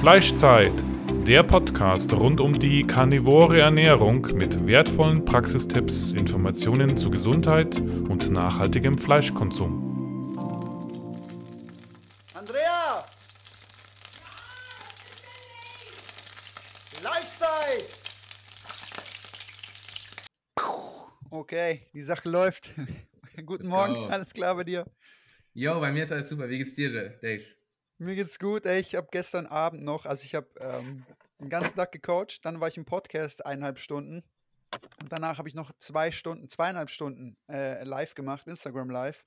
Fleischzeit, der Podcast rund um die karnivore Ernährung mit wertvollen Praxistipps, Informationen zu Gesundheit und nachhaltigem Fleischkonsum. Andrea! Fleischzeit! Okay, die Sache läuft. Guten Morgen, alles klar bei dir? Jo, bei mir ist alles super. Wie geht's dir, Dave? Mir geht's gut. Ey, ich habe gestern Abend noch, also ich habe ähm, den ganzen Tag gecoacht, dann war ich im Podcast eineinhalb Stunden und danach habe ich noch zwei Stunden, zweieinhalb Stunden äh, live gemacht, Instagram live.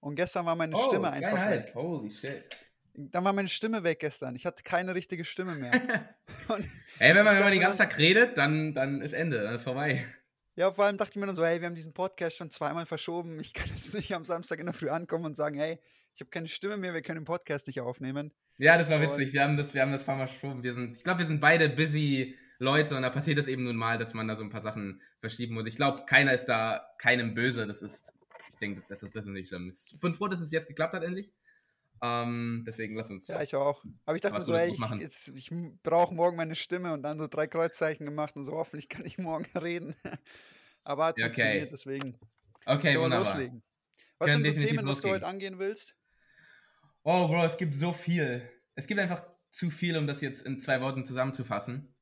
Und gestern war meine Stimme einfach weg. Holy shit. Dann war meine Stimme weg gestern. Ich hatte keine richtige Stimme mehr. Ey, wenn man, wenn man den ganzen Tag redet, dann, dann ist Ende, dann ist vorbei. Ja, vor allem dachte ich mir dann so, hey, wir haben diesen Podcast schon zweimal verschoben. Ich kann jetzt nicht am Samstag in der Früh ankommen und sagen, hey, ich habe keine Stimme mehr, wir können den Podcast nicht aufnehmen. Ja, das war witzig. Wir haben das, wir haben das paar Mal verschoben. Wir sind, ich glaube, wir sind beide busy Leute und da passiert es eben nun mal, dass man da so ein paar Sachen verschieben muss. Ich glaube, keiner ist da keinem böse. Das ist, ich denke, das ist, das ist nicht schlimm. Ich bin froh, dass es jetzt geklappt hat endlich. Ähm, deswegen lass uns. Ja, ich auch. Aber ich dachte mir so, gut ich, jetzt, ich brauche morgen meine Stimme und dann so drei Kreuzzeichen gemacht und so, hoffentlich kann ich morgen reden. Aber hat Ja, funktioniert, okay. deswegen okay, wunderbar. loslegen. Was Können sind so Themen, was du heute angehen willst? Oh, Bro, es gibt so viel. Es gibt einfach zu viel, um das jetzt in zwei Worten zusammenzufassen.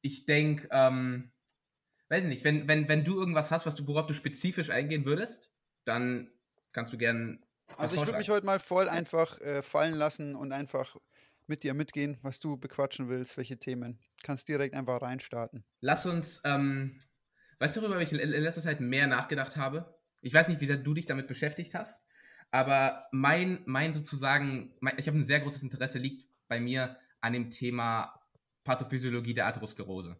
Ich denke, ähm, weiß nicht, wenn, wenn, wenn du irgendwas hast, was du, worauf du spezifisch eingehen würdest, dann kannst du gern. was Also ich würde mich heute mal voll einfach äh, fallen lassen und einfach mit dir mitgehen, was du bequatschen willst, welche Themen. Kannst direkt einfach reinstarten. Lass uns, ähm, weißt du, worüber ich in in letzter Zeit mehr nachgedacht habe? Ich weiß nicht, wie sehr du dich damit beschäftigt hast, aber mein, mein sozusagen, mein, ich habe ein sehr großes Interesse, liegt bei mir an dem Thema Pathophysiologie der Atherosklerose.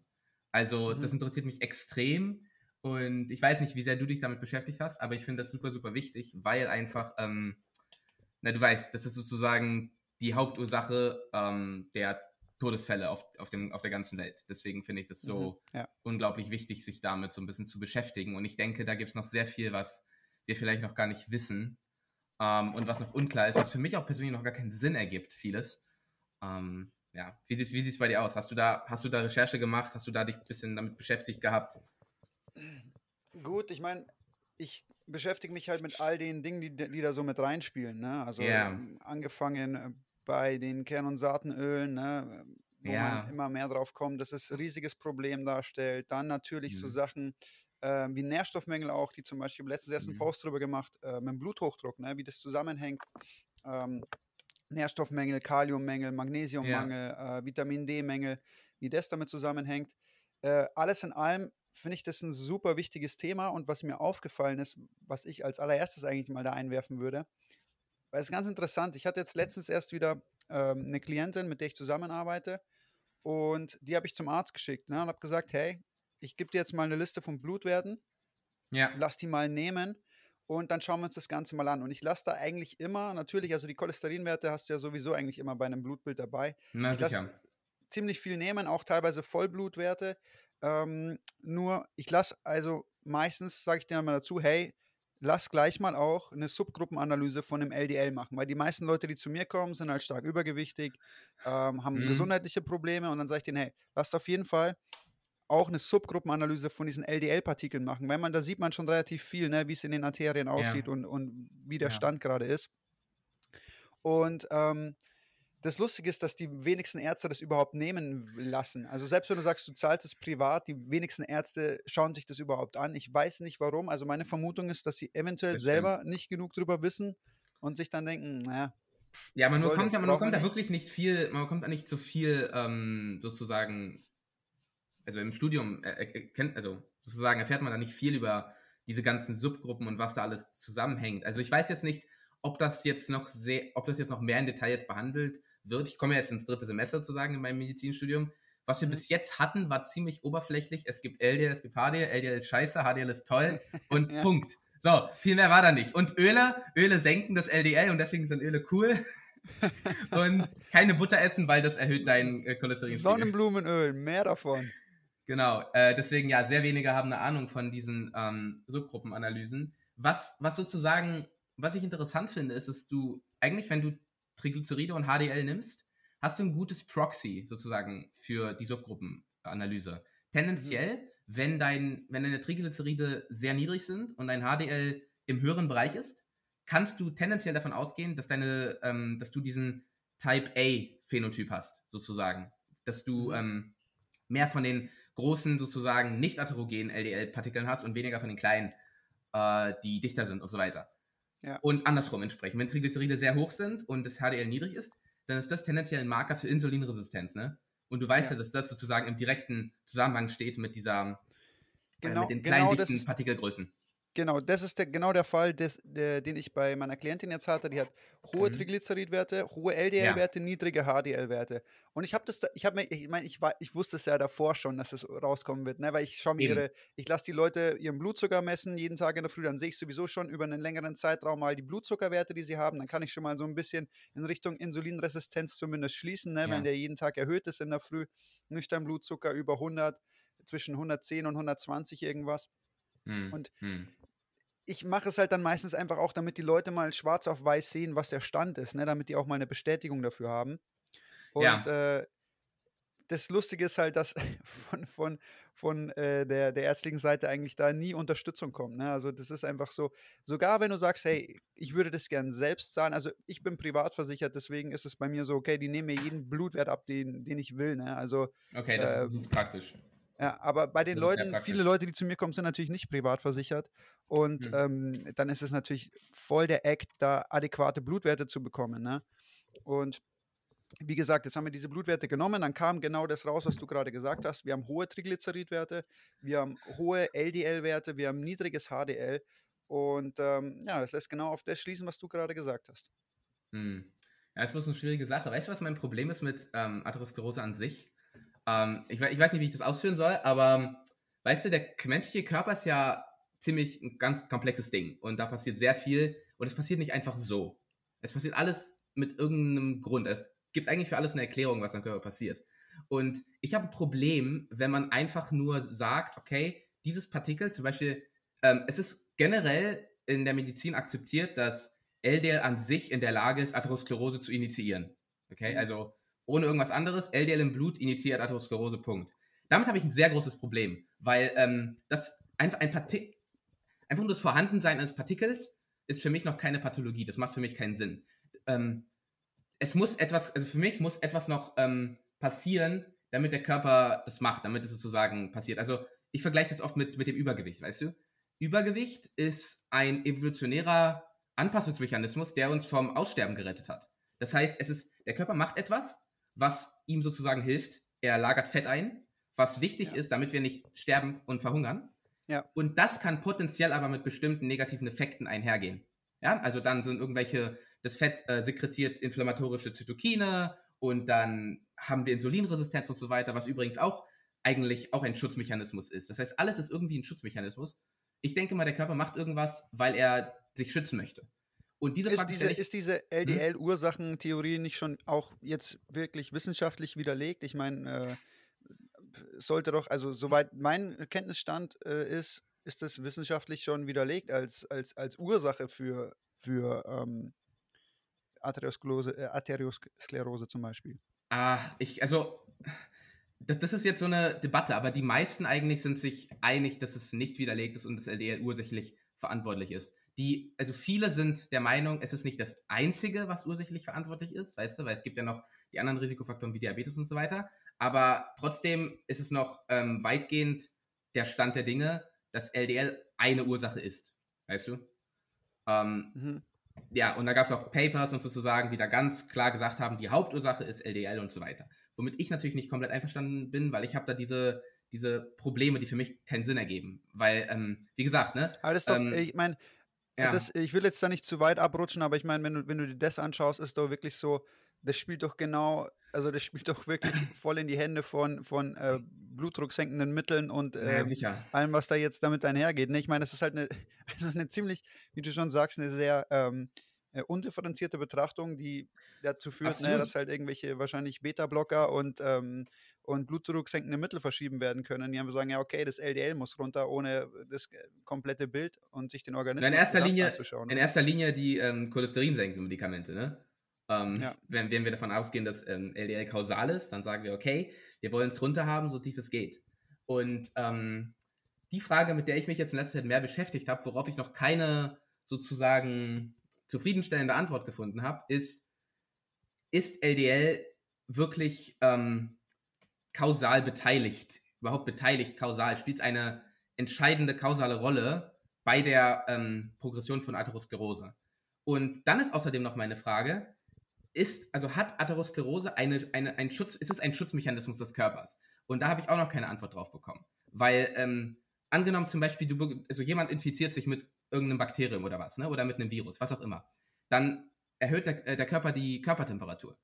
Also, Mhm. das interessiert mich extrem und ich weiß nicht, wie sehr du dich damit beschäftigt hast, aber ich finde das super, super wichtig, weil einfach, ähm, na, du weißt, das ist sozusagen die Hauptursache ähm, der Todesfälle auf, auf, dem, auf der ganzen Welt. Deswegen finde ich das so Mhm, ja. unglaublich wichtig, sich damit so ein bisschen zu beschäftigen. Und ich denke, da gibt es noch sehr viel, was wir vielleicht noch gar nicht wissen ähm, und was noch unklar ist, was für mich auch persönlich noch gar keinen Sinn ergibt, vieles. Ähm, ja, wie sieht es wie sieht's bei dir aus? Hast du, da, hast du da Recherche gemacht? Hast du da dich ein bisschen damit beschäftigt gehabt? Gut, ich meine, ich beschäftige mich halt mit all den Dingen, die, die da so mit reinspielen. Ne? Also ähm, angefangen äh, bei den Kern- und Saatenölen, ne? wo Ja. man immer mehr drauf kommt, dass es ein riesiges Problem darstellt. Dann natürlich so Mhm. Sachen äh, wie Nährstoffmängel auch, die zum Beispiel letztens erst einen Mhm. Post drüber gemacht, äh, mit dem Bluthochdruck, ne? wie das zusammenhängt. Ähm, Nährstoffmängel, Kaliummängel, Magnesiummangel, äh, Vitamin D-Mängel, wie das damit zusammenhängt. Äh, alles in allem finde ich das ein super wichtiges Thema und was mir aufgefallen ist, was ich als allererstes eigentlich mal da einwerfen würde, weil es ganz interessant. Ich hatte jetzt letztens erst wieder ähm, eine Klientin, mit der ich zusammenarbeite und die habe ich zum Arzt geschickt ne, und habe gesagt, hey, ich gebe dir jetzt mal eine Liste von Blutwerten, Ja. lass die mal nehmen und dann schauen wir uns das Ganze mal an. Und ich lasse da eigentlich immer, natürlich, also die Cholesterinwerte hast du ja sowieso eigentlich immer bei einem Blutbild dabei Na Ich lass- sicher. ziemlich viel nehmen, auch teilweise Vollblutwerte. Ähm, nur, ich lasse also meistens, sage ich dir mal dazu, hey, lass gleich mal auch eine Subgruppenanalyse von dem LDL machen, weil die meisten Leute, die zu mir kommen, sind halt stark übergewichtig, ähm, haben Mhm. gesundheitliche Probleme und dann sage ich denen, hey, lasst auf jeden Fall auch eine Subgruppenanalyse von diesen LDL-Partikeln machen, weil man da sieht man schon relativ viel, ne, wie es in den Arterien aussieht und, und wie der Ja. Stand gerade ist. Und ähm, das Lustige ist, dass die wenigsten Ärzte das überhaupt nehmen lassen. Also selbst wenn du sagst, du zahlst es privat, die wenigsten Ärzte schauen sich das überhaupt an. Ich weiß nicht warum. Also meine Vermutung ist, dass sie eventuell Das selber nicht genug drüber wissen und sich dann denken, naja, Ja, man bekommt, ja, man bekommt da wirklich nicht viel, man bekommt da nicht so viel ähm, sozusagen, also im Studium, äh, äh, kennt, also sozusagen erfährt man da nicht viel über diese ganzen Subgruppen und was da alles zusammenhängt. Also ich weiß jetzt nicht, ob das jetzt noch sehr, ob das jetzt noch mehr in Detail jetzt behandelt wird. Ich komme jetzt ins dritte Semester sozusagen in meinem Medizinstudium. Was wir Mhm. bis jetzt hatten, war ziemlich oberflächlich. Es gibt LDL, es gibt HDL, LDL ist scheiße, HDL ist toll und Ja. Punkt. So, viel mehr war da nicht. Und Öle, Öle senken das LDL und deswegen sind Öle cool. und keine Butter essen, weil das erhöht dein äh, Cholesterin. Sonnenblumenöl, mehr davon. Genau, äh, deswegen ja, sehr wenige haben eine Ahnung von diesen ähm, Subgruppenanalysen. Was, was sozusagen, was ich interessant finde, ist, dass du eigentlich, wenn du Triglyceride und HDL nimmst, hast du ein gutes Proxy sozusagen für die Subgruppenanalyse. Tendenziell, mhm. wenn, dein, wenn deine Triglyceride sehr niedrig sind und dein HDL im höheren Bereich ist, kannst du tendenziell davon ausgehen, dass, deine, ähm, dass du diesen Type A-Phänotyp hast, sozusagen. Dass du mhm. ähm, mehr von den großen, sozusagen nicht atherogenen LDL-Partikeln hast und weniger von den kleinen, äh, die dichter sind und so weiter. Ja. Und andersrum entsprechend. Wenn Triglyceride sehr hoch sind und das HDL niedrig ist, dann ist das tendenziell ein Marker für Insulinresistenz, ne? Und du weißt ja, ja dass das sozusagen im direkten Zusammenhang steht mit dieser, genau, äh, mit den kleinen genau dichten Partikelgrößen. Genau, das ist der, genau der Fall, des, der, den ich bei meiner Klientin jetzt hatte. Die hat hohe mhm. Triglyceridwerte, hohe LDL-Werte, ja. niedrige HDL-Werte. Und ich habe das, da, ich habe mir, ich meine, ich, ich wusste es ja davor schon, dass es rauskommen wird, ne? weil ich schaue mir ihre, ich lasse die Leute ihren Blutzucker messen jeden Tag in der Früh, dann sehe ich sowieso schon über einen längeren Zeitraum mal die Blutzuckerwerte, die sie haben. Dann kann ich schon mal so ein bisschen in Richtung Insulinresistenz zumindest schließen, ne? Ja. wenn der jeden Tag erhöht ist in der Früh. Nüchtern Blutzucker über 100, zwischen 110 und 120 irgendwas. Hm. Und hm ich mache es halt dann meistens einfach auch, damit die Leute mal schwarz auf weiß sehen, was der Stand ist, ne? damit die auch mal eine Bestätigung dafür haben. Und ja. äh, das Lustige ist halt, dass von, von, von äh, der, der ärztlichen Seite eigentlich da nie Unterstützung kommt. Ne? Also das ist einfach so, sogar wenn du sagst, hey, ich würde das gern selbst zahlen, also ich bin privat versichert, deswegen ist es bei mir so, okay, die nehmen mir jeden Blutwert ab, den, den ich will. Ne? Also, okay, das, äh, das ist praktisch. Ja, aber bei den Leuten, viele Leute, die zu mir kommen, sind natürlich nicht privat versichert. Und mhm. ähm, dann ist es natürlich voll der Act, da adäquate Blutwerte zu bekommen. Ne? Und wie gesagt, jetzt haben wir diese Blutwerte genommen, dann kam genau das raus, was du gerade gesagt hast. Wir haben hohe Triglyceridwerte, wir haben hohe LDL-Werte, wir haben niedriges HDL. Und ähm, ja, das lässt genau auf das schließen, was du gerade gesagt hast. Hm. Ja, das ist bloß eine schwierige Sache. Weißt du, was mein Problem ist mit ähm, Atherosklerose an sich? Ähm, ich, ich, weiß nicht, wie ich das ausführen soll, aber weißt du, der menschliche Körper ist ja ziemlich ein ganz komplexes Ding und da passiert sehr viel und es passiert nicht einfach so. Es passiert alles mit irgendeinem Grund. Es gibt eigentlich für alles eine Erklärung, was am Körper passiert. Und ich habe ein Problem, wenn man einfach nur sagt, okay, dieses Partikel, zum Beispiel, ähm, es ist generell in der Medizin akzeptiert, dass LDL an sich in der Lage ist, Atherosklerose zu initiieren. Okay, mhm. also ohne irgendwas anderes. LDL im Blut initiiert Atherosklerose, Punkt. Damit habe ich ein sehr großes Problem, weil ähm, das einfach ein Parti einfach nur das Vorhandensein eines Partikels ist für mich noch keine Pathologie. Das macht für mich keinen Sinn. Ähm, es muss etwas, also für mich muss etwas noch ähm, passieren, damit der Körper das macht, damit es sozusagen passiert. Also ich vergleiche das oft mit, mit dem Übergewicht, weißt du? Übergewicht ist ein evolutionärer Anpassungsmechanismus, der uns vom Aussterben gerettet hat. Das heißt, es ist, der Körper macht etwas, was ihm sozusagen hilft. Er lagert Fett ein, was wichtig ja. ist, damit wir nicht sterben und verhungern. Ja. Und das kann potenziell aber mit bestimmten negativen Effekten einhergehen. Ja, also dann sind irgendwelche, das Fett äh, sekretiert inflammatorische Zytokine und dann haben wir Insulinresistenz und so weiter, was übrigens auch eigentlich auch ein Schutzmechanismus ist. Das heißt, alles ist irgendwie ein Schutzmechanismus. Ich denke mal, der Körper macht irgendwas, weil er sich schützen möchte. Und diese ist, diese, ist diese LDL-Ursachentheorie nicht schon auch jetzt wirklich wissenschaftlich widerlegt? Ich meine, äh, sollte doch, also soweit mein Kenntnisstand äh, ist, ist das wissenschaftlich schon widerlegt als, als, als Ursache für, für ähm, Arteriosklerose, äh, Arteriosklerose zum Beispiel. Ah, ich, also, das, das ist jetzt so eine Debatte, aber die meisten eigentlich sind sich einig, dass es nicht widerlegt ist und das LDL ursächlich verantwortlich ist die, also viele sind der Meinung, es ist nicht das Einzige, was ursächlich verantwortlich ist, weißt du, weil es gibt ja noch die anderen Risikofaktoren wie Diabetes und so weiter. Aber trotzdem ist es noch ähm, weitgehend der Stand der Dinge, dass LDL eine Ursache ist, weißt du? Ähm, mhm. Ja, und da gab es auch Papers und sozusagen, die da ganz klar gesagt haben, die Hauptursache ist LDL und so weiter. Womit ich natürlich nicht komplett einverstanden bin, weil ich habe da diese, diese Probleme, die für mich keinen Sinn ergeben. Weil, ähm, wie gesagt, ne? Aber das ist doch, ähm, ich meine, ja. Das, ich will jetzt da nicht zu weit abrutschen, aber ich meine, wenn du, wenn du dir das anschaust, ist doch wirklich so, das spielt doch genau, also das spielt doch wirklich voll in die Hände von, von äh, blutdrucksenkenden Mitteln und äh, ja, allem, was da jetzt damit einhergeht. Ne? Ich meine, das ist halt eine, also eine ziemlich, wie du schon sagst, eine sehr ähm, äh, undifferenzierte Betrachtung, die dazu führt, ne, dass halt irgendwelche wahrscheinlich Beta-Blocker und ähm, und blutdrucksenkende Mittel verschieben werden können. Die haben sagen, ja, okay, das LDL muss runter, ohne das komplette Bild und sich den Organismus in erster Linie, anzuschauen. In erster Linie die ähm, Cholesterin senkenden Medikamente, ne? Ähm, ja. wenn, wenn wir davon ausgehen, dass ähm, LDL kausal ist, dann sagen wir, okay, wir wollen es runter haben, so tief es geht. Und ähm, die Frage, mit der ich mich jetzt in letzter Zeit mehr beschäftigt habe, worauf ich noch keine sozusagen zufriedenstellende Antwort gefunden habe, ist, ist LDL wirklich ähm, kausal beteiligt, überhaupt beteiligt kausal, spielt eine entscheidende kausale Rolle bei der ähm, Progression von Atherosklerose. Und dann ist außerdem noch meine Frage, ist, also hat Atherosklerose eine, eine, ein Schutz, ist es ein Schutzmechanismus des Körpers? Und da habe ich auch noch keine Antwort drauf bekommen. Weil, ähm, angenommen zum Beispiel, du, also jemand infiziert sich mit irgendeinem Bakterium oder was, ne? oder mit einem Virus, was auch immer, dann erhöht der, äh, der Körper die Körpertemperatur.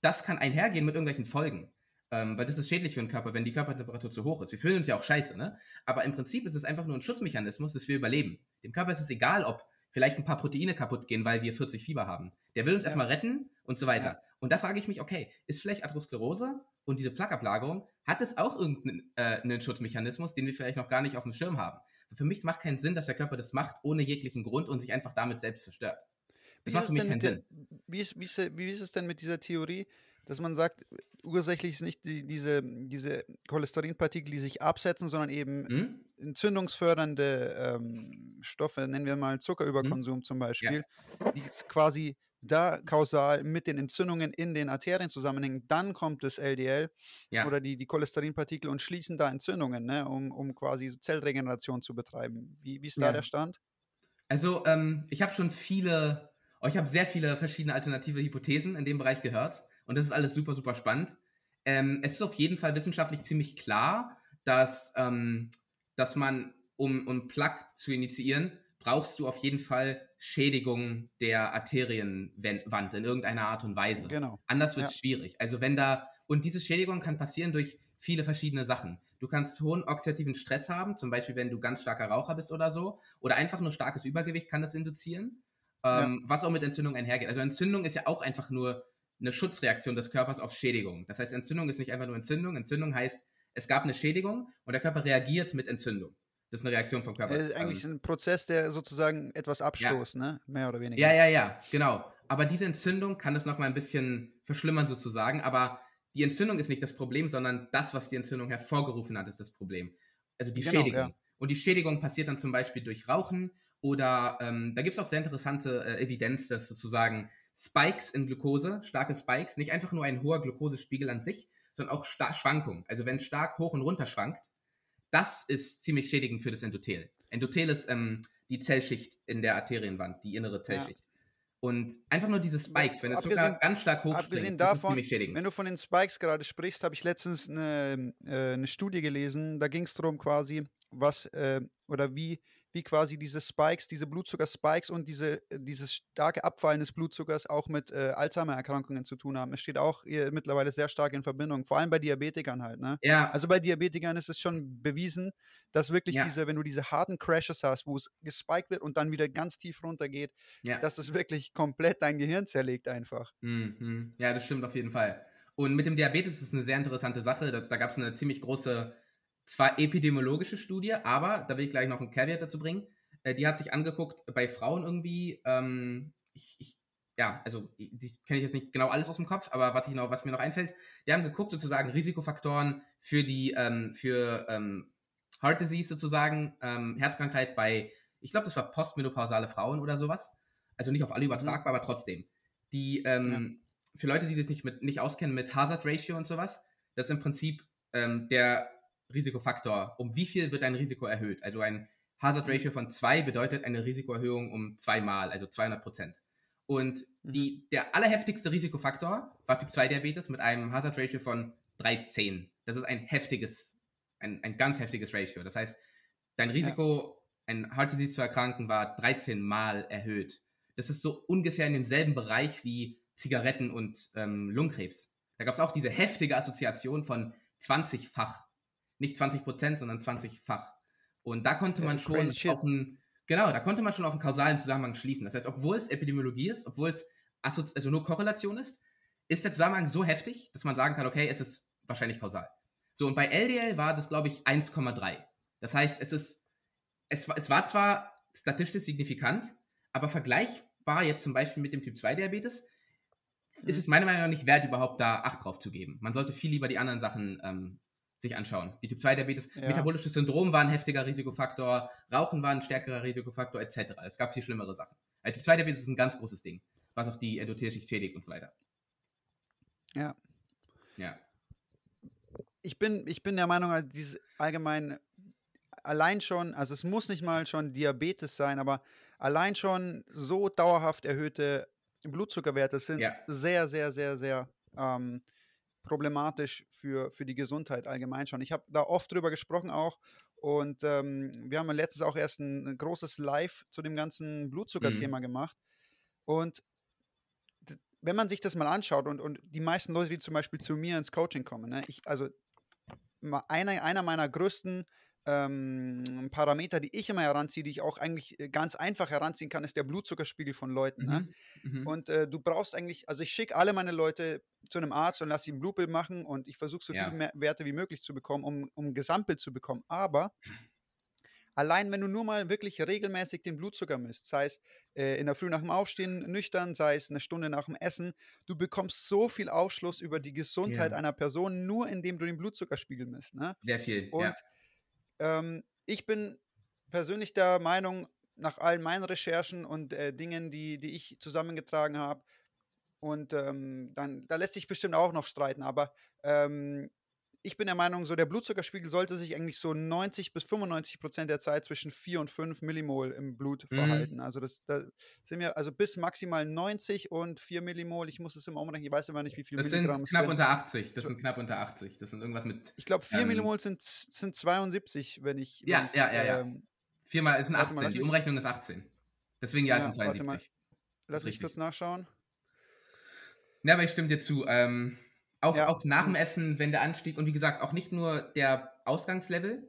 Das kann einhergehen mit irgendwelchen Folgen. Ähm, weil das ist schädlich für den Körper, wenn die Körpertemperatur zu hoch ist. Wir fühlen uns ja auch scheiße, ne? Aber im Prinzip ist es einfach nur ein Schutzmechanismus, dass wir überleben. Dem Körper ist es egal, ob vielleicht ein paar Proteine kaputt gehen, weil wir 40 Fieber haben. Der will uns ja. erstmal retten und so weiter. Ja. Und da frage ich mich, okay, ist vielleicht Atherosklerose und diese Plaqueablagerung, hat es auch irgendeinen äh, Schutzmechanismus, den wir vielleicht noch gar nicht auf dem Schirm haben? Für mich macht keinen Sinn, dass der Körper das macht ohne jeglichen Grund und sich einfach damit selbst zerstört. Das wie macht für mich keinen Sinn. wie, ist, wie, ist, wie ist es denn mit dieser Theorie, dass man sagt, ursächlich ist nicht die, diese, diese Cholesterinpartikel, die sich absetzen, sondern eben hm? entzündungsfördernde ähm, Stoffe, nennen wir mal Zuckerüberkonsum hm? zum Beispiel, ja. die quasi da kausal mit den Entzündungen in den Arterien zusammenhängen, dann kommt das LDL ja. oder die, die Cholesterinpartikel und schließen da Entzündungen, ne, um, um quasi Zellregeneration zu betreiben. Wie, wie ist da ja. der Stand? Also ähm, ich habe schon viele, oh, ich habe sehr viele verschiedene alternative Hypothesen in dem Bereich gehört. Und das ist alles super, super spannend. Ähm, es ist auf jeden Fall wissenschaftlich ziemlich klar, dass, ähm, dass man, um, um Plug zu initiieren, brauchst du auf jeden Fall Schädigung der Arterienwand in irgendeiner Art und Weise. Genau. Anders wird es ja. schwierig. Also wenn da, und diese Schädigung kann passieren durch viele verschiedene Sachen. Du kannst hohen oxidativen Stress haben, zum Beispiel wenn du ganz starker Raucher bist oder so, oder einfach nur starkes Übergewicht kann das induzieren, ähm, ja. was auch mit Entzündung einhergeht. Also Entzündung ist ja auch einfach nur eine Schutzreaktion des Körpers auf Schädigung. Das heißt, Entzündung ist nicht einfach nur Entzündung. Entzündung heißt, es gab eine Schädigung und der Körper reagiert mit Entzündung. Das ist eine Reaktion vom Körper. Das ist eigentlich ähm, ein Prozess, der sozusagen etwas abstoßt, ja. ne? Mehr oder weniger. Ja, ja, ja, genau. Aber diese Entzündung kann das nochmal ein bisschen verschlimmern sozusagen. Aber die Entzündung ist nicht das Problem, sondern das, was die Entzündung hervorgerufen hat, ist das Problem. Also die genau, Schädigung. Ja. Und die Schädigung passiert dann zum Beispiel durch Rauchen oder ähm, da gibt es auch sehr interessante äh, Evidenz, dass sozusagen Spikes in Glucose, starke Spikes, nicht einfach nur ein hoher Glukosespiegel an sich, sondern auch Schwankungen. Also wenn stark hoch und runter schwankt, das ist ziemlich schädigend für das Endothel. Endothel ist ähm, die Zellschicht in der Arterienwand, die innere Zellschicht. Ja. Und einfach nur diese Spikes, wenn es sogar ganz stark hochspringt, das ist ziemlich schädigend. Wenn du von den Spikes gerade sprichst, habe ich letztens eine, äh, eine Studie gelesen, da ging es darum quasi, was äh, oder wie wie quasi diese Spikes, diese Blutzucker-Spikes und diese, äh, dieses starke Abfallen des Blutzuckers auch mit äh, Alzheimer-Erkrankungen zu tun haben. Es steht auch mittlerweile sehr stark in Verbindung, vor allem bei Diabetikern halt. Ne? Ja. Also bei Diabetikern ist es schon bewiesen, dass wirklich ja. diese, wenn du diese harten Crashes hast, wo es gespiked wird und dann wieder ganz tief runter geht, ja. dass das wirklich komplett dein Gehirn zerlegt einfach. Mhm. Ja, das stimmt auf jeden Fall. Und mit dem Diabetes ist es eine sehr interessante Sache. Da, da gab es eine ziemlich große zwar epidemiologische Studie, aber da will ich gleich noch ein Caveat dazu bringen. Äh, die hat sich angeguckt bei Frauen irgendwie, ähm, ich, ich, ja, also die kenne ich jetzt nicht genau alles aus dem Kopf, aber was, ich noch, was mir noch einfällt, die haben geguckt sozusagen Risikofaktoren für die, ähm, für ähm, Heart Disease sozusagen, ähm, Herzkrankheit bei, ich glaube, das war postmenopausale Frauen oder sowas. Also nicht auf alle übertragbar, mhm. aber trotzdem. Die, ähm, ja. für Leute, die sich nicht, mit, nicht auskennen mit Hazard Ratio und sowas, das ist im Prinzip ähm, der Risikofaktor, um wie viel wird dein Risiko erhöht? Also ein Hazard. Ratio von 2 bedeutet eine Risikoerhöhung um zweimal, also 200 Prozent. Und mhm. die, der allerheftigste Risikofaktor war Typ 2 Diabetes mit einem Hazard Ratio von 13. Das ist ein heftiges, ein, ein ganz heftiges Ratio. Das heißt, dein Risiko, ja. ein Heart Disease zu erkranken, war 13 Mal erhöht. Das ist so ungefähr in demselben Bereich wie Zigaretten und ähm, Lungenkrebs. Da gab es auch diese heftige Assoziation von 20-fach nicht 20 Prozent, sondern 20-fach. Und da konnte man schon auf einen, genau, da konnte man schon auf einen kausalen Zusammenhang schließen. Das heißt, obwohl es Epidemiologie ist, obwohl es also nur Korrelation ist, ist der Zusammenhang so heftig, dass man sagen kann, okay, es ist wahrscheinlich kausal. So, und bei LDL war das, glaube ich, 1,3. Das heißt, es ist, es, es war zwar statistisch signifikant, aber vergleichbar jetzt zum Beispiel mit dem Typ 2 Diabetes, ist mhm. es meiner Meinung nach nicht wert, überhaupt da Acht drauf zu geben. Man sollte viel lieber die anderen Sachen ähm, sich anschauen. Die Typ-2-Diabetes, ja. metabolisches Syndrom war ein heftiger Risikofaktor, Rauchen war ein stärkerer Risikofaktor, etc. Es gab viel schlimmere Sachen. Also Typ-2-Diabetes ist ein ganz großes Ding, was auch die Endothelschicht schädigt und so weiter. Ja. Ja. Ich bin, ich bin der Meinung, also dieses allgemein allein schon, also es muss nicht mal schon Diabetes sein, aber allein schon so dauerhaft erhöhte Blutzuckerwerte sind ja. sehr, sehr, sehr, sehr ähm, problematisch für, für die Gesundheit allgemein schon. Ich habe da oft drüber gesprochen auch und ähm, wir haben letztens auch erst ein, großes Live zu dem ganzen Blutzuckerthema mhm. gemacht und wenn man sich das mal anschaut und, und die meisten Leute, die zum Beispiel zu mir ins Coaching kommen, ne, ich, also einer, einer meiner größten ähm, Parameter, die ich immer heranziehe, die ich auch eigentlich äh, ganz einfach heranziehen kann, ist der Blutzuckerspiegel von Leuten. Ne? Mhm. Ne? Mhm. Und äh, du brauchst eigentlich, also ich schicke alle meine Leute zu einem Arzt und lasse sie ein Blutbild machen und ich versuche so ja. viele Werte wie möglich zu bekommen, um, um ein Gesamtbild zu bekommen. Aber allein wenn du nur mal wirklich regelmäßig den Blutzucker misst, sei es äh, in der Früh nach dem Aufstehen nüchtern, sei es eine Stunde nach dem Essen, du bekommst so viel Aufschluss über die Gesundheit ja. einer Person, nur indem du den Blutzuckerspiegel misst. Ne? Sehr viel. Und ja ähm, ich bin persönlich der Meinung, nach all meinen Recherchen und äh, Dingen, die, die ich zusammengetragen habe, und ähm, dann, da lässt sich bestimmt auch noch streiten, aber ähm, ich bin der Meinung, so der Blutzuckerspiegel sollte sich eigentlich so 90 bis 95 Prozent der Zeit zwischen 4 und 5 Millimol im Blut mhm. verhalten. Also das da sind wir also bis maximal 90 und 4 Millimol. Ich muss es immer umrechnen, ich weiß immer nicht, wie viel das Milligramm sind. Knapp sind. unter 80. Das sind knapp unter 80. Das sind irgendwas mit. Ich glaube, 4 ähm, Millimol sind, sind 72, wenn ich. Ja, wenn ich, ja, ja, ja. Ähm, Viermal sind 18. Mal, die Umrechnung ist 18. Deswegen ja, ja sind 72. Lass mich kurz nachschauen. Ja, aber ich stimme dir zu. Ähm, auch, ja. auch nach dem Essen, wenn der Anstieg, und wie gesagt, auch nicht nur der Ausgangslevel,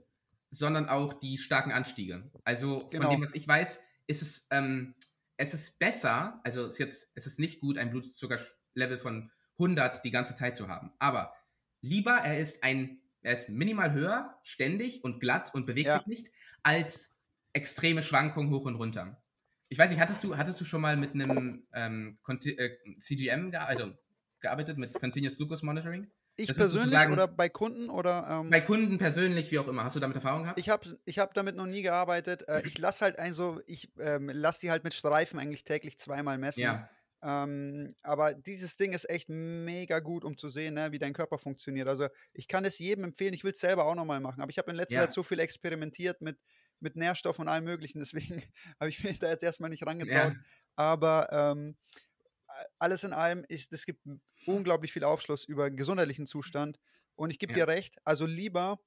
sondern auch die starken Anstiege. Also genau. von dem, was ich weiß, ist es, ähm, es ist besser, also ist jetzt, es ist nicht gut, ein Blutzuckerlevel von 100 die ganze Zeit zu haben. Aber lieber, er ist ein, er ist minimal höher, ständig und glatt und bewegt ja. sich nicht, als extreme Schwankungen hoch und runter. Ich weiß nicht, hattest du, hattest du schon mal mit einem ähm, äh, CGM, also gearbeitet mit Continuous Glucose Monitoring? Ich das persönlich oder bei Kunden oder? Ähm, bei Kunden persönlich, wie auch immer. Hast du damit Erfahrung gehabt? Ich habe ich hab damit noch nie gearbeitet. Äh, ich lasse halt ein so, ich ähm, lasse die halt mit Streifen eigentlich täglich zweimal messen. Ja. Ähm, aber dieses Ding ist echt mega gut, um zu sehen, ne, wie dein Körper funktioniert. Also ich kann es jedem empfehlen. Ich will es selber auch nochmal machen. Aber ich habe in letzter ja. Zeit so viel experimentiert mit, mit Nährstoffen und allem Möglichen. Deswegen habe ich mich da jetzt erstmal nicht rangetraut. Ja. Aber ähm, alles in allem ist, es gibt unglaublich viel Aufschluss über gesundheitlichen Zustand. Und ich gebe ja. dir recht, also lieber,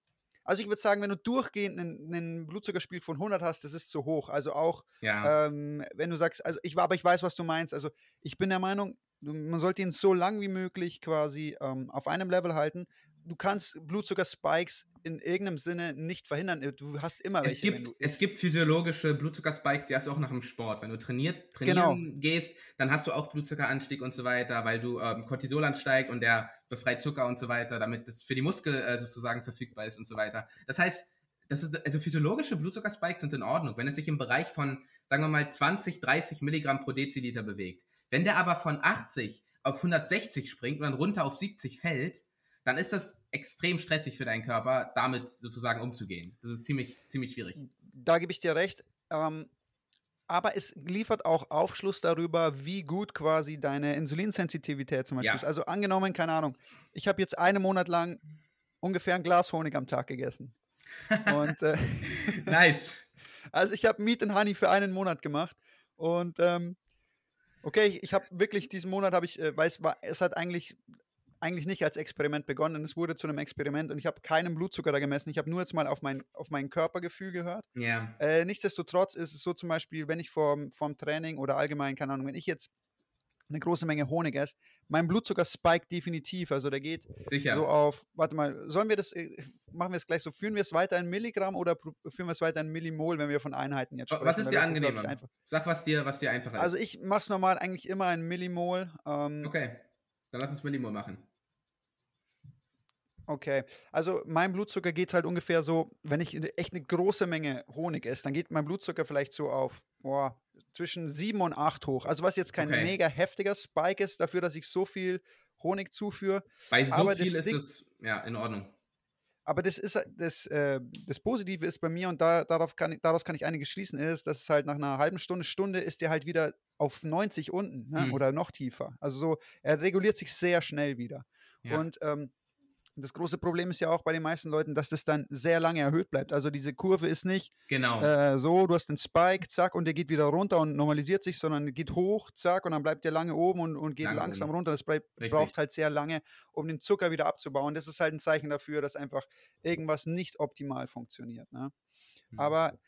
also ich würde sagen, wenn du durchgehend einen, einen, Blutzuckerspiegel von 100 hast, das ist zu hoch. Also auch, ja. ähm, wenn du sagst, also ich, aber ich weiß, was du meinst. Also ich bin der Meinung, man sollte ihn so lang wie möglich quasi ähm, auf einem Level halten. Du kannst Blutzuckerspikes in irgendeinem Sinne nicht verhindern. Du hast immer welche. Es gibt, es gibt physiologische Blutzuckerspikes, die hast du auch nach dem Sport. Wenn du trainiert, trainieren genau. gehst, dann hast du auch Blutzuckeranstieg und so weiter, weil du ähm, Cortisol ansteigt und der befreit Zucker und so weiter, damit das für die Muskel äh, sozusagen verfügbar ist und so weiter. Das heißt, das ist, also physiologische Blutzuckerspikes sind in Ordnung, wenn es sich im Bereich von, sagen wir mal, 20, 30 Milligramm pro Deziliter bewegt. Wenn der aber von 80 auf 160 springt und dann runter auf 70 fällt, dann ist das extrem stressig für deinen Körper, damit sozusagen umzugehen. Das ist ziemlich, ziemlich schwierig. Da gebe ich dir recht. Ähm, aber es liefert auch Aufschluss darüber, wie gut quasi deine Insulinsensitivität zum Beispiel ja. ist. Also angenommen, keine Ahnung, ich habe jetzt einen Monat lang ungefähr ein Glas Honig am Tag gegessen. Und, äh, nice. Also ich habe Meat and Honey für einen Monat gemacht und ähm, Okay, ich, habe wirklich diesen Monat habe ich, äh, war, es hat eigentlich eigentlich nicht als Experiment begonnen. Es wurde zu einem Experiment und ich habe keinen Blutzucker da gemessen. Ich habe nur jetzt mal auf mein, auf mein Körpergefühl gehört. Ja. Äh, nichtsdestotrotz ist es so zum Beispiel, wenn ich vorm, vorm Training oder allgemein, keine Ahnung, wenn ich jetzt eine große Menge Honig esse, mein Blutzucker spiked definitiv. Also der geht Sicher. so auf, warte mal, sollen wir das, äh, machen wir es gleich so, führen wir es weiter in Milligramm oder führen wir es weiter in Millimol, wenn wir von Einheiten jetzt sprechen? Was ist dir angenehmer? Sag, was dir, was dir einfacher ist. Also ich mache es normal eigentlich immer in Millimol. Ähm, okay, dann lass uns Millimol machen. Okay, also mein Blutzucker geht halt ungefähr so, wenn ich echt eine große Menge Honig esse, dann geht mein Blutzucker vielleicht so auf, boah, zwischen 7 und 8 hoch. Also was jetzt kein Okay. mega heftiger Spike ist, dafür, dass ich so viel Honig zuführe. Bei so Aber viel ist Ding- es ja in Ordnung. Aber das ist das, äh, das Positive ist bei mir und da, darauf kann ich, daraus kann ich einiges schließen, ist, dass es halt nach einer halben Stunde, Stunde ist der halt wieder auf 90 unten ne? Mhm. oder noch tiefer. Also so, er reguliert sich sehr schnell wieder. Ja. Und ähm, das große Problem ist ja auch bei den meisten Leuten, dass das dann sehr lange erhöht bleibt. Also diese Kurve ist nicht genau. äh, so, du hast den Spike, zack, und der geht wieder runter und normalisiert sich, sondern geht hoch, zack, und dann bleibt der lange oben und, und geht Lange langsam oben. runter. Das Richtig. braucht halt sehr lange, um den Zucker wieder abzubauen. Das ist halt ein Zeichen dafür, dass einfach irgendwas nicht optimal funktioniert. Ne? Mhm. Aber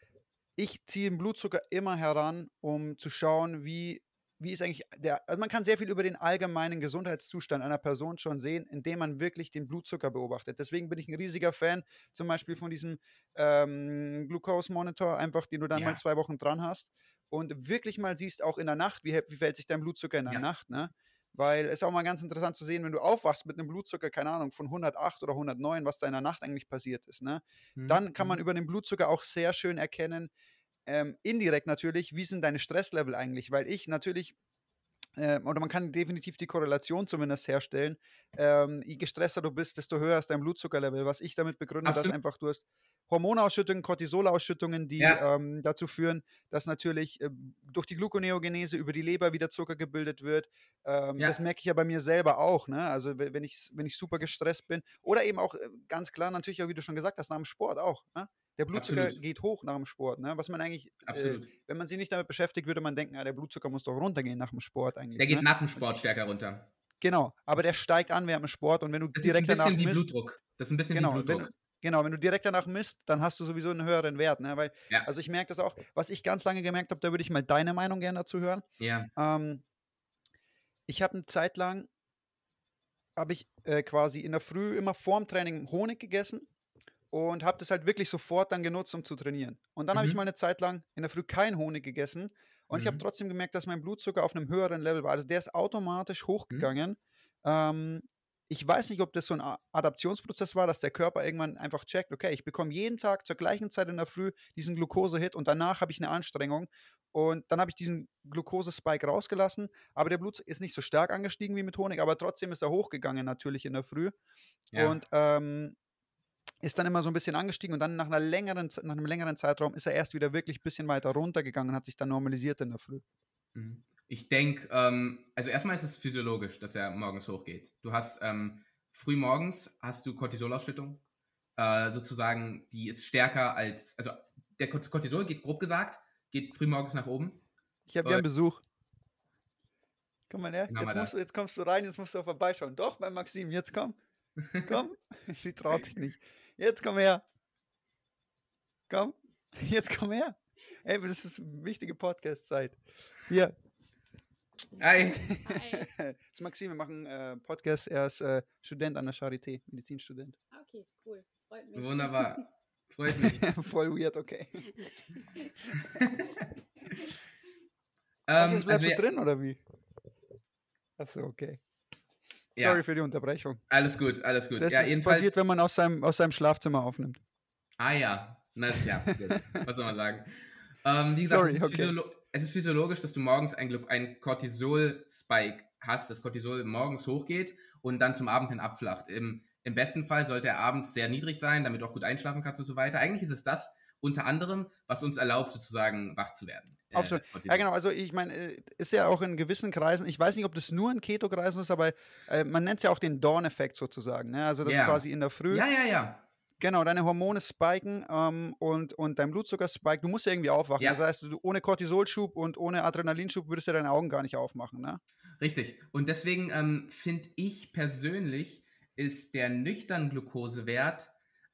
ich ziehe den Blutzucker immer heran, um zu schauen, wie, wie ist eigentlich der. Also man kann sehr viel über den allgemeinen Gesundheitszustand einer Person schon sehen, indem man wirklich den Blutzucker beobachtet. Deswegen bin ich ein riesiger Fan zum Beispiel von diesem ähm, Glucose Monitor, einfach den du dann Ja. mal zwei Wochen dran hast und wirklich mal siehst, auch in der Nacht, wie, wie verhält sich dein Blutzucker in der Ja. Nacht. Ne? Weil es ist auch mal ganz interessant zu sehen, wenn du aufwachst mit einem Blutzucker, keine Ahnung, von 108 oder 109, was da in der Nacht eigentlich passiert ist. Ne? Mhm. Dann kann man über den Blutzucker auch sehr schön erkennen, ähm, indirekt natürlich, wie sind deine Stresslevel eigentlich, weil ich natürlich, äh, oder man kann definitiv die Korrelation zumindest herstellen, ähm, je gestresster du bist, desto höher ist dein Blutzuckerlevel, was ich damit begründe, dass Absolut. einfach du hast Hormonausschüttungen, Cortisolausschüttungen, die Ja. ähm, dazu führen, dass natürlich äh, durch die Gluconeogenese über die Leber wieder Zucker gebildet wird. Ähm, Ja. Das merke ich ja bei mir selber auch. Ne? Also we- wenn ich, wenn ich super gestresst bin oder eben auch äh, ganz klar natürlich auch, wie du schon gesagt hast, nach dem Sport auch. Ne? Der Blutzucker Absolut. geht hoch nach dem Sport. Ne? Was man eigentlich, äh, wenn man sich nicht damit beschäftigt, würde man denken, ja, der Blutzucker muss doch runtergehen nach dem Sport eigentlich. Der geht ne? nach dem Sport stärker runter. Genau, aber der steigt an während dem Sport und wenn du Das direkt ist ein danach bisschen wie misst, Blutdruck. Das ist ein bisschen Genau, wie wenn, Blutdruck. du- genau, wenn du direkt danach misst, dann hast du sowieso einen höheren Wert. Ne? Weil, Ja. Also ich merke das auch, was ich ganz lange gemerkt habe, da würde ich mal deine Meinung gerne dazu hören. Ja. Ähm, ich habe eine Zeit lang, habe ich äh, quasi in der Früh immer vorm Training Honig gegessen und habe das halt wirklich sofort dann genutzt, um zu trainieren. Und dann habe ich Mhm. mal eine Zeit lang in der Früh keinen Honig gegessen und ich habe Mhm. trotzdem gemerkt, dass mein Blutzucker auf einem höheren Level war. Also der ist automatisch hochgegangen. Ähm, ich weiß nicht, ob das so ein Adaptionsprozess war, dass der Körper irgendwann einfach checkt, okay, ich bekomme jeden Tag zur gleichen Zeit in der Früh diesen Glucose-Hit und danach habe ich eine Anstrengung und dann habe ich diesen Glucose-Spike rausgelassen, aber der Blut ist nicht so stark angestiegen wie mit Honig, aber trotzdem ist er hochgegangen natürlich in der Früh ja. und ähm, ist dann immer so ein bisschen angestiegen und dann nach, einer längeren, nach einem längeren Zeitraum ist er erst wieder wirklich ein bisschen weiter runtergegangen und hat sich dann normalisiert in der Früh. Mhm. Ich denke, ähm, also erstmal ist es physiologisch, dass er morgens hochgeht. Du hast ähm, früh morgens hast du Cortisolausschüttung, äh, sozusagen, die ist stärker als, also der Cort- Cortisol geht grob gesagt, geht früh morgens nach oben. Ich habe Äh, gern Besuch. Komm mal her, jetzt, musst jetzt kommst du rein, jetzt musst du vorbeischauen. Doch, bei Maxim, jetzt komm. Komm. Sie traut sich nicht. Jetzt komm her. Komm. Jetzt komm her. Ey, das ist eine wichtige Podcast-Zeit. Hier, Ei. Hi. das ist Maxim, wir machen äh, Podcast. Er ist äh, Student an der Charité, Medizinstudent. Ah, Okay, cool. Freut mich. Wunderbar. Freut mich. Voll weird, okay. Ähm, jetzt bleibst also, du ja, drin, oder wie? Achso, okay. ja, Sorry für die Unterbrechung. alles gut, alles gut. Das ja, ist passiert, wenn man aus seinem, aus seinem Schlafzimmer aufnimmt. Ah ja, Na, ja, gut. was soll man sagen? Ähm, wie gesagt, Sorry, okay. Es ist physiologisch, dass du morgens ein, ein Cortisol-Spike hast, das Cortisol morgens hochgeht und dann zum Abend hin abflacht. Im, Im besten Fall sollte er abends sehr niedrig sein, damit du auch gut einschlafen kannst und so weiter. Eigentlich ist es das unter anderem, was uns erlaubt, sozusagen wach zu werden. Äh. Ja, genau. Also, ich meine, äh, ist ja auch in gewissen Kreisen, ich weiß nicht, ob das nur in Keto-Kreisen ist, aber äh, man nennt es ja auch den Dawn-Effekt sozusagen. Ne? Also, das Ja. quasi in der Früh. Ja, ja, ja. Genau, deine Hormone spiken ähm, und, und dein Blutzucker spike. Du musst ja irgendwie aufwachen. Ja. Das heißt, du, ohne Cortisolschub und ohne Adrenalinschub würdest du deine Augen gar nicht aufmachen. Ne? Richtig. Und deswegen ähm, finde ich persönlich, ist der nüchtern Glukosewert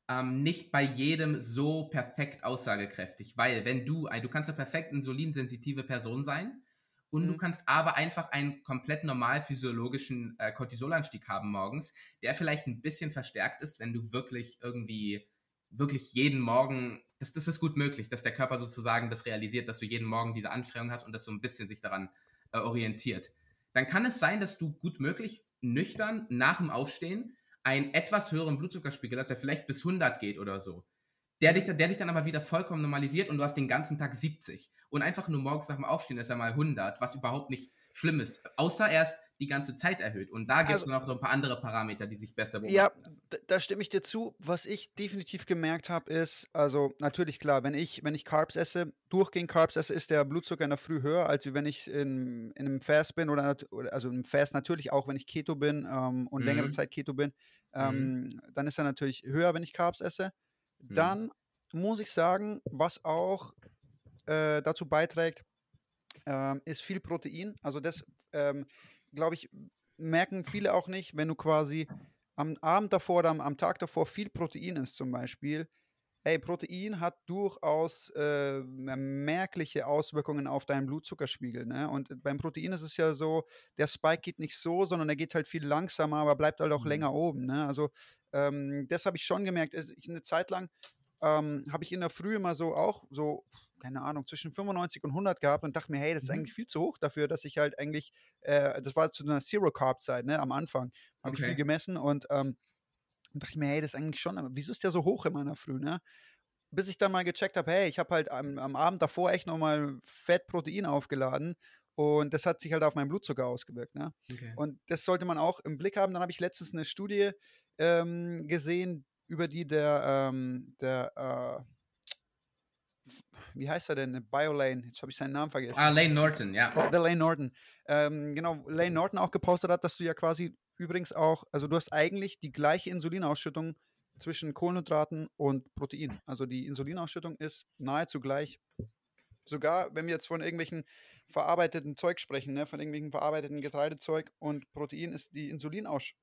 ähm, nicht bei jedem so perfekt aussagekräftig. Weil wenn du, ein- du kannst eine perfekt insulinsensitive Person sein und du Mhm. kannst aber einfach einen komplett normal physiologischen äh, Cortisolanstieg haben morgens, der vielleicht ein bisschen verstärkt ist, wenn du wirklich irgendwie, wirklich jeden Morgen, das, das ist gut möglich, dass der Körper sozusagen das realisiert, dass du jeden Morgen diese Anstrengung hast und das so ein bisschen sich daran äh, orientiert. Dann kann es sein, dass du gut möglich nüchtern nach dem Aufstehen einen etwas höheren Blutzuckerspiegel hast, der vielleicht bis 100 geht oder so. Der dich, der dich dann aber wieder vollkommen normalisiert und du hast den ganzen Tag 70. Und einfach nur morgens nach dem Aufstehen ist er mal 100, was überhaupt nicht schlimm ist. Außer erst die ganze Zeit erhöht. Und da gibt es also, noch so ein paar andere Parameter, die sich besser beobachten ja, lassen. Ja, da stimme ich dir zu. Was ich definitiv gemerkt habe, ist, also natürlich klar, wenn ich, wenn ich Carbs esse, durchgehend Carbs esse, ist der Blutzucker in der Früh höher, als wenn ich in, in einem Fast bin oder, also im Fast natürlich auch, wenn ich Keto bin ähm, und mhm. längere Zeit Keto bin, ähm, mhm. dann ist er natürlich höher, wenn ich Carbs esse. Mhm. Dann muss ich sagen, was auch äh, dazu beiträgt, ähm, ist viel Protein. Also das ähm, glaube ich, merken viele auch nicht, wenn du quasi am Abend davor oder am, am Tag davor viel Protein isst zum Beispiel. Ey, Protein hat durchaus äh, merkliche Auswirkungen auf deinen Blutzuckerspiegel. Ne? Und beim Protein ist es ja so, der Spike geht nicht so, sondern er geht halt viel langsamer, aber bleibt halt auch mhm. länger oben. Ne? Also ähm, das habe ich schon gemerkt. Ich, eine Zeit lang ähm, habe ich in der Früh immer so auch so keine Ahnung, zwischen 95 und 100 gehabt und dachte mir, hey, das ist mhm. eigentlich viel zu hoch dafür, dass ich halt eigentlich, äh, das war zu einer Zero-Carb-Zeit, ne, am Anfang, habe okay. ich viel gemessen und ähm, dachte ich mir, hey, das ist eigentlich schon, aber wieso ist der so hoch in meiner Früh, ne? Bis ich dann mal gecheckt habe, hey, ich habe halt am, am Abend davor echt nochmal Fettprotein aufgeladen und das hat sich halt auf meinen Blutzucker ausgewirkt. Ne? Okay. Und das sollte man auch im Blick haben. Dann habe ich letztens eine Studie ähm, gesehen, über die der, ähm, der äh, wie heißt er denn? BioLane, jetzt habe ich seinen Namen vergessen. Ah, Lane Norton, ja. Der Lane Norton. Ähm, genau, Lane Norton auch gepostet hat, dass du ja quasi übrigens auch, also du hast eigentlich die gleiche Insulinausschüttung zwischen Kohlenhydraten und Protein. Also die Insulinausschüttung ist nahezu gleich. Sogar, wenn wir jetzt von irgendwelchen verarbeiteten Zeug sprechen, ne, von irgendwelchen verarbeiteten Getreidezeug und Protein ist die Insulinausschüttung,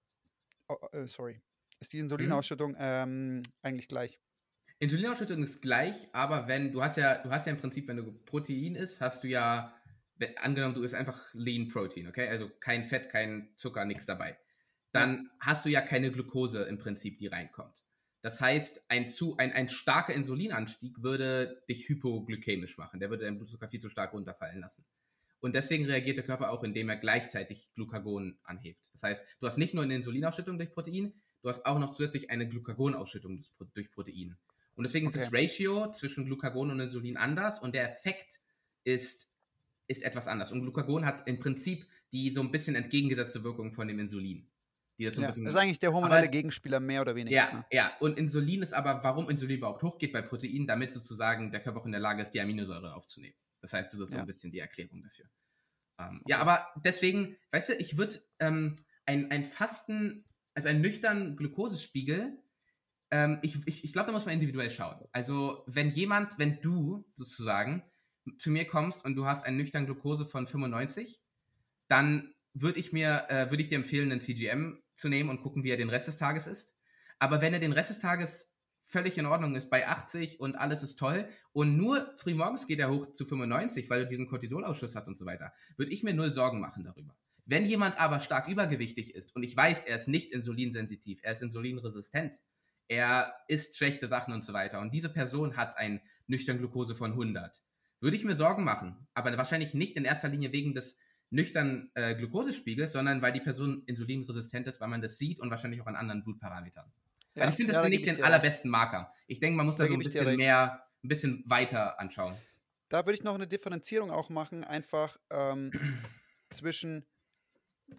oh, äh, sorry, ist die mhm. Insulinausschüttung mhm. ähm, eigentlich gleich. Insulinausschüttung ist gleich, aber wenn, du hast ja, du hast ja im Prinzip, wenn du Protein isst, hast du ja, wenn, angenommen, du isst einfach Lean Protein, okay? Also kein Fett, kein Zucker, nichts dabei. Dann hast du ja keine Glucose im Prinzip, die reinkommt. Das heißt, ein, zu, ein, ein starker Insulinanstieg würde dich hypoglykämisch machen. Der würde deinen Blutzucker viel zu stark runterfallen lassen. Und deswegen reagiert der Körper auch, indem er gleichzeitig Glucagon anhebt. Das heißt, du hast nicht nur eine Insulinausschüttung durch Protein, du hast auch noch zusätzlich eine Glucagonausschüttung durch Protein. Und deswegen okay. ist das Ratio zwischen Glucagon und Insulin anders und der Effekt ist, ist etwas anders. Und Glucagon hat im Prinzip die so ein bisschen entgegengesetzte Wirkung von dem Insulin. Das, so ja, das, ist eigentlich der hormonelle aber, Gegenspieler, mehr oder weniger. Ja, ne? ja, und Insulin ist aber, warum Insulin überhaupt hochgeht bei Protein, damit sozusagen der Körper auch in der Lage ist, die Aminosäure aufzunehmen. Das heißt, das ist so ja. ein bisschen die Erklärung dafür. Ähm, okay. Ja, aber deswegen, weißt du, ich würde ähm, ein, ein Fasten, also einen nüchternen Glukosespiegel ähm, ich ich, ich glaube, da muss man individuell schauen. Also, wenn jemand, wenn du sozusagen zu mir kommst und du hast einen nüchternen Glucose von 95, dann würde ich mir, äh, würde ich dir empfehlen, einen CGM zu nehmen und gucken, wie er den Rest des Tages ist. Aber wenn er den Rest des Tages völlig in Ordnung ist, bei 80 und alles ist toll und nur frühmorgens geht er hoch zu 95, weil du diesen Cortisolausschuss hast und so weiter, würde ich mir null Sorgen machen darüber. Wenn jemand aber stark übergewichtig ist und ich weiß, er ist nicht insulinsensitiv, er ist insulinresistent, er isst schlechte Sachen und so weiter. Und diese Person hat ein nüchtern Glucose von 100. Würde ich mir Sorgen machen, aber wahrscheinlich nicht in erster Linie wegen des nüchternen äh, Glukosespiegels, sondern weil die Person insulinresistent ist, weil man das sieht und wahrscheinlich auch an anderen Blutparametern. Ja, also ich finde, das ja, sind nicht den allerbesten Marker. Ich denke, man muss da, da so ein bisschen mehr, ein bisschen weiter anschauen. Da würde ich noch eine Differenzierung auch machen, einfach ähm, zwischen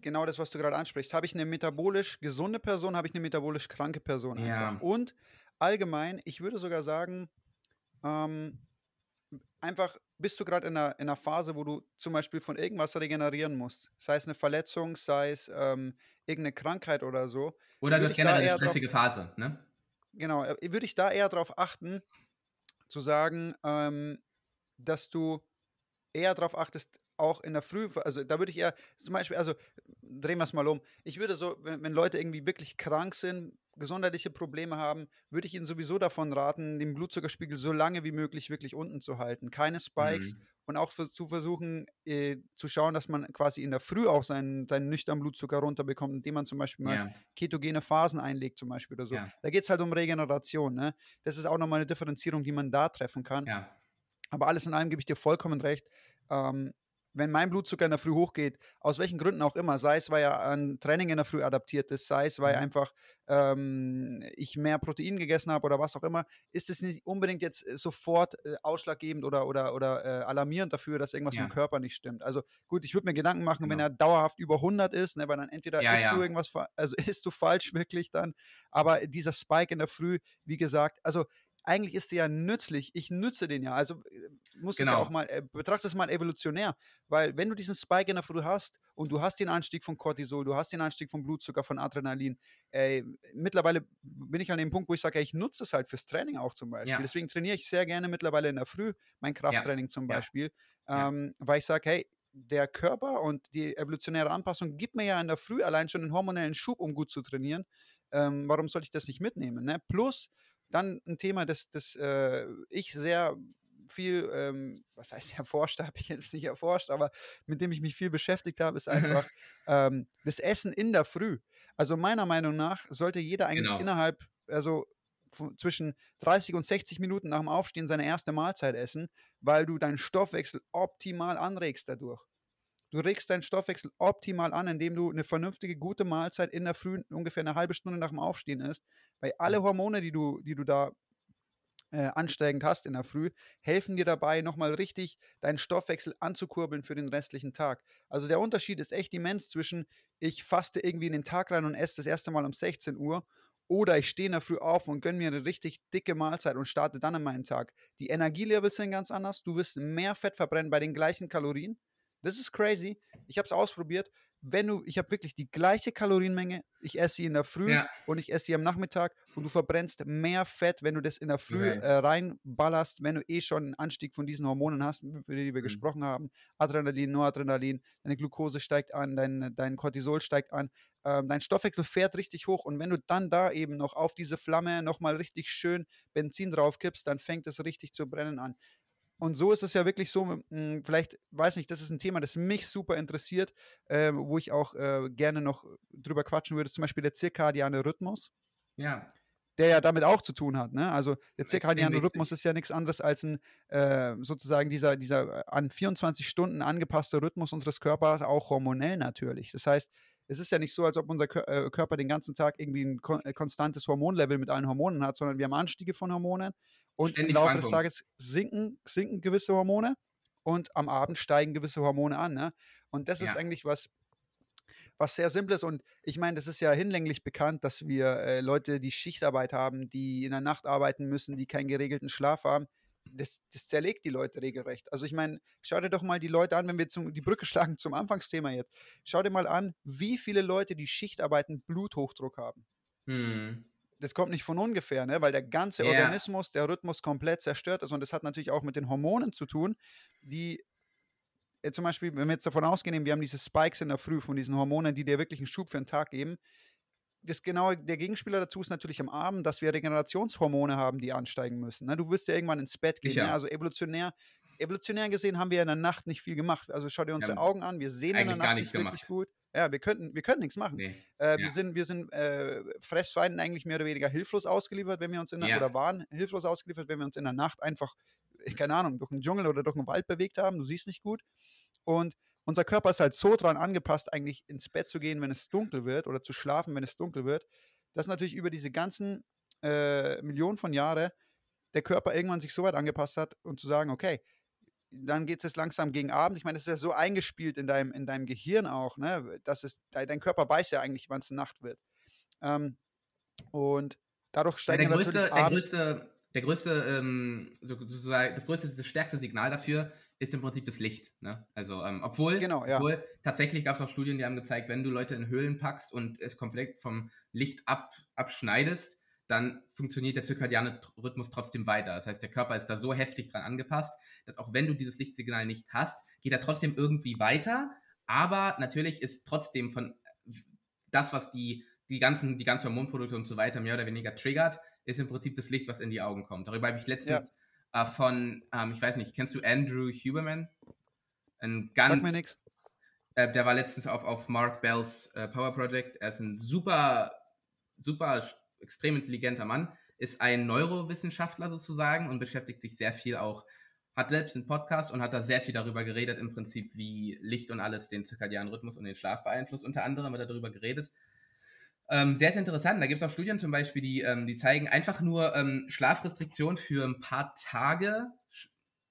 genau das, was du gerade ansprichst. Habe ich eine metabolisch gesunde Person, habe ich eine metabolisch kranke Person einfach. Ja. Und allgemein, ich würde sogar sagen, ähm, einfach bist du gerade in einer, in einer Phase, wo du zum Beispiel von irgendwas regenerieren musst. Sei es eine Verletzung, sei es ähm, irgendeine Krankheit oder so. Oder du hast generell eine stressige drauf, Phase, ne? Genau, äh, würde ich da eher darauf achten, zu sagen, ähm, dass du eher darauf achtest, auch in der Früh, also da würde ich eher zum Beispiel, also drehen wir es mal um. Ich würde so, wenn, wenn, Leute irgendwie wirklich krank sind, gesundheitliche Probleme haben, würde ich ihnen sowieso davon raten, den Blutzuckerspiegel so lange wie möglich wirklich unten zu halten. Keine Spikes mhm. und auch für, zu versuchen äh, zu schauen, dass man quasi in der Früh auch seinen, seinen nüchternen Blutzucker runterbekommt, indem man zum Beispiel mal ja. ketogene Phasen einlegt, zum Beispiel oder so. Ja. Da geht es halt um Regeneration. Ne? Das ist auch nochmal eine Differenzierung, die man da treffen kann. Ja. Aber alles in allem gebe ich dir vollkommen recht. Ähm, wenn mein Blutzucker in der Früh hochgeht, aus welchen Gründen auch immer, sei es, weil er an Training in der Früh adaptiert ist, sei es, weil Mhm. einfach ähm, ich mehr Protein gegessen habe oder was auch immer, ist es nicht unbedingt jetzt äh, sofort äh, ausschlaggebend oder, oder, oder äh, alarmierend dafür, dass irgendwas Ja. im Körper nicht stimmt. Also gut, ich würde mir Gedanken machen, wenn Genau. er dauerhaft über 100 ist, ne, weil dann entweder Ja, isst ja. du irgendwas, also isst du falsch wirklich dann, aber dieser Spike in der Früh, wie gesagt, also eigentlich ist der ja nützlich. Ich nütze den ja. Also äh, muss es ja Genau. auch mal, äh, betrachte es mal evolutionär. Weil wenn du diesen Spike in der Früh hast und du hast den Anstieg von Cortisol, du hast den Anstieg von Blutzucker, von Adrenalin, ey, mittlerweile bin ich an dem Punkt, wo ich sage, ich nutze es halt fürs Training auch zum Beispiel. Ja. Deswegen trainiere ich sehr gerne mittlerweile in der Früh mein Krafttraining zum Ja. Beispiel, Ja. ähm, weil ich sage, hey, der Körper und die evolutionäre Anpassung gibt mir ja in der Früh allein schon einen hormonellen Schub, um gut zu trainieren. Ähm, warum soll ich das nicht mitnehmen? Ne? Plus dann ein Thema, das, das äh, ich sehr viel, ähm, was heißt erforscht, habe ich jetzt nicht erforscht, aber mit dem ich mich viel beschäftigt habe, ist einfach ähm, das Essen in der Früh. Also meiner Meinung nach sollte jeder eigentlich Genau. innerhalb, also zwischen 30 und 60 Minuten nach dem Aufstehen seine erste Mahlzeit essen, weil du deinen Stoffwechsel optimal anregst dadurch. Du regst deinen Stoffwechsel optimal an, indem du eine vernünftige, gute Mahlzeit in der Früh ungefähr eine halbe Stunde nach dem Aufstehen isst, weil alle Hormone, die du, die du da äh, ansteigend hast in der Früh, helfen dir dabei, nochmal richtig deinen Stoffwechsel anzukurbeln für den restlichen Tag. Also der Unterschied ist echt immens zwischen, ich faste irgendwie in den Tag rein und esse das erste Mal um 16 Uhr oder ich stehe in der Früh auf und gönne mir eine richtig dicke Mahlzeit und starte dann in meinen Tag. Die Energielevels sind ganz anders. Du wirst mehr Fett verbrennen bei den gleichen Kalorien. Das ist crazy. Ich habe es ausprobiert. Wenn du, ich habe wirklich die gleiche Kalorienmenge, ich esse sie in der Früh Ja. und ich esse sie am Nachmittag und du verbrennst mehr Fett, wenn du das in der Früh Okay. äh, reinballerst, wenn du eh schon einen Anstieg von diesen Hormonen hast, über die wir Mhm. gesprochen haben. Adrenalin, Noradrenalin, deine Glucose steigt an, dein, dein Cortisol steigt an, ähm, dein Stoffwechsel fährt richtig hoch und wenn du dann da eben noch auf diese Flamme nochmal richtig schön Benzin drauf kippst, dann fängt es richtig zu brennen an. Und so ist es ja wirklich so, mh, vielleicht, weiß nicht, das ist ein Thema, das mich super interessiert, äh, wo ich auch äh, gerne noch drüber quatschen würde, zum Beispiel der zirkadiane Rhythmus, Ja, der ja damit auch zu tun hat. Ne? Also der zirkadiane. Rhythmus ist ja nichts anderes als ein äh, sozusagen dieser, dieser äh, an 24 Stunden angepasste Rhythmus unseres Körpers, auch hormonell natürlich. Das heißt, es ist ja nicht so, als ob unser äh, Körper den ganzen Tag irgendwie ein äh, konstantes Hormonlevel mit allen Hormonen hat, sondern wir haben Anstiege von Hormonen und Ständig im Laufe des Schwankungen. Tages sinken, sinken gewisse Hormone und am Abend steigen gewisse Hormone an. Ne? Und das ist Ja. eigentlich was, was sehr Simples und ich meine, das ist ja hinlänglich bekannt, dass wir äh, Leute, die Schichtarbeit haben, die in der Nacht arbeiten müssen, die keinen geregelten Schlaf haben, das, das zerlegt die Leute regelrecht. Also ich meine, schau dir doch mal die Leute an, wenn wir zum, die Brücke schlagen zum Anfangsthema jetzt. Schau dir mal an, wie viele Leute, die Schichtarbeiten, Bluthochdruck haben. hm. Das kommt nicht von ungefähr, ne? weil der ganze Ja. Organismus, der Rhythmus komplett zerstört ist und das hat natürlich auch mit den Hormonen zu tun, die äh, zum Beispiel, wenn wir jetzt davon ausgehen, wir haben diese Spikes in der Früh von diesen Hormonen, die dir wirklich einen Schub für den Tag geben. Das genau, der Gegenspieler dazu ist natürlich am Abend, dass wir Regenerationshormone haben, die ansteigen müssen. Ne? Du wirst ja irgendwann ins Bett gehen. Ne? Also evolutionär, evolutionär gesehen haben wir in der Nacht nicht viel gemacht. Also schau dir unsere haben Augen an, wir sehen in der Nacht nicht wirklich gemacht. gut. Ja, wir könnten, wir könnten nichts machen. Nee. Äh, Wir Ja. sind, wir sind äh, Fressfeinden eigentlich mehr oder weniger hilflos ausgeliefert, wenn wir uns in der, Ja. oder waren hilflos ausgeliefert, wenn wir uns in der Nacht einfach, äh, keine Ahnung, durch einen Dschungel oder durch einen Wald bewegt haben. Du siehst nicht gut. Und unser Körper ist halt so dran angepasst, eigentlich ins Bett zu gehen, wenn es dunkel wird, oder zu schlafen, wenn es dunkel wird, dass natürlich über diese ganzen äh, Millionen von Jahren der Körper irgendwann sich so weit angepasst hat, um zu sagen, okay, dann geht es jetzt langsam gegen Abend. Ich meine, das ist ja so eingespielt in deinem, in deinem Gehirn auch, ne? Das ist, dein Körper weiß ja eigentlich, wann es Nacht wird. Ähm, und dadurch Ja, steigen der größte, natürlich der größte, der größte, ähm, so- sozusagen, das größte, das stärkste Signal dafür ist im Prinzip das Licht. Ne? Also, ähm, obwohl, Genau, ja. obwohl tatsächlich gab es auch Studien, die haben gezeigt, wenn du Leute in Höhlen packst und es komplett vom Licht ab, abschneidest, dann funktioniert der zirkadiane Rhythmus trotzdem weiter. Das heißt, der Körper ist da so heftig dran angepasst, dass auch wenn du dieses Lichtsignal nicht hast, geht er trotzdem irgendwie weiter. Aber natürlich ist trotzdem von das, was die, die, ganzen, die ganze Hormonproduktion und so weiter mehr oder weniger triggert, ist im Prinzip das Licht, was in die Augen kommt. Darüber habe ich letztens äh, von, ähm, ich weiß nicht, kennst du Andrew Huberman? Ein ganz, Sag mir nichts. äh, der war letztens auf, auf Mark Bells äh, Power Project. Er ist ein super, super extrem intelligenter Mann, ist ein Neurowissenschaftler sozusagen und beschäftigt sich sehr viel auch hat selbst einen Podcast und hat da sehr viel darüber geredet, im Prinzip, wie Licht und alles den zirkadianen Rhythmus und den Schlaf beeinflusst. Unter anderem hat er darüber geredet. Ähm, sehr, sehr interessant. Da gibt es auch Studien zum Beispiel, die, ähm, die zeigen, einfach nur ähm, Schlafrestriktion für ein paar Tage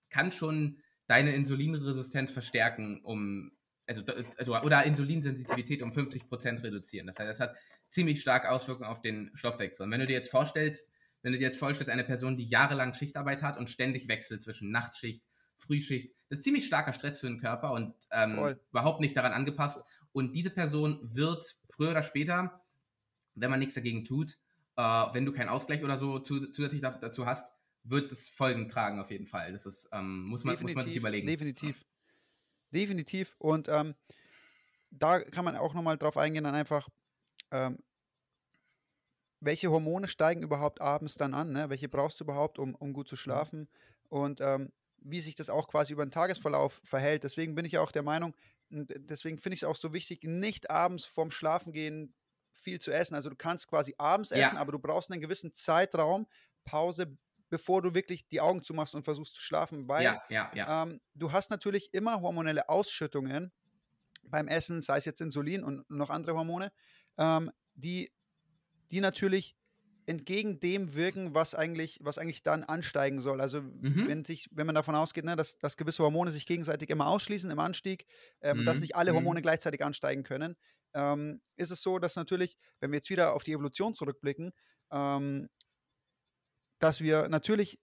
kann schon deine Insulinresistenz verstärken, um also, also oder Insulinsensitivität um 50% reduzieren. Das heißt, das hat ziemlich stark Auswirkungen auf den Stoffwechsel. Und wenn du dir jetzt vorstellst, wenn du dir jetzt vorstellst, eine Person, die jahrelang Schichtarbeit hat und ständig wechselt zwischen Nachtschicht, Frühschicht, das ist ziemlich starker Stress für den Körper und ähm, überhaupt nicht daran angepasst. Und diese Person wird früher oder später, wenn man nichts dagegen tut, äh, wenn du keinen Ausgleich oder so zusätzlich dazu hast, wird es Folgen tragen auf jeden Fall. Das ist, ähm, muss, man, muss man sich überlegen. Definitiv. Definitiv. Und ähm, da kann man auch nochmal drauf eingehen, dann einfach, ähm, welche Hormone steigen überhaupt abends dann an? Ne? Welche brauchst du überhaupt, um, um gut zu schlafen? Und ähm, wie sich das auch quasi über den Tagesverlauf verhält. Deswegen bin ich auch der Meinung, deswegen finde ich es auch so wichtig, nicht abends vorm Schlafengehen viel zu essen. Also du kannst quasi abends essen, ja. aber du brauchst einen gewissen Zeitraum, Pause, bevor du wirklich die Augen zumachst und versuchst zu schlafen, weil ja, ja, ja. Ähm, du hast natürlich immer hormonelle Ausschüttungen beim Essen, sei es jetzt Insulin und noch andere Hormone, ähm, die, die natürlich entgegen dem wirken, was eigentlich, was eigentlich dann ansteigen soll. Also mhm. wenn, sich, wenn man davon ausgeht, ne, dass, dass gewisse Hormone sich gegenseitig immer ausschließen im Anstieg, ähm, mhm. dass nicht alle mhm. Hormone mhm. gleichzeitig ansteigen können, ähm, ist es so, dass natürlich, wenn wir jetzt wieder auf die Evolution zurückblicken, ähm, dass wir natürlich,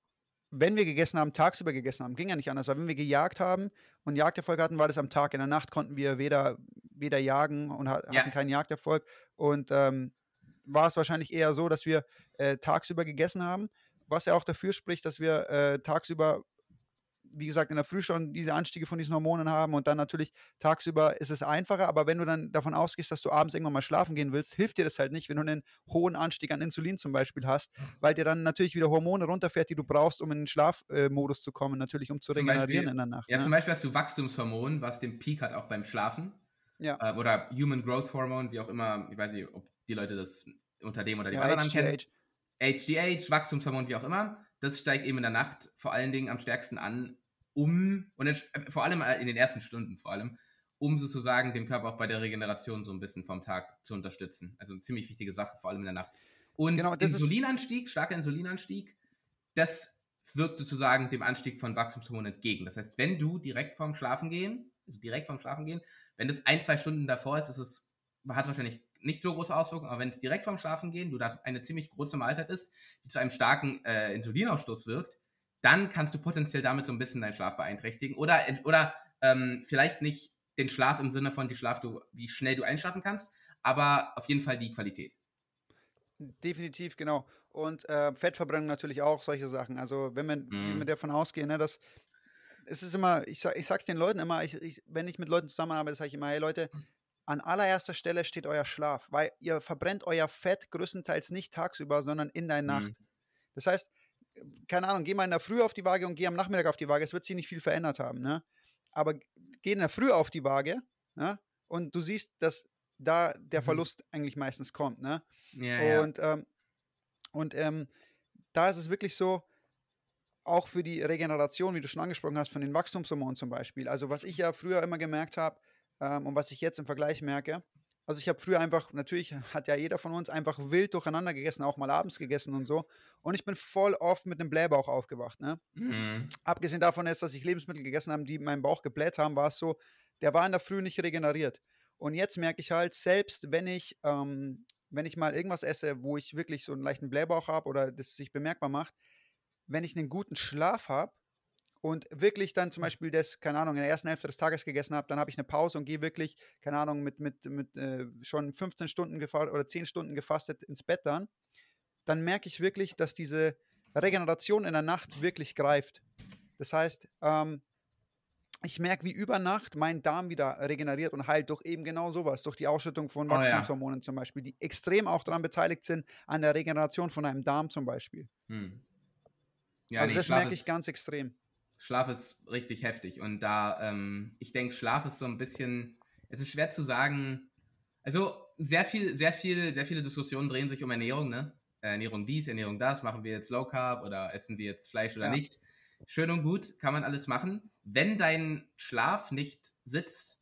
wenn wir gegessen haben, tagsüber gegessen haben. Ging ja nicht anders, weil wenn wir gejagt haben und Jagderfolg hatten, war das am Tag. In der Nacht konnten wir weder, weder jagen und hatten ja. keinen Jagderfolg. Und ähm, war es wahrscheinlich eher so, dass wir äh, tagsüber gegessen haben, was ja auch dafür spricht, dass wir äh, tagsüber wie gesagt, in der Früh schon diese Anstiege von diesen Hormonen haben und dann natürlich tagsüber ist es einfacher, aber wenn du dann davon ausgehst, dass du abends irgendwann mal schlafen gehen willst, hilft dir das halt nicht, wenn du einen hohen Anstieg an Insulin zum Beispiel hast, weil dir dann natürlich wieder Hormone runterfährt, die du brauchst, um in den Schlafmodus zu kommen, natürlich um zu zum regenerieren Beispiel, in der Nacht. Ja, ne? zum Beispiel hast du Wachstumshormon, was den Peak hat auch beim Schlafen. Ja. Äh, oder Human Growth Hormone, wie auch immer, ich weiß nicht, ob die Leute das unter dem oder dem ja, anderen HGH. kennen. HGH, Wachstumshormon, wie auch immer, das steigt eben in der Nacht vor allen Dingen am stärksten an, um, und dann, äh, vor allem äh, in den ersten Stunden vor allem, um sozusagen den Körper auch bei der Regeneration so ein bisschen vom Tag zu unterstützen. Also eine ziemlich wichtige Sache, vor allem in der Nacht. Und genau, Insulinanstieg, starker Insulinanstieg, das wirkt sozusagen dem Anstieg von Wachstumshormonen entgegen. Das heißt, wenn du direkt vorm Schlafen gehen, also direkt vorm Schlafen gehen, wenn das ein, zwei Stunden davor ist, ist es, hat wahrscheinlich nicht so große Auswirkungen, aber wenn es direkt vorm Schlafen gehen, du da eine ziemlich große Mahlzeit ist, die zu einem starken äh, Insulinausstoß wirkt, dann kannst du potenziell damit so ein bisschen deinen Schlaf beeinträchtigen. Oder, oder ähm, vielleicht nicht den Schlaf im Sinne von, die Schlaf du, wie schnell du einschlafen kannst, aber auf jeden Fall die Qualität. Definitiv, genau. Und äh, Fettverbrennung natürlich auch, solche Sachen. Also wenn man, mm. wenn davon ausgehen, ne, dass es ist immer, ich, sag, ich sag's den Leuten immer, ich, ich, wenn ich mit Leuten zusammenarbeite, sage ich immer, hey Leute, an allererster Stelle steht euer Schlaf, weil ihr verbrennt euer Fett größtenteils nicht tagsüber, sondern in der Nacht. Mm. Das heißt, keine Ahnung, geh mal in der Früh auf die Waage und geh am Nachmittag auf die Waage. Es wird sich nicht viel verändert haben, ne? Aber geh in der Früh auf die Waage, ne? Und du siehst, dass da der mhm. Verlust mhm. eigentlich meistens kommt, ne? Ja, und ja. Ähm, und ähm, da ist es wirklich so, auch für die Regeneration, wie du schon angesprochen hast, von den Wachstumshormonen zum Beispiel. Also was ich ja früher immer gemerkt habe ähm, und was ich jetzt im Vergleich merke, also ich habe früher einfach, natürlich hat ja jeder von uns einfach wild durcheinander gegessen, auch mal abends gegessen und so. Und ich bin voll oft mit einem Blähbauch aufgewacht. Ne? Mhm. Abgesehen davon jetzt, dass ich Lebensmittel gegessen habe, die meinen Bauch gebläht haben, war es so, der war in der Früh nicht regeneriert. Und jetzt merke ich halt, selbst wenn ich, ähm, wenn ich mal irgendwas esse, wo ich wirklich so einen leichten Blähbauch habe oder das sich bemerkbar macht, wenn ich einen guten Schlaf habe, und wirklich dann zum Beispiel das, keine Ahnung, in der ersten Hälfte des Tages gegessen habe, dann habe ich eine Pause und gehe wirklich, keine Ahnung, mit, mit, mit äh, schon 15 Stunden oder 10 Stunden gefastet ins Bett dann, dann merke ich wirklich, dass diese Regeneration in der Nacht wirklich greift. Das heißt, ähm, ich merke, wie über Nacht mein Darm wieder regeneriert und heilt durch eben genau sowas, durch die Ausschüttung von Wachstumshormonen oh, ja. zum Beispiel, die extrem auch daran beteiligt sind, an der Regeneration von einem Darm zum Beispiel. Hm. Ja, also das merke ich ganz extrem. Schlaf ist richtig heftig. Und da, ähm, ich denke, Schlaf ist so ein bisschen, es ist schwer zu sagen, also sehr viel, sehr viel, sehr viele Diskussionen drehen sich um Ernährung, ne? Ernährung dies, Ernährung das, machen wir jetzt Low Carb oder essen wir jetzt Fleisch oder ja. nicht? schön und gut, kann man alles machen. Wenn dein Schlaf nicht sitzt,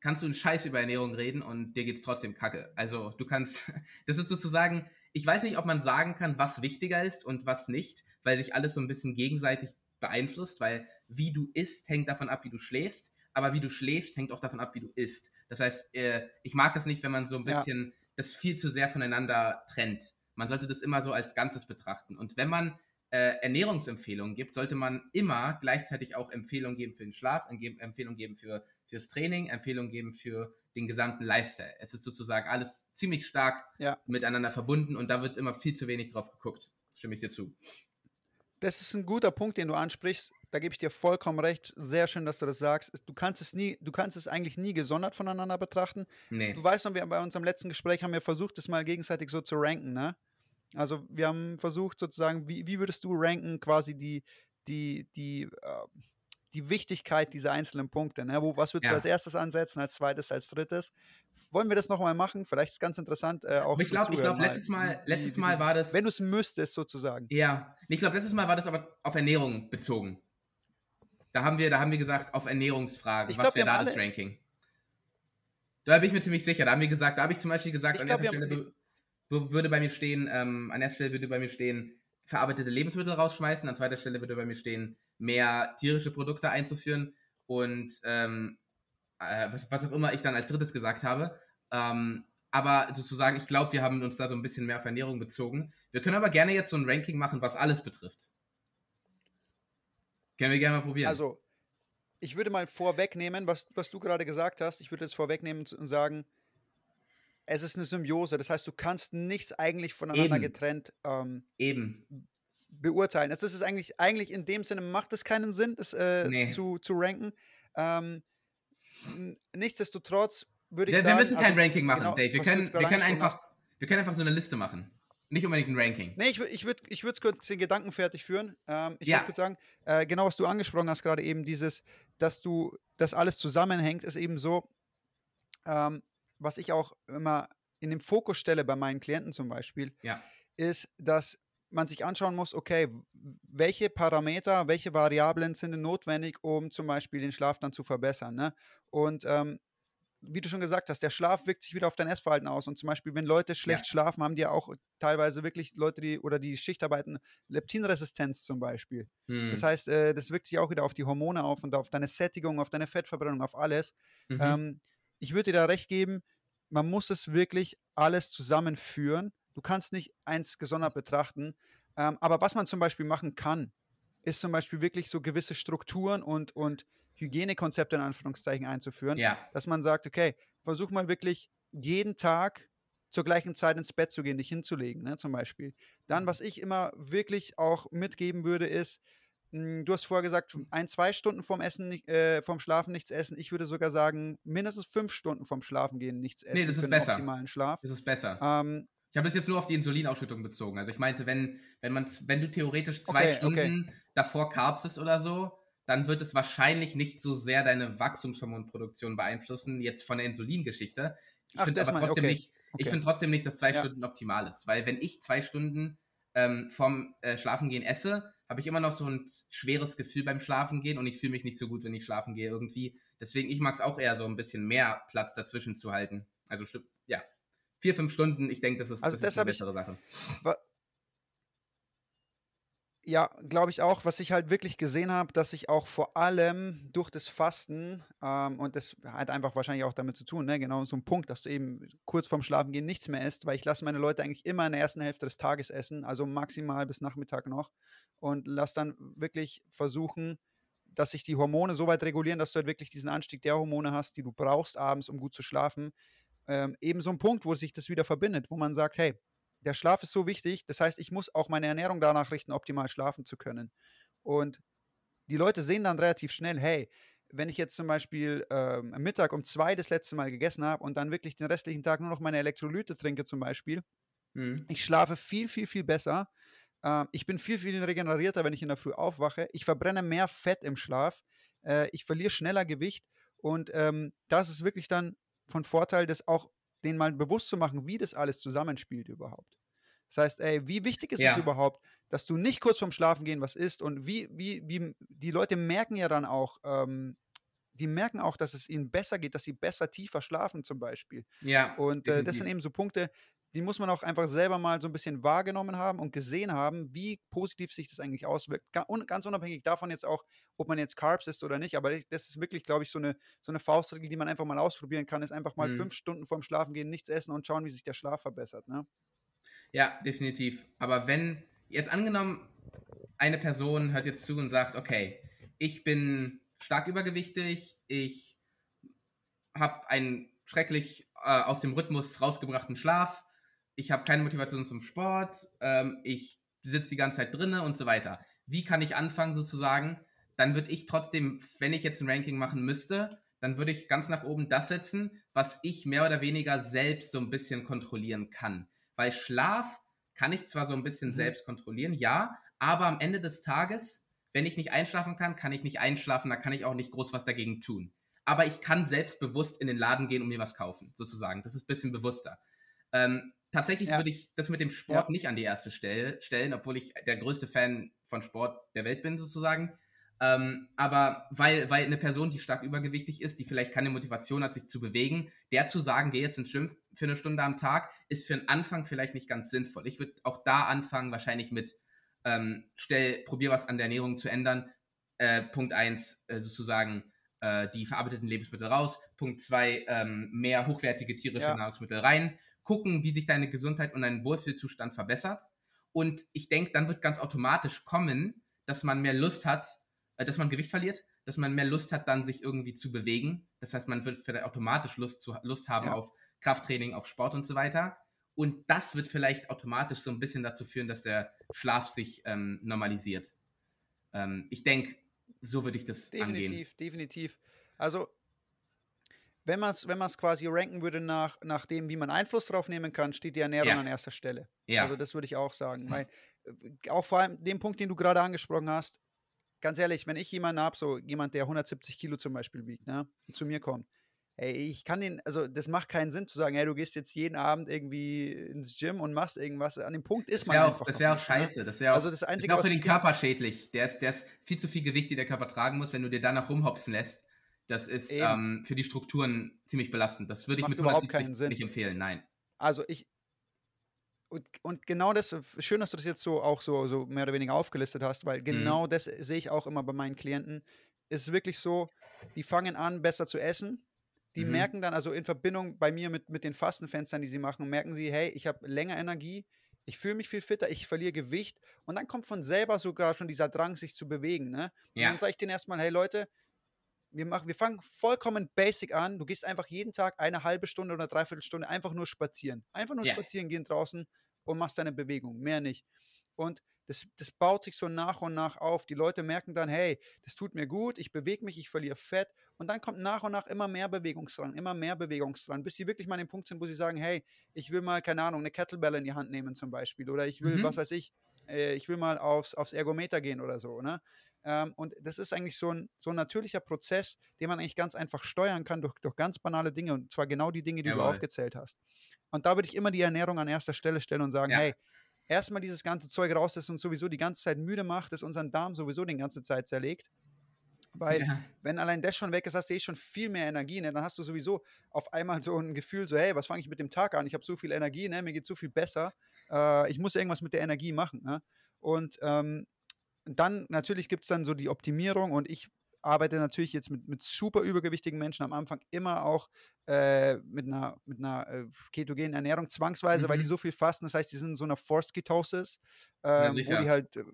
kannst du einen Scheiß über Ernährung reden und dir geht es trotzdem kacke. Also du kannst, das ist sozusagen, ich weiß nicht, ob man sagen kann, was wichtiger ist und was nicht, weil sich alles so ein bisschen gegenseitig beeinflusst, weil wie du isst, hängt davon ab, wie du schläfst, aber wie du schläfst, hängt auch davon ab, wie du isst. Das heißt, äh, ich mag es nicht, wenn man so ein bisschen ja. das viel zu sehr voneinander trennt. Man sollte das immer so als Ganzes betrachten. Und wenn man äh, Ernährungsempfehlungen gibt, sollte man immer gleichzeitig auch Empfehlungen geben für den Schlaf, Empfehlungen geben für, fürs Training, Empfehlungen geben für den gesamten Lifestyle. Es ist sozusagen alles ziemlich stark ja. miteinander verbunden und da wird immer viel zu wenig drauf geguckt. Stimme ich dir zu. Das ist ein guter Punkt, den du ansprichst. Da gebe ich dir vollkommen recht. Sehr schön, dass du das sagst. Du kannst es nie, du kannst es eigentlich nie gesondert voneinander betrachten. Nee. Du weißt noch, wir bei unserem letzten Gespräch haben wir versucht, das mal gegenseitig so zu ranken, ne? Also wir haben versucht sozusagen, wie, wie würdest du ranken quasi die, die, die, äh, die Wichtigkeit dieser einzelnen Punkte? Ne? Wo, was würdest ja. du als erstes ansetzen, als zweites, als drittes? Wollen wir das nochmal machen? Vielleicht ist es ganz interessant. Äh, auch ich glaube, ich glaube, letztes Mal, letztes Mal war das. Wenn du es müsstest, sozusagen. Ja, ich glaube, letztes Mal war das aber auf Ernährung bezogen. Da haben wir, da haben wir gesagt, auf Ernährungsfragen, ich was wäre da das Ranking? Da bin ich mir ziemlich sicher. Da haben wir gesagt, da habe ich zum Beispiel gesagt, ich an glaub, erster Stelle würde bei mir stehen, ähm, an erster Stelle würde bei mir stehen, verarbeitete Lebensmittel rausschmeißen, an zweiter Stelle würde bei mir stehen, mehr tierische Produkte einzuführen und ähm, äh, was, was, auch immer ich dann als drittes gesagt habe. Ähm, aber sozusagen, ich glaube, wir haben uns da so ein bisschen mehr auf Ernährung bezogen. Wir können aber gerne jetzt so ein Ranking machen, was alles betrifft. Können wir gerne mal probieren. Also, ich würde mal vorwegnehmen, was, was du gerade gesagt hast. Ich würde es vorwegnehmen und sagen, es ist eine Symbiose. Das heißt, du kannst nichts eigentlich voneinander Eben. getrennt ähm, Eben. beurteilen. Das ist eigentlich, eigentlich in dem Sinne macht es keinen Sinn, das äh, nee. zu, zu ranken. Ähm, nichtsdestotrotz würde ich wir, sagen. Wir müssen kein also, Ranking machen, genau, Dave. Wir können, wir, können einfach, wir können einfach so eine Liste machen. Nicht unbedingt ein Ranking. Nee, ich, ich würde ich würd kurz den Gedanken fertig führen. Ähm, ich ja. würde sagen, äh, genau was du angesprochen hast, gerade eben dieses, dass du, dass alles zusammenhängt, ist eben so, ähm, was ich auch immer in den Fokus stelle bei meinen Klienten zum Beispiel, ja. ist, dass man sich anschauen muss, okay, welche Parameter, welche Variablen sind denn notwendig, um zum Beispiel den Schlaf dann zu verbessern. Ne? Und ähm, wie du schon gesagt hast, der Schlaf wirkt sich wieder auf dein Essverhalten aus. Und zum Beispiel, wenn Leute schlecht ja. schlafen, haben die ja auch teilweise wirklich Leute, die oder die Schichtarbeiten Leptinresistenz zum Beispiel. Hm. Das heißt, äh, das wirkt sich auch wieder auf die Hormone auf und auf deine Sättigung, auf deine Fettverbrennung, auf alles. Mhm. Ähm, ich würde dir da recht geben, man muss es wirklich alles zusammenführen. Du kannst nicht eins gesondert betrachten. Ähm, aber was man zum Beispiel machen kann, ist zum Beispiel wirklich so gewisse Strukturen und, und Hygienekonzepte in Anführungszeichen einzuführen. Ja. Dass man sagt, okay, versuch mal wirklich jeden Tag zur gleichen Zeit ins Bett zu gehen, dich hinzulegen, ne, zum Beispiel. Dann, mhm. was ich immer wirklich auch mitgeben würde, ist, du hast vorher gesagt, ein, zwei Stunden vom Essen, äh, vom Schlafen nichts essen. Ich würde sogar sagen, mindestens fünf Stunden vom Schlafen gehen nichts essen. Nee, das ist besser. Optimalen Schlaf. Das ist besser. Ähm, ich habe das jetzt nur auf die Insulinausschüttung bezogen. Also ich meinte, wenn, wenn man, wenn du theoretisch zwei okay, Stunden okay. davor Carbs isst oder so, dann wird es wahrscheinlich nicht so sehr deine Wachstumshormonproduktion beeinflussen, jetzt von der Insulingeschichte. Ich finde aber trotzdem okay. nicht, ich finde trotzdem nicht, dass zwei ja. Stunden optimal ist. Weil wenn ich zwei Stunden ähm, vorm äh, Schlafengehen esse, habe ich immer noch so ein schweres Gefühl beim Schlafen gehen und ich fühle mich nicht so gut, wenn ich schlafen gehe irgendwie. Deswegen, ich mag es auch eher so ein bisschen mehr Platz dazwischen zu halten. Also, ja, vier, fünf Stunden, ich denke, das ist, also das, ist eine bessere ich, Sache. Ja, glaube ich auch. Was ich halt wirklich gesehen habe, dass ich auch vor allem durch das Fasten, ähm, und das hat einfach wahrscheinlich auch damit zu tun, ne? genau so ein Punkt, dass du eben kurz vorm Schlafengehen nichts mehr isst, weil ich lasse meine Leute eigentlich immer in der ersten Hälfte des Tages essen, also maximal bis Nachmittag noch und lasse dann wirklich versuchen, dass sich die Hormone so weit regulieren, dass du halt wirklich diesen Anstieg der Hormone hast, die du brauchst abends, um gut zu schlafen. Ähm, eben so ein Punkt, wo sich das wieder verbindet, wo man sagt, hey, der Schlaf ist so wichtig. Das heißt, ich muss auch meine Ernährung danach richten, optimal schlafen zu können. Und die Leute sehen dann relativ schnell, hey, wenn ich jetzt zum Beispiel ähm, am Mittag um zwei das letzte Mal gegessen habe und dann wirklich den restlichen Tag nur noch meine Elektrolyte trinke zum Beispiel, mhm. ich schlafe viel, viel, viel besser. Ähm, ich bin viel, viel regenerierter, wenn ich in der Früh aufwache. Ich verbrenne mehr Fett im Schlaf. Äh, ich verliere schneller Gewicht. Und ähm, das ist wirklich dann von Vorteil, das auch denen mal bewusst zu machen, wie das alles zusammenspielt überhaupt. Das heißt, ey, wie wichtig ist Ja. es überhaupt, dass du nicht kurz vorm Schlafen gehen was isst und wie, wie, wie, die Leute merken ja dann auch, ähm, die merken auch, dass es ihnen besser geht, dass sie besser tiefer schlafen zum Beispiel. Ja, Und äh, das sind eben so Punkte, die muss man auch einfach selber mal so ein bisschen wahrgenommen haben und gesehen haben, wie positiv sich das eigentlich auswirkt. Ganz unabhängig davon jetzt auch, ob man jetzt Carbs isst oder nicht. Aber das ist wirklich, glaube ich, so eine, so eine Faustregel, die man einfach mal ausprobieren kann, ist einfach mal Mhm. fünf Stunden vorm Schlafen gehen, nichts essen und schauen, wie sich der Schlaf verbessert. Ne? Ja, definitiv. Aber wenn, jetzt angenommen, eine Person hört jetzt zu und sagt, okay, ich bin stark übergewichtig, ich habe einen schrecklich äh, aus dem Rhythmus rausgebrachten Schlaf, ich habe keine Motivation zum Sport, ähm, ich sitze die ganze Zeit drinne und so weiter. Wie kann ich anfangen sozusagen? Dann würde ich trotzdem, wenn ich jetzt ein Ranking machen müsste, dann würde ich ganz nach oben das setzen, was ich mehr oder weniger selbst so ein bisschen kontrollieren kann. Weil Schlaf kann ich zwar so ein bisschen Mhm. selbst kontrollieren, ja, aber am Ende des Tages, wenn ich nicht einschlafen kann, kann ich nicht einschlafen, da kann ich auch nicht groß was dagegen tun. Aber ich kann selbstbewusst in den Laden gehen und mir was kaufen, sozusagen. Das ist ein bisschen bewusster. Ähm, tatsächlich Ja. würde ich das mit dem Sport nicht an die erste Stelle stellen, obwohl ich der größte Fan von Sport der Welt bin, sozusagen. Ähm, aber weil, weil eine Person, die stark übergewichtig ist, die vielleicht keine Motivation hat, sich zu bewegen, der zu sagen, geh jetzt ins Gym für eine Stunde am Tag, ist für den Anfang vielleicht nicht ganz sinnvoll. Ich würde auch da anfangen, wahrscheinlich mit, ähm, stell, probier was an der Ernährung zu ändern. Äh, Punkt 1, äh, sozusagen äh, die verarbeiteten Lebensmittel raus. Punkt 2, ähm, mehr hochwertige tierische Ja. Nahrungsmittel rein. Gucken, wie sich deine Gesundheit und dein Wohlfühlzustand verbessert. Und ich denke, dann wird ganz automatisch kommen, dass man mehr Lust hat, äh, dass man Gewicht verliert, dass man mehr Lust hat, dann sich irgendwie zu bewegen. Das heißt, man wird vielleicht automatisch Lust, zu, Lust haben Ja. auf Krafttraining, auf Sport und so weiter. Und das wird vielleicht automatisch so ein bisschen dazu führen, dass der Schlaf sich ähm, normalisiert. Ähm, ich denke, so würde ich das angehen. Definitiv, definitiv. Also, wenn man es wenn man's quasi ranken würde nach, nach dem, wie man Einfluss drauf nehmen kann, steht die Ernährung Ja. an erster Stelle. Ja, Also, das würde ich auch sagen. Weil, äh, auch vor allem den Punkt, den du gerade angesprochen hast, ganz ehrlich, wenn ich jemanden habe, so jemand, der 170 Kilo zum Beispiel wiegt, ne, zu mir kommt, ey, ich kann den, also das macht keinen Sinn zu sagen, hey, du gehst jetzt jeden Abend irgendwie ins Gym und machst irgendwas. An dem Punkt ist man wäre auch, einfach. das noch wär auch ne? scheiße. Das wäre auch, Also das das Einzige, auch was für den Körper schädlich. Der ist, der ist viel zu viel Gewicht, die der Körper tragen muss, wenn du dir danach rumhopsen lässt. Das ist ähm, für die Strukturen ziemlich belastend. Das würde ich Macht mit überhaupt 170 keinen Sinn. nicht empfehlen, nein. Also ich. Und, und genau das, schön, dass du das jetzt so auch so, so mehr oder weniger aufgelistet hast, Mhm. weil genau das sehe ich auch immer bei meinen Klienten. Es ist wirklich so, die fangen an, besser zu essen. Die Mhm. merken dann, also in Verbindung bei mir mit, mit den Fastenfenstern, die sie machen, merken sie, hey, ich habe länger Energie, ich fühle mich viel fitter, ich verliere Gewicht und dann kommt von selber sogar schon dieser Drang, sich zu bewegen. Ne? Und Ja. dann sage ich denen erstmal, hey Leute, wir, machen, wir fangen vollkommen basic an. Du gehst einfach jeden Tag eine halbe Stunde oder dreiviertel Stunde einfach nur spazieren. Einfach nur Ja. spazieren gehen draußen und machst deine Bewegung, mehr nicht. Und das, das baut sich so nach und nach auf. Die Leute merken dann, hey, das tut mir gut, ich bewege mich, ich verliere Fett. Und dann kommt nach und nach immer mehr Bewegungsdrang, immer mehr Bewegungsdrang, bis sie wirklich mal an den Punkt sind, wo sie sagen, hey, ich will mal, keine Ahnung, eine Kettlebell in die Hand nehmen zum Beispiel. Oder ich will, Mhm. was weiß ich, äh, ich will mal aufs, aufs Ergometer gehen oder so. Ne? Ähm, und das ist eigentlich so ein, so ein natürlicher Prozess, den man eigentlich ganz einfach steuern kann durch, durch ganz banale Dinge. Und zwar genau die Dinge, die du Jawohl. aufgezählt hast. Und da würde ich immer die Ernährung an erster Stelle stellen und sagen, Ja. hey, erstmal dieses ganze Zeug raus, das uns sowieso die ganze Zeit müde macht, das unseren Darm sowieso die ganze Zeit zerlegt. Weil Ja. wenn allein das schon weg ist, hast du eh schon viel mehr Energie. Ne? Dann hast du sowieso auf einmal so ein Gefühl, so, hey, was fange ich mit dem Tag an? Ich habe so viel Energie, ne? mir geht so viel besser. Äh, ich muss irgendwas mit der Energie machen. Ne? Und ähm, dann natürlich gibt es dann so die Optimierung und ich arbeite natürlich jetzt mit, mit super übergewichtigen Menschen am Anfang immer auch äh, mit einer, mit einer äh, ketogenen Ernährung zwangsweise, weil Mhm. die so viel fasten. Das heißt, die sind in so einer Forced Ketosis, Ja, ähm, wo sicher. die halt äh,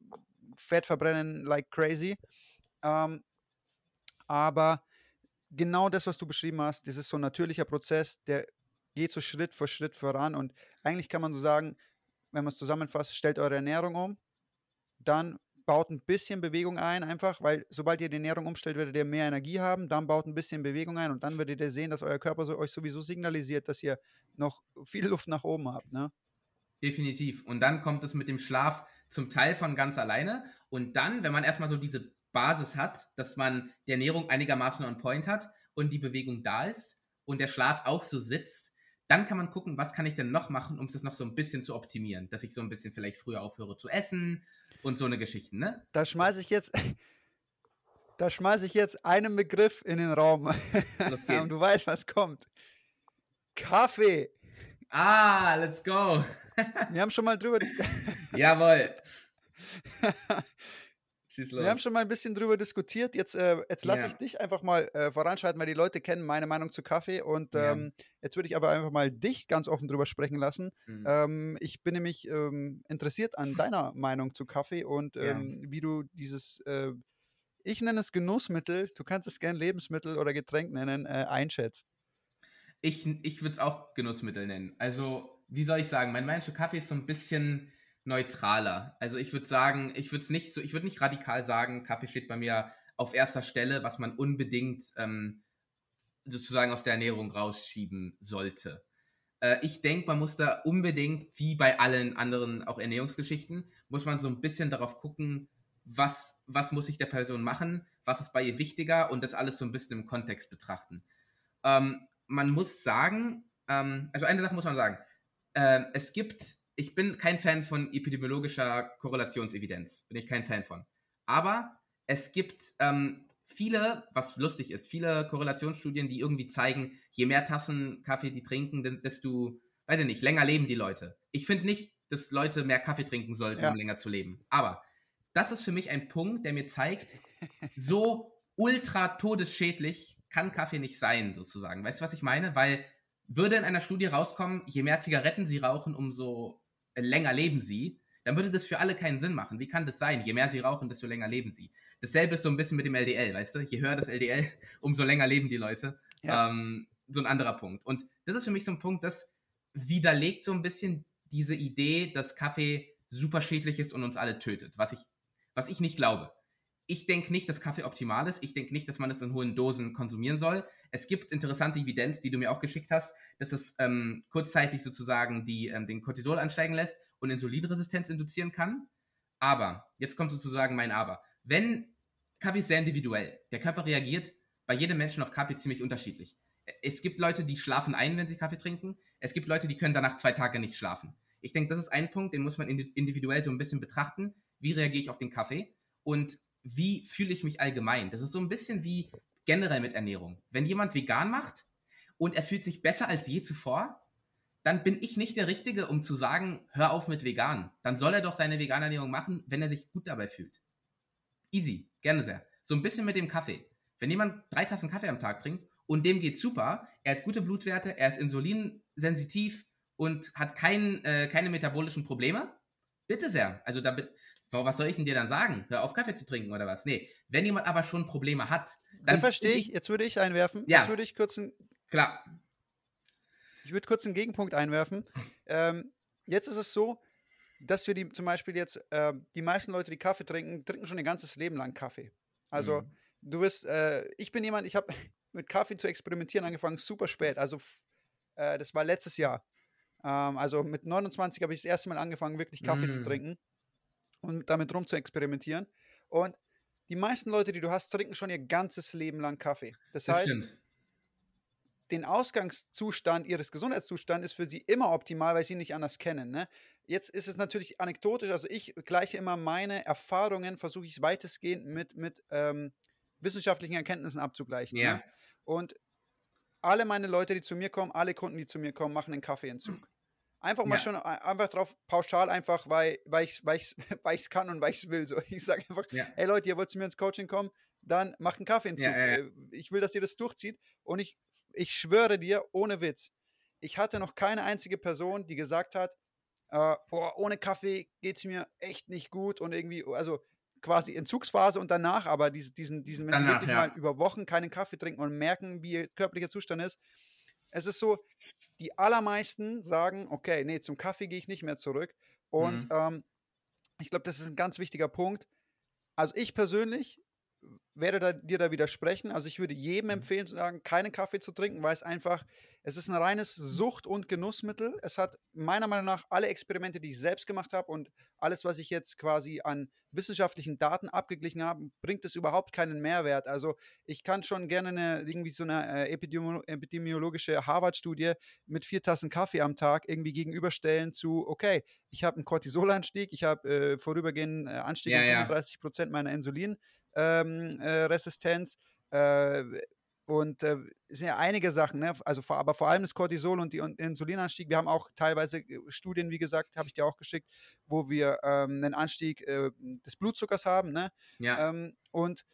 Fett verbrennen like crazy. Ähm, aber genau das, was du beschrieben hast, das ist so ein natürlicher Prozess, der geht so Schritt für Schritt voran. Und eigentlich kann man so sagen, wenn man es zusammenfasst, stellt eure Ernährung um, dann baut ein bisschen Bewegung ein, einfach, weil sobald ihr die Ernährung umstellt, werdet ihr mehr Energie haben, dann baut ein bisschen Bewegung ein und dann werdet ihr sehen, dass euer Körper so, euch sowieso signalisiert, dass ihr noch viel Luft nach oben habt. Ne? Definitiv. Und dann kommt es mit dem Schlaf zum Teil von ganz alleine. Und dann, wenn man erstmal so diese Basis hat, dass man die Ernährung einigermaßen on point hat und die Bewegung da ist und der Schlaf auch so sitzt, dann kann man gucken, was kann ich denn noch machen, um es noch so ein bisschen zu optimieren, dass ich so ein bisschen vielleicht früher aufhöre zu essen und so eine Geschichte, ne? Da schmeiße ich jetzt, da schmeiße ich jetzt einen Begriff in den Raum. Los geht's. du weißt, was kommt. Kaffee. Ah, let's go. Wir haben schon mal drüber. Jawohl. Schieß los. Wir haben schon mal ein bisschen drüber diskutiert. Jetzt, äh, jetzt lasse Ja. ich dich einfach mal äh, voranschreiten, weil die Leute kennen meine Meinung zu Kaffee. Und Ja. ähm, jetzt würde ich aber einfach mal dich ganz offen drüber sprechen lassen. Mhm. Ähm, ich bin nämlich ähm, interessiert an deiner Meinung zu Kaffee und Ja. ähm, wie du dieses, äh, ich nenne es Genussmittel, du kannst es gern Lebensmittel oder Getränk nennen, äh, einschätzt. Ich, ich würde es auch Genussmittel nennen. Also, wie soll ich sagen, mein Meinung zu Kaffee ist so ein bisschen neutraler. Also ich würde sagen, ich würde es nicht so, ich würde nicht radikal sagen, Kaffee steht bei mir auf erster Stelle, was man unbedingt ähm, sozusagen aus der Ernährung rausschieben sollte. Äh, ich denke, man muss da unbedingt, wie bei allen anderen auch Ernährungsgeschichten, muss man so ein bisschen darauf gucken, was, was muss ich der Person machen, was ist bei ihr wichtiger und das alles so ein bisschen im Kontext betrachten. Ähm, man muss sagen, ähm, also eine Sache muss man sagen, ähm, es gibt, ich bin kein Fan von epidemiologischer Korrelationsevidenz, bin ich kein Fan von. Aber es gibt ähm, viele, was lustig ist, viele Korrelationsstudien, die irgendwie zeigen, je mehr Tassen Kaffee die trinken, desto, weiß ich nicht, länger leben die Leute. Ich finde nicht, dass Leute mehr Kaffee trinken sollten, Ja. um länger zu leben. Aber das ist für mich ein Punkt, der mir zeigt, so ultra todesschädlich kann Kaffee nicht sein, sozusagen. Weißt du, was ich meine? Weil würde in einer Studie rauskommen, je mehr Zigaretten sie rauchen, umso länger leben sie, dann würde das für alle keinen Sinn machen. Wie kann das sein? Je mehr sie rauchen, desto länger leben sie. Dasselbe ist so ein bisschen mit dem LDL, weißt du? Je höher das LDL, umso länger leben die Leute. Ja. Ähm, so ein anderer Punkt. Und das ist für mich so ein Punkt, das widerlegt so ein bisschen diese Idee, dass Kaffee super schädlich ist und uns alle tötet, was ich, was ich nicht glaube. Ich denke nicht, dass Kaffee optimal ist. Ich denke nicht, dass man es in hohen Dosen konsumieren soll. Es gibt interessante Evidenz, die du mir auch geschickt hast, dass es ähm, kurzzeitig sozusagen die, ähm, den Cortisol ansteigen lässt und Insulinresistenz induzieren kann. Aber, jetzt kommt sozusagen mein Aber. Wenn Kaffee ist sehr individuell. Der Körper reagiert bei jedem Menschen auf Kaffee ziemlich unterschiedlich. Es gibt Leute, die schlafen ein, wenn sie Kaffee trinken. Es gibt Leute, die können danach zwei Tage nicht schlafen. Ich denke, das ist ein Punkt, den muss man indi- individuell so ein bisschen betrachten. Wie reagiere ich auf den Kaffee? Und wie fühle ich mich allgemein? Das ist so ein bisschen wie generell mit Ernährung. Wenn jemand vegan macht und er fühlt sich besser als je zuvor, dann bin ich nicht der Richtige, um zu sagen, hör auf mit vegan. Dann soll er doch seine vegane Ernährung machen, wenn er sich gut dabei fühlt. Easy, gerne sehr. So ein bisschen mit dem Kaffee. Wenn jemand drei Tassen Kaffee am Tag trinkt und dem geht's super, er hat gute Blutwerte, er ist insulinsensitiv und hat kein, äh, keine metabolischen Probleme, bitte sehr. Also da, was soll ich denn dir dann sagen? Hör auf, Kaffee zu trinken oder was? Nee, wenn jemand aber schon Probleme hat, dann Das verstehe ich. Jetzt würde ich einwerfen. Ja. Jetzt würde ich kurz ein, Klar, Ich würde kurz einen Gegenpunkt einwerfen. Ähm, jetzt ist es so, dass wir die zum Beispiel jetzt, ähm, die meisten Leute, die Kaffee trinken, trinken schon ihr ganzes Leben lang Kaffee. Also Mhm. du bist, äh, ich bin jemand, ich habe mit Kaffee zu experimentieren angefangen, super spät. Also äh, das war letztes Jahr. Ähm, also mit 29 habe ich das erste Mal angefangen, wirklich Kaffee zu Mm. trinken und damit rum zu experimentieren. Und die meisten Leute, die du hast, trinken schon ihr ganzes Leben lang Kaffee. Das, das heißt, stimmt. den Ausgangszustand ihres Gesundheitszustands ist für sie immer optimal, weil sie ihn nicht anders kennen. Ne? Jetzt ist es natürlich anekdotisch, also ich gleiche immer meine Erfahrungen, versuche ich weitestgehend mit, mit ähm, wissenschaftlichen Erkenntnissen abzugleichen. Ja. Ne? Und alle meine Leute, die zu mir kommen, alle Kunden, die zu mir kommen, machen einen Kaffeeentzug. Einfach mal Ja. schon ein- einfach drauf pauschal, einfach weil, weil ich es weil ich's, weil ich's kann und weil ich es will. So. Ich sage einfach, Ja. hey Leute, ihr wollt zu mir ins Coaching kommen, dann macht einen Kaffeeentzug. Ja, ja. Äh, Ich will, dass ihr das durchzieht. Und ich, ich schwöre dir, ohne Witz, ich hatte noch keine einzige Person, die gesagt hat, äh, boah, ohne Kaffee geht es mir echt nicht gut und irgendwie, also quasi Entzugsphase und danach, aber diesen, diesen, diesen wenn sie Danach, wirklich ja. mal über Wochen keinen Kaffee trinken und merken, wie ihr körperlicher Zustand ist. Es ist so, die allermeisten sagen, okay, nee, zum Kaffee gehe ich nicht mehr zurück. Und Mhm. ähm, ich glaube, das ist ein ganz wichtiger Punkt. Also ich persönlich werde da, dir da widersprechen. Also ich würde jedem Mhm. empfehlen zu sagen, keinen Kaffee zu trinken, weil es einfach, es ist ein reines Sucht- und Genussmittel. Es hat meiner Meinung nach alle Experimente, die ich selbst gemacht habe und alles, was ich jetzt quasi an wissenschaftlichen Daten abgeglichen habe, bringt es überhaupt keinen Mehrwert. Also ich kann schon gerne eine, irgendwie so eine äh, epidemiolo epidemiologische Harvard-Studie mit vier Tassen Kaffee am Tag irgendwie gegenüberstellen zu, okay, ich habe einen Cortisolanstieg, ich habe äh, vorübergehend äh, Anstieg Ja, um ja. 35 Prozent meiner Insulin ähm, äh, Resistenz. Äh, und äh, es sind ja einige Sachen, ne? also vor, aber vor allem das Cortisol und die und Insulinanstieg. Wir haben auch teilweise äh, Studien, wie gesagt, habe ich dir auch geschickt, wo wir ähm, einen Anstieg äh, des Blutzuckers haben. Ne? Ja. Ähm, und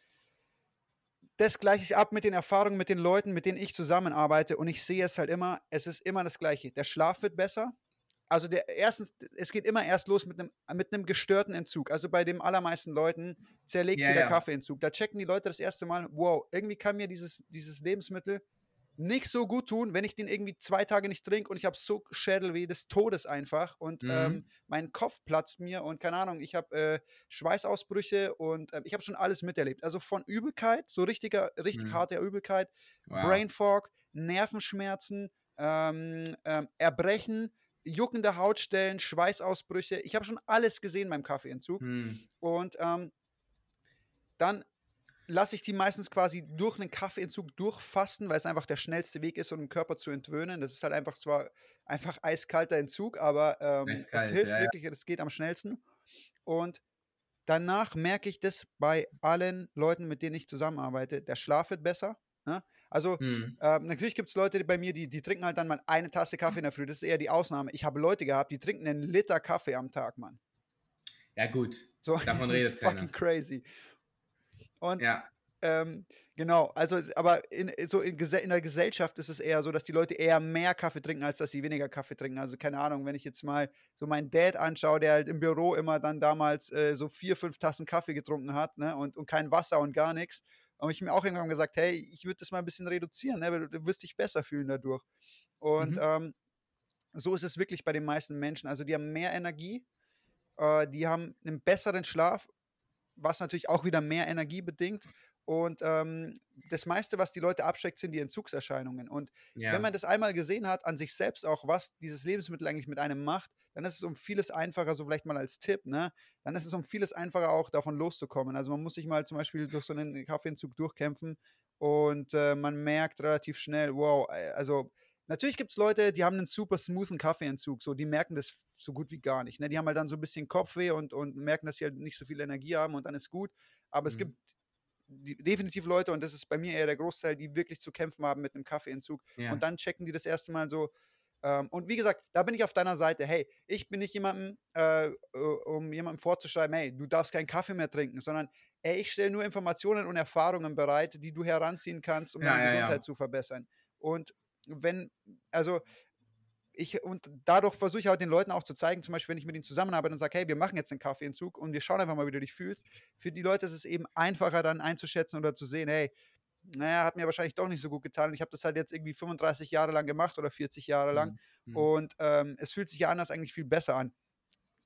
das gleiche ich ab mit den Erfahrungen mit den Leuten, mit denen ich zusammenarbeite. Und ich sehe es halt immer, es ist immer das Gleiche. Der Schlaf wird besser. Also der erstens, es geht immer erst los mit einem, mit einem gestörten Entzug. Also bei den allermeisten Leuten zerlegt Ja, sie der ja. Kaffeeentzug. Da checken die Leute das erste Mal, wow, irgendwie kann mir dieses, dieses Lebensmittel nicht so gut tun, wenn ich den irgendwie zwei Tage nicht trinke und ich habe so Schädelweh des Todes einfach und Mhm. ähm, mein Kopf platzt mir und keine Ahnung, ich habe äh, Schweißausbrüche und ähm, ich habe schon alles miterlebt. Also von Übelkeit, so richtiger, richtig Mhm. harter Übelkeit, Wow. Brain Fog, Nervenschmerzen, ähm, ähm, Erbrechen, juckende Hautstellen, Schweißausbrüche. Ich habe schon alles gesehen beim Kaffeeentzug. Hm. Und ähm, dann lasse ich die meistens quasi durch einen Kaffeeentzug durchfasten, weil es einfach der schnellste Weg ist, um den Körper zu entwöhnen. Das ist halt einfach zwar einfach eiskalter Entzug, aber ähm, es hilft ja. wirklich, es geht am schnellsten. Und danach merke ich das bei allen Leuten, mit denen ich zusammenarbeite. Der Schlaf wird besser. Ne? Also Hm. ähm, natürlich gibt es Leute bei mir, die, die trinken halt dann mal eine Tasse Kaffee in der Früh. Das ist eher die Ausnahme. Ich habe Leute gehabt, die trinken einen Liter Kaffee am Tag, Mann. Ja, gut. So, Davon das ist redet keiner. fucking crazy. Und Ja. ähm, genau, also aber in, so in, in der Gesellschaft ist es eher so, dass die Leute eher mehr Kaffee trinken, als dass sie weniger Kaffee trinken. Also keine Ahnung, wenn ich jetzt mal so meinen Dad anschaue, der halt im Büro immer dann damals äh, so vier, fünf Tassen Kaffee getrunken hat, ne, und, und kein Wasser und gar nichts. Und ich mir auch irgendwann gesagt, hey, ich würde das mal ein bisschen reduzieren, ne, weil du, du wirst dich besser fühlen dadurch. Und Mhm. ähm, so ist es wirklich bei den meisten Menschen. Also die haben mehr Energie, äh, die haben einen besseren Schlaf, was natürlich auch wieder mehr Energie bedingt. Und ähm, das meiste, was die Leute abschreckt, sind die Entzugserscheinungen. Und ja. wenn man das einmal gesehen hat, an sich selbst auch, was dieses Lebensmittel eigentlich mit einem macht, dann ist es um vieles einfacher, so vielleicht mal als Tipp, ne? Dann ist es um vieles einfacher auch davon loszukommen. Also man muss sich mal zum Beispiel durch so einen Kaffeeentzug durchkämpfen und äh, man merkt relativ schnell, wow, äh, also natürlich gibt es Leute, die haben einen super smoothen Kaffeeentzug, so die merken das so gut wie gar nicht. Ne? Die haben halt dann so ein bisschen Kopfweh und, und merken, dass sie halt nicht so viel Energie haben und dann ist gut. Aber es Mhm. gibt die, definitiv Leute, und das ist bei mir eher der Großteil, die wirklich zu kämpfen haben mit einem Kaffeeentzug. ja. Und dann checken die das erste Mal so. Ähm, und wie gesagt, da bin ich auf deiner Seite. Hey, ich bin nicht jemandem, äh, um jemandem vorzuschreiben, hey, du darfst keinen Kaffee mehr trinken, sondern ey, ich stelle nur Informationen und Erfahrungen bereit, die du heranziehen kannst, um Ja, deine ja. Gesundheit zu verbessern. Und wenn, also ich, und dadurch versuche ich halt den Leuten auch zu zeigen, zum Beispiel, wenn ich mit ihnen zusammenarbeite und sage, hey, wir machen jetzt einen Kaffeeentzug und wir schauen einfach mal, wie du dich fühlst. Für die Leute ist es eben einfacher dann einzuschätzen oder zu sehen, hey, naja, hat mir wahrscheinlich doch nicht so gut getan. Und ich habe das halt jetzt irgendwie 35 Jahre lang gemacht oder 40 Jahre lang. Mhm. Mhm. Und ähm, es fühlt sich ja anders eigentlich viel besser an.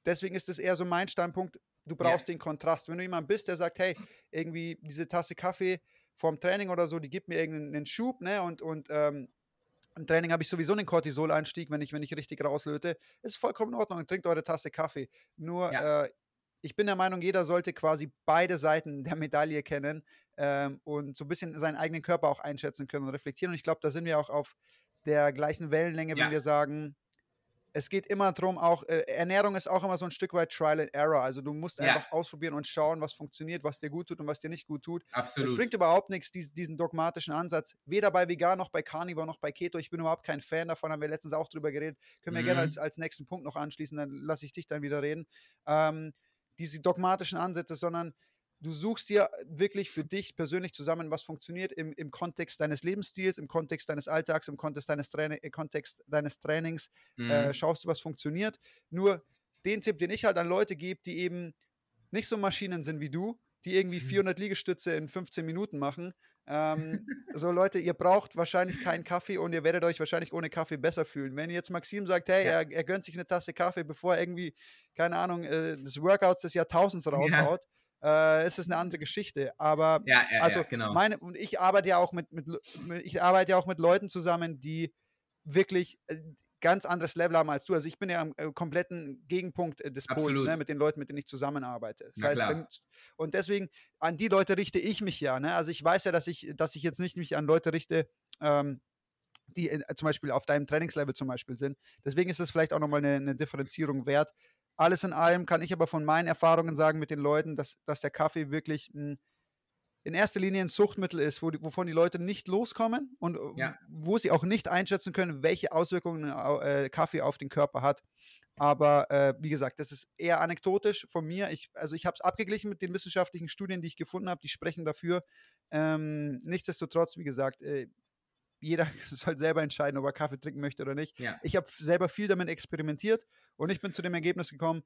Deswegen ist es eher so mein Standpunkt, du brauchst den Kontrast. Wenn du jemand bist, der sagt, hey, irgendwie diese Tasse Kaffee vorm Training oder so, die gibt mir irgendeinen Schub, ne? Und, und ähm, im Training habe ich sowieso einen Cortisoleinstieg, wenn ich, wenn ich richtig rauslöte. Ist vollkommen in Ordnung. Trinkt eure Tasse Kaffee. Nur, Ja. äh, ich bin der Meinung, jeder sollte quasi beide Seiten der Medaille kennen ähm, und so ein bisschen seinen eigenen Körper auch einschätzen können und reflektieren. Und ich glaube, da sind wir auch auf der gleichen Wellenlänge, wenn Ja. wir sagen, es geht immer darum, auch äh, Ernährung ist auch immer so ein Stück weit Trial and Error. Also du musst Ja. einfach ausprobieren und schauen, was funktioniert, was dir gut tut und was dir nicht gut tut. Es Absolut. bringt überhaupt nichts, dies, diesen dogmatischen Ansatz. Weder bei Vegan noch bei Carnivore noch bei Keto. Ich bin überhaupt kein Fan davon, haben wir letztens auch drüber geredet. Können wir gerne Mhm. als, als nächsten Punkt noch anschließen, dann lasse ich dich dann wieder reden. Ähm, diese dogmatischen Ansätze, sondern du suchst dir wirklich für dich persönlich zusammen, was funktioniert im, im Kontext deines Lebensstils, im Kontext deines Alltags, im Kontext deines, Traini äh, Kontext deines Trainings Mhm. äh, schaust du, was funktioniert. Nur den Tipp, den ich halt an Leute gebe, die eben nicht so Maschinen sind wie du, die irgendwie Mhm. 400 Liegestütze in 15 Minuten machen. Ähm, so Leute, ihr braucht wahrscheinlich keinen Kaffee und ihr werdet euch wahrscheinlich ohne Kaffee besser fühlen. Wenn jetzt Maxim sagt, hey, Ja. er, er gönnt sich eine Tasse Kaffee, bevor er irgendwie, keine Ahnung, äh, das Workouts des Jahrtausends raushaut, äh, ist es eine andere Geschichte. Aber Ja, ja, also ja, genau. meine, und ich arbeite ja auch mit, mit, mit- ich arbeite ja auch mit Leuten zusammen, die wirklich äh, ganz anderes Level haben als du. Also ich bin ja am äh, kompletten Gegenpunkt äh, des Pols, ne, mit den Leuten, mit denen ich zusammenarbeite. Das heißt, wenn, und deswegen, an die Leute richte ich mich ja. Ne? Also ich weiß ja, dass ich, dass ich jetzt nicht mich an Leute richte, ähm, die in, zum Beispiel auf deinem Trainingslevel zum Beispiel sind. Deswegen ist es vielleicht auch nochmal eine, eine Differenzierung wert. Alles in allem kann ich aber von meinen Erfahrungen sagen mit den Leuten, dass, dass der Kaffee wirklich ein, in erster Linie ein Suchtmittel ist, wo die, wovon die Leute nicht loskommen und Ja. wo sie auch nicht einschätzen können, welche Auswirkungen äh, Kaffee auf den Körper hat. Aber äh, wie gesagt, das ist eher anekdotisch von mir. Ich, also ich habe es abgeglichen mit den wissenschaftlichen Studien, die ich gefunden habe, die sprechen dafür. Ähm, nichtsdestotrotz, wie gesagt, äh, jeder soll selber entscheiden, ob er Kaffee trinken möchte oder nicht. Ja. Ich habe selber viel damit experimentiert und ich bin zu dem Ergebnis gekommen,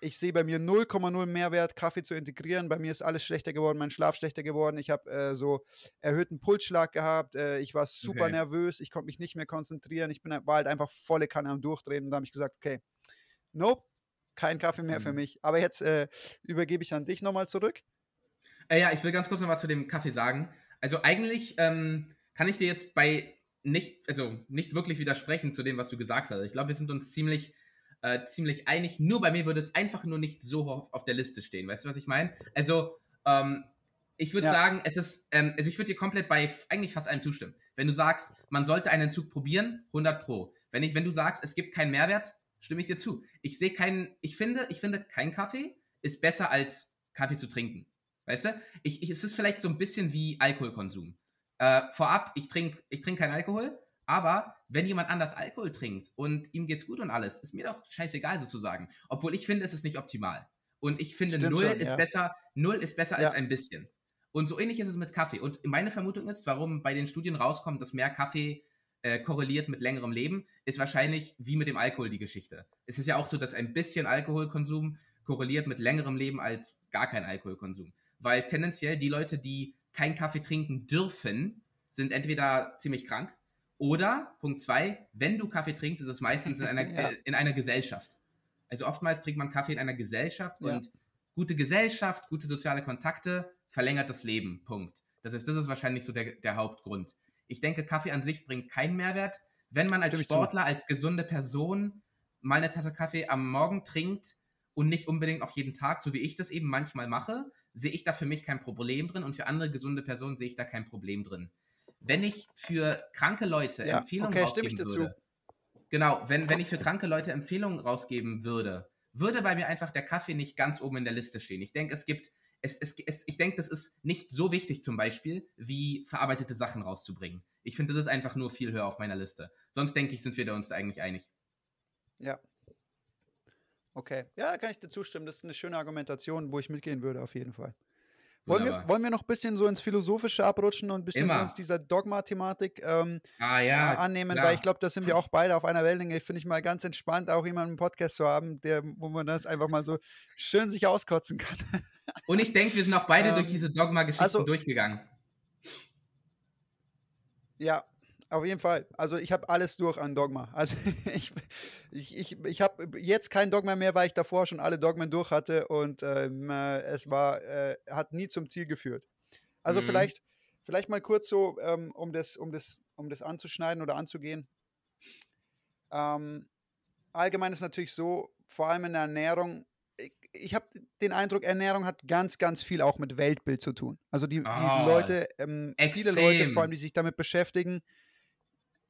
ich sehe bei mir 0,0 Mehrwert, Kaffee zu integrieren. Bei mir ist alles schlechter geworden, mein Schlaf schlechter geworden. Ich habe äh, so erhöhten Pulsschlag gehabt. Äh, ich war super Okay. nervös. Ich konnte mich nicht mehr konzentrieren. Ich bin, war halt einfach volle Kanne am Durchdrehen. Und da habe ich gesagt, okay, nope, kein Kaffee mehr für Mhm. mich. Aber jetzt äh, übergebe ich an dich nochmal zurück. Äh, ja, ich will ganz kurz noch was zu dem Kaffee sagen. Also eigentlich ähm, kann ich dir jetzt bei nicht, also nicht wirklich widersprechen zu dem, was du gesagt hast. Ich glaube, wir sind uns ziemlich, äh, ziemlich einig. Nur bei mir würde es einfach nur nicht so hoch auf der Liste stehen. Weißt du, was ich meine? Also, ähm, ich würde Ja. sagen, es ist, ähm, also ich würde dir komplett bei eigentlich fast allem zustimmen. Wenn du sagst, man sollte einen Zug probieren, 100 pro. Wenn ich, wenn du sagst, es gibt keinen Mehrwert, stimme ich dir zu. Ich sehe keinen, ich finde, ich finde, kein Kaffee ist besser als Kaffee zu trinken. Weißt du? Ich, ich, es ist vielleicht so ein bisschen wie Alkoholkonsum. Äh, vorab, ich trinke ich trink keinen Alkohol, aber wenn jemand anders Alkohol trinkt und ihm geht's gut und alles, ist mir doch scheißegal sozusagen. Obwohl ich finde, es ist nicht optimal. Und ich finde, Stimmt null schon, ist ja. besser, null ist besser Ja. als ein bisschen. Und so ähnlich ist es mit Kaffee. Und meine Vermutung ist, warum bei den Studien rauskommt, dass mehr Kaffee äh, korreliert mit längerem Leben, ist wahrscheinlich wie mit dem Alkohol die Geschichte. Es ist ja auch so, dass ein bisschen Alkoholkonsum korreliert mit längerem Leben als gar kein Alkoholkonsum. Weil tendenziell die Leute, die keinen Kaffee trinken dürfen, sind entweder ziemlich krank oder, Punkt zwei, wenn du Kaffee trinkst, ist es meistens in einer, Ja. äh, in einer Gesellschaft. Also oftmals trinkt man Kaffee in einer Gesellschaft Ja. und gute Gesellschaft, gute soziale Kontakte verlängert das Leben. Punkt. Das ist, das ist wahrscheinlich so der, der Hauptgrund. Ich denke, Kaffee an sich bringt keinen Mehrwert. Wenn man als. Sportler, als gesunde Person mal eine Tasse Kaffee am Morgen trinkt und nicht unbedingt auch jeden Tag, so wie ich das eben manchmal mache, sehe ich da für mich kein Problem drin und für andere gesunde Personen sehe ich da kein Problem drin. Wenn ich für kranke Leute Ja, Empfehlungen okay, rausgeben würde, genau, wenn, wenn ich für kranke Leute Empfehlungen rausgeben würde, würde bei mir einfach der Kaffee nicht ganz oben in der Liste stehen. Ich denke, es gibt, es, es, es, ich denke, das ist nicht so wichtig zum Beispiel, wie verarbeitete Sachen rauszubringen. Ich finde, das ist einfach nur viel höher auf meiner Liste. Sonst denke ich, sind wir da uns da eigentlich einig. Ja. Okay. Ja, da kann ich dir zustimmen. Das ist eine schöne Argumentation, wo ich mitgehen würde, auf jeden Fall. Wollen wir, wollen wir noch ein bisschen so ins Philosophische abrutschen und ein bisschen Immer. uns dieser Dogma-Thematik ähm, Ah äh, ja, annehmen? klar. Weil ich glaube, da sind wir auch beide auf einer Wellenlänge. Finde ich mal ganz entspannt, auch jemanden im Podcast zu haben, der, wo man das einfach mal so schön sich auskotzen kann. Und ich denke, wir sind auch beide Ähm, durch diese Dogma-Geschichten also- durchgegangen. Ja, auf jeden Fall. Also ich habe alles durch an Dogma. Also ich, ich, ich, ich habe jetzt kein Dogma mehr, weil ich davor schon alle Dogmen durch hatte und ähm, äh, es war, äh, hat nie zum Ziel geführt. Also Mhm. vielleicht, vielleicht mal kurz so, ähm, um, das, um, das, um das anzuschneiden oder anzugehen. Ähm, allgemein ist natürlich so, vor allem in der Ernährung, ich, ich habe den Eindruck, Ernährung hat ganz, ganz viel auch mit Weltbild zu tun. Also die, Ah, die Leute, ähm, viele Leute, vor allem, die sich damit beschäftigen,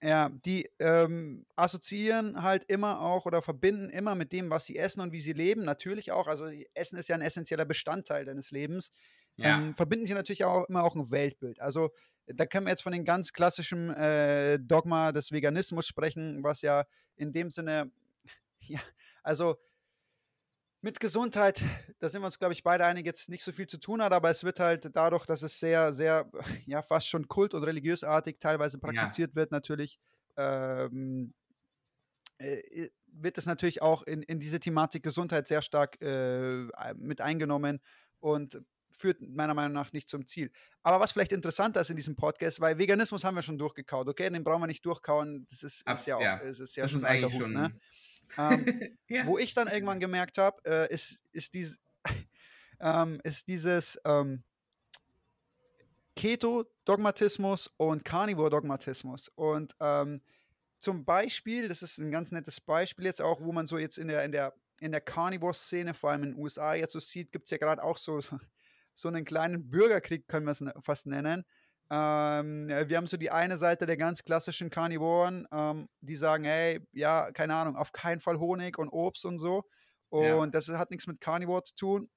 ja, die ähm, assoziieren halt immer auch oder verbinden immer mit dem, was sie essen und wie sie leben. Natürlich auch, also Essen ist ja ein essentieller Bestandteil deines Lebens. Ja. Ähm, verbinden sie natürlich auch immer auch ein Weltbild. Also da können wir jetzt von den ganz klassischen äh, Dogma des Veganismus sprechen, was ja in dem Sinne, ja, also mit Gesundheit, da sind wir uns, glaube ich, beide einig, jetzt nicht so viel zu tun hat, aber es wird halt dadurch, dass es sehr, sehr, ja, fast schon kult- und religiösartig teilweise praktiziert wird, natürlich, ähm, äh, wird es natürlich auch in, in diese Thematik Gesundheit sehr stark äh, mit eingenommen und führt meiner Meinung nach nicht zum Ziel. Aber was vielleicht interessanter ist in diesem Podcast, weil Veganismus haben wir schon durchgekaut, okay? Den brauchen wir nicht durchkauen, das ist, ist ja auch, ja. es ist ja das schon ist eigentlich Hut, schon. ne? Ähm, ja. wo ich dann irgendwann gemerkt habe, äh, ist, ist diese, ähm, ist dieses ähm, Keto-Dogmatismus und Carnivore-Dogmatismus. Und ähm, zum Beispiel, das ist ein ganz nettes Beispiel jetzt auch, wo man so jetzt in der, in der, in der Carnivore-Szene, vor allem in den USA jetzt so sieht, gibt es ja gerade auch so, so einen kleinen Bürgerkrieg, können wir es fast nennen. Ähm, wir haben so die eine Seite der ganz klassischen Carnivoren, ähm, die sagen, hey, ja, keine Ahnung, auf keinen Fall Honig und Obst und so. Und ja. das hat nichts mit Carnivore zu tun.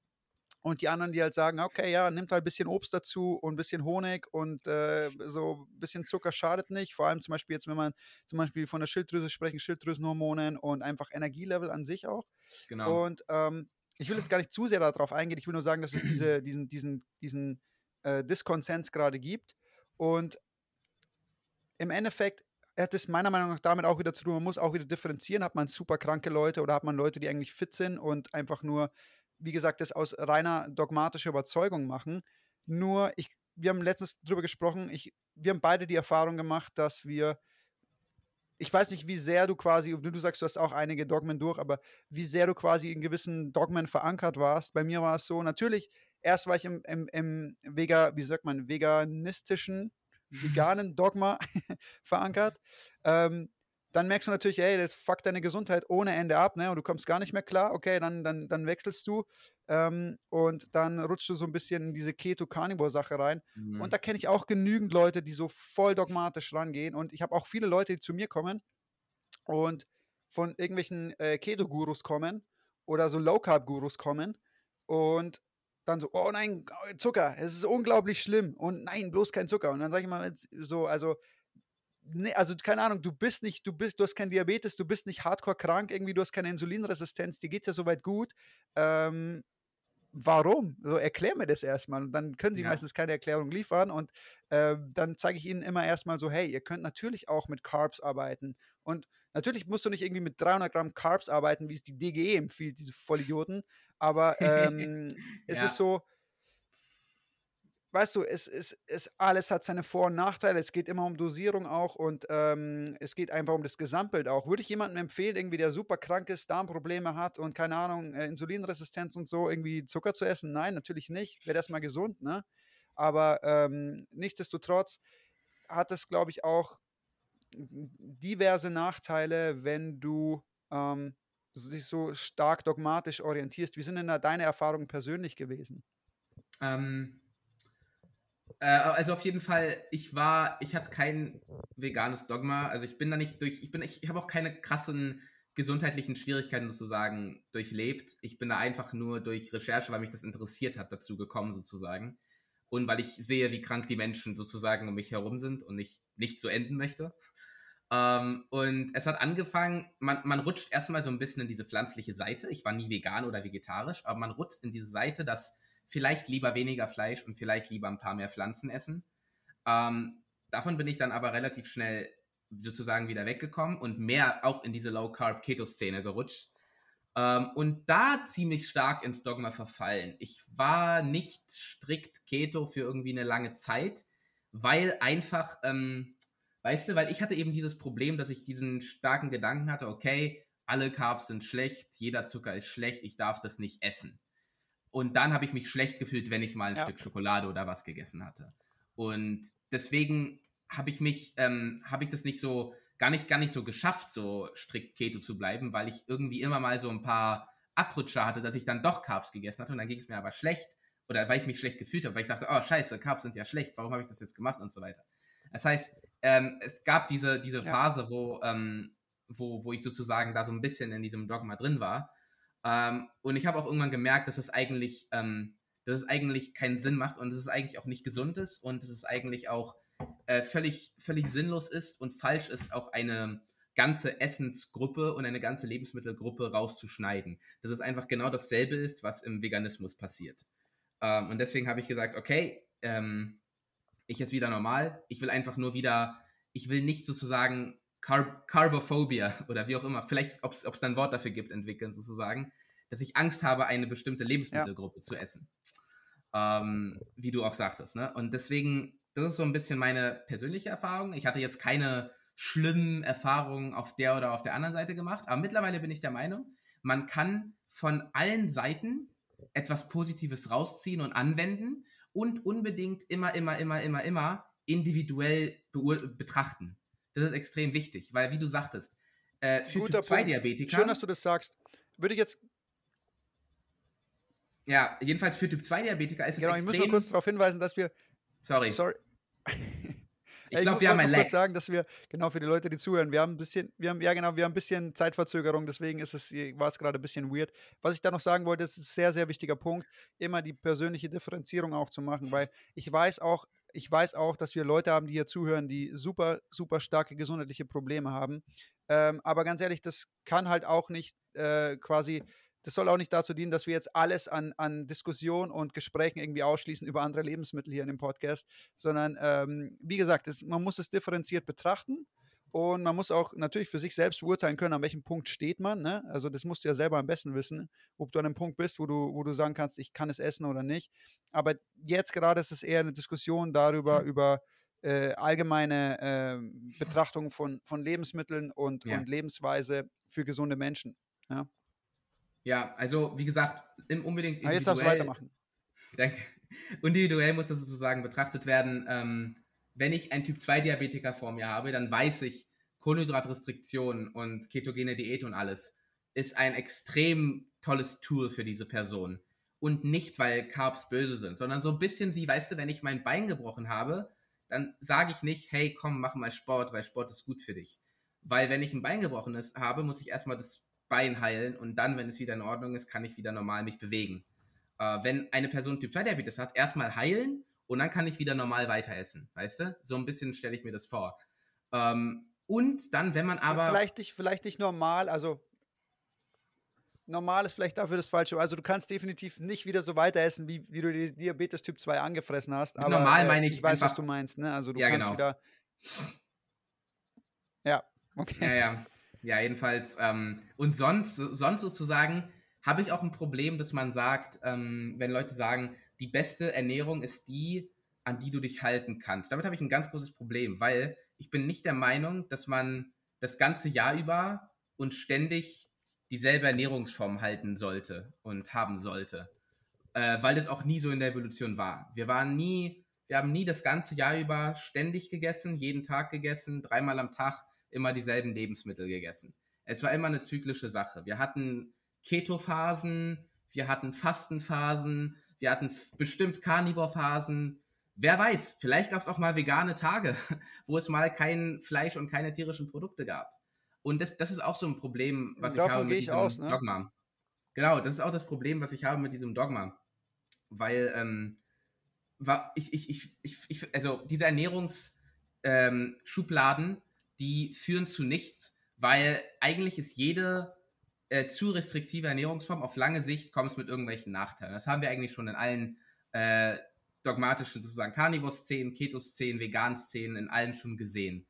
Und die anderen, die halt sagen, okay, ja, nimmt halt ein bisschen Obst dazu und ein bisschen Honig und äh, so ein bisschen Zucker schadet nicht. Vor allem zum Beispiel jetzt, wenn man zum Beispiel von der Schilddrüse sprechen, Schilddrüsenhormonen und einfach Energielevel an sich auch. Genau. Und ähm, ich will jetzt gar nicht zu sehr darauf eingehen. Ich will nur sagen, dass es diese, diesen, diesen, diesen äh, Diskonsens gerade gibt. Und im Endeffekt hat es meiner Meinung nach damit auch wieder zu tun, man muss auch wieder differenzieren. Hat man super kranke Leute oder hat man Leute, die eigentlich fit sind und einfach nur wie gesagt, das aus reiner dogmatischer Überzeugung machen. Nur, ich, wir haben letztens darüber gesprochen, ich, wir haben beide die Erfahrung gemacht, dass wir, ich weiß nicht, wie sehr du quasi, du sagst, du hast auch einige Dogmen durch, aber wie sehr du quasi in gewissen Dogmen verankert warst. Bei mir war es so, natürlich, erst war ich im, im, im Vega, wie sagt man, veganistischen, veganen Dogma verankert. Ähm, dann merkst du natürlich, ey, das fuckt deine Gesundheit ohne Ende ab, ne? Und du kommst gar nicht mehr klar, okay, dann, dann, dann wechselst du ähm, und dann rutschst du so ein bisschen in diese Keto-Carnivore-Sache rein. Mhm. Und da kenne ich auch genügend Leute, die so voll dogmatisch rangehen. Und ich habe auch viele Leute, die zu mir kommen und von irgendwelchen äh, Keto-Gurus kommen oder so Low-Carb-Gurus kommen und dann so, oh nein, Zucker, es ist unglaublich schlimm und nein, bloß kein Zucker. Und dann sage ich mal so, also nee, also keine Ahnung, du bist nicht, du bist, du hast kein Diabetes, du bist nicht hardcore krank, irgendwie, du hast keine Insulinresistenz, dir geht es ja soweit gut. Ähm, warum? So, erklär mir das erstmal. Und dann können sie ja. meistens keine Erklärung liefern. Und äh, dann zeige ich ihnen immer erstmal so, hey, ihr könnt natürlich auch mit Carbs arbeiten. Und natürlich musst du nicht irgendwie mit 300 Gramm Carbs arbeiten, wie es die DGE empfiehlt, diese Vollidioten. Aber ähm, es ja. ist so, weißt du, es, es, es, alles hat seine Vor- und Nachteile. Es geht immer um Dosierung auch und ähm, es geht einfach um das Gesamtbild auch. Würde ich jemandem empfehlen, irgendwie, der super krank ist, Darmprobleme hat und keine Ahnung, äh, Insulinresistenz und so, irgendwie Zucker zu essen? Nein, natürlich nicht. Wäre das mal gesund, ne? Aber ähm, nichtsdestotrotz hat es, glaube ich, auch diverse Nachteile, wenn du ähm, dich so stark dogmatisch orientierst. Wie sind denn da deine Erfahrungen persönlich gewesen? Ähm, äh, also auf jeden Fall, ich war, ich hatte kein veganes Dogma. Also ich bin da nicht durch, ich bin, ich habe auch keine krassen gesundheitlichen Schwierigkeiten sozusagen durchlebt. Ich bin da einfach nur durch Recherche, weil mich das interessiert hat, dazu gekommen sozusagen. Und weil ich sehe, wie krank die Menschen sozusagen um mich herum sind und ich nicht so enden möchte. Ähm, und es hat angefangen, man, man rutscht erstmal so ein bisschen in diese pflanzliche Seite. Ich war nie vegan oder vegetarisch, aber man rutscht in diese Seite, dass vielleicht lieber weniger Fleisch und vielleicht lieber ein paar mehr Pflanzen essen. Ähm, davon bin ich dann aber relativ schnell sozusagen wieder weggekommen und mehr auch in diese Low-Carb-Keto-Szene gerutscht. Ähm, und da ziemlich stark ins Dogma verfallen. Ich war nicht strikt Keto für irgendwie eine lange Zeit, weil einfach, ähm, weißt du, weil ich hatte eben dieses Problem, dass ich diesen starken Gedanken hatte, okay, alle Carbs sind schlecht, jeder Zucker ist schlecht, ich darf das nicht essen. Und dann habe ich mich schlecht gefühlt, wenn ich mal ein ja. Stück Schokolade oder was gegessen hatte. Und deswegen habe ich mich, ähm, habe ich das nicht so, gar nicht, gar nicht so geschafft, so strikt Keto zu bleiben, weil ich irgendwie immer mal so ein paar Abrutscher hatte, dass ich dann doch Carbs gegessen hatte und dann ging es mir aber schlecht. Oder weil ich mich schlecht gefühlt habe, weil ich dachte, oh scheiße, Carbs sind ja schlecht, warum habe ich das jetzt gemacht und so weiter. Das heißt, ähm, es gab diese, diese ja. Phase, wo, ähm, wo, wo ich sozusagen da so ein bisschen in diesem Dogma drin war. Ähm, und ich habe auch irgendwann gemerkt, dass es eigentlich, ähm, dass es eigentlich keinen Sinn macht und dass es eigentlich auch nicht gesund ist und dass es eigentlich auch äh, völlig, völlig sinnlos ist und falsch ist, auch eine ganze Essensgruppe und eine ganze Lebensmittelgruppe rauszuschneiden. Dass es einfach genau dasselbe ist, was im Veganismus passiert. Ähm, und deswegen habe ich gesagt, okay, ähm, ich jetzt wieder normal. Ich will einfach nur wieder, ich will nicht sozusagen Car Carbophobia oder wie auch immer, vielleicht, ob es da ein Wort dafür gibt, entwickeln sozusagen, dass ich Angst habe, eine bestimmte Lebensmittelgruppe ja. zu essen. Ähm, wie du auch sagtest. Ne? Und deswegen, das ist so ein bisschen meine persönliche Erfahrung. Ich hatte jetzt keine schlimmen Erfahrungen auf der oder auf der anderen Seite gemacht, aber mittlerweile bin ich der Meinung, man kann von allen Seiten etwas Positives rausziehen und anwenden und unbedingt immer, immer, immer, immer, immer individuell betrachten. Das ist extrem wichtig, weil wie du sagtest, äh, für Typ 2 Diabetiker. Schön, dass du das sagst. Würde ich jetzt. Ja, jedenfalls für Typ 2 Diabetiker ist genau, es extrem. Ich muss nur kurz darauf hinweisen, dass wir. Sorry. Sorry. Ich glaube, wir haben ein kurz sagen, dass wir, genau für die Leute, die zuhören, wir haben ein bisschen, wir haben, ja genau, wir haben ein bisschen Zeitverzögerung, deswegen ist es, war es gerade ein bisschen weird. Was ich da noch sagen wollte, ist ein sehr, sehr wichtiger Punkt, immer die persönliche Differenzierung auch zu machen, weil ich weiß auch, ich weiß auch, dass wir Leute haben, die hier zuhören, die super, super starke gesundheitliche Probleme haben. Ähm, aber ganz ehrlich, das kann halt auch nicht äh, quasi das soll auch nicht dazu dienen, dass wir jetzt alles an, an Diskussion und Gesprächen irgendwie ausschließen über andere Lebensmittel hier in dem Podcast, sondern ähm, wie gesagt, es, man muss es differenziert betrachten und man muss auch natürlich für sich selbst beurteilen können, an welchem Punkt steht man. Ne? Also das musst du ja selber am besten wissen, ob du an einem Punkt bist, wo du, wo du sagen kannst, ich kann es essen oder nicht. Aber jetzt gerade ist es eher eine Diskussion darüber, über äh, allgemeine äh, Betrachtung von, von Lebensmitteln und, ja. und Lebensweise für gesunde Menschen. Ja? Ja, also wie gesagt, unbedingt individuell. Ah, jetzt darfst du weitermachen. Danke. Individuell muss das sozusagen betrachtet werden. Ähm, wenn ich einen Typ-2-Diabetiker vor mir habe, dann weiß ich, Kohlenhydratrestriktion und ketogene Diät und alles ist ein extrem tolles Tool für diese Person. Und nicht, weil Carbs böse sind, sondern so ein bisschen wie, weißt du, wenn ich mein Bein gebrochen habe, dann sage ich nicht, hey, komm, mach mal Sport, weil Sport ist gut für dich. Weil wenn ich ein Bein gebrochen ist, habe, muss ich erstmal das Bein heilen und dann, wenn es wieder in Ordnung ist, kann ich wieder normal mich bewegen. Äh, wenn eine Person Typ 2 Diabetes hat, erstmal heilen und dann kann ich wieder normal weiter essen, weißt du? So ein bisschen stelle ich mir das vor. Ähm, und dann, wenn man aber. Vielleicht nicht, vielleicht nicht normal, also normal ist vielleicht dafür das Falsche. Also du kannst definitiv nicht wieder so weiter essen, wie, wie du die Diabetes Typ 2 angefressen hast. Aber, normal meine ich. Äh, ich weiß, was du meinst, ne? Also du ja, kannst genau. wieder. Ja, okay. Ja, ja. Ja, jedenfalls. Ähm, und sonst, sonst sozusagen habe ich auch ein Problem, dass man sagt, ähm, wenn Leute sagen, die beste Ernährung ist die, an die du dich halten kannst. Damit habe ich ein ganz großes Problem, weil ich bin nicht der Meinung, dass man das ganze Jahr über und ständig dieselbe Ernährungsform halten sollte und haben sollte. Äh, weil das auch nie so in der Evolution war. Wir waren nie, wir haben nie das ganze Jahr über ständig gegessen, jeden Tag gegessen, dreimal am Tag immer dieselben Lebensmittel gegessen. Es war immer eine zyklische Sache. Wir hatten Keto-Phasen, wir hatten Fastenphasen, wir hatten bestimmt Carnivore-Phasen. Wer weiß, vielleicht gab es auch mal vegane Tage, wo es mal kein Fleisch und keine tierischen Produkte gab. Und das, das ist auch so ein Problem, was ich habe mit diesem aus, ne? Dogma. Genau, das ist auch das Problem, was ich habe mit diesem Dogma. Weil, ähm, war, ich, ich, ich, ich, also diese Ernährungsschubladen ähm, die führen zu nichts, weil eigentlich ist jede äh, zu restriktive Ernährungsform auf lange Sicht kommt es mit irgendwelchen Nachteilen. Das haben wir eigentlich schon in allen äh, dogmatischen sozusagen Carnivore-Szenen, Keto-Szenen, Vegan-Szenen, in allem schon gesehen.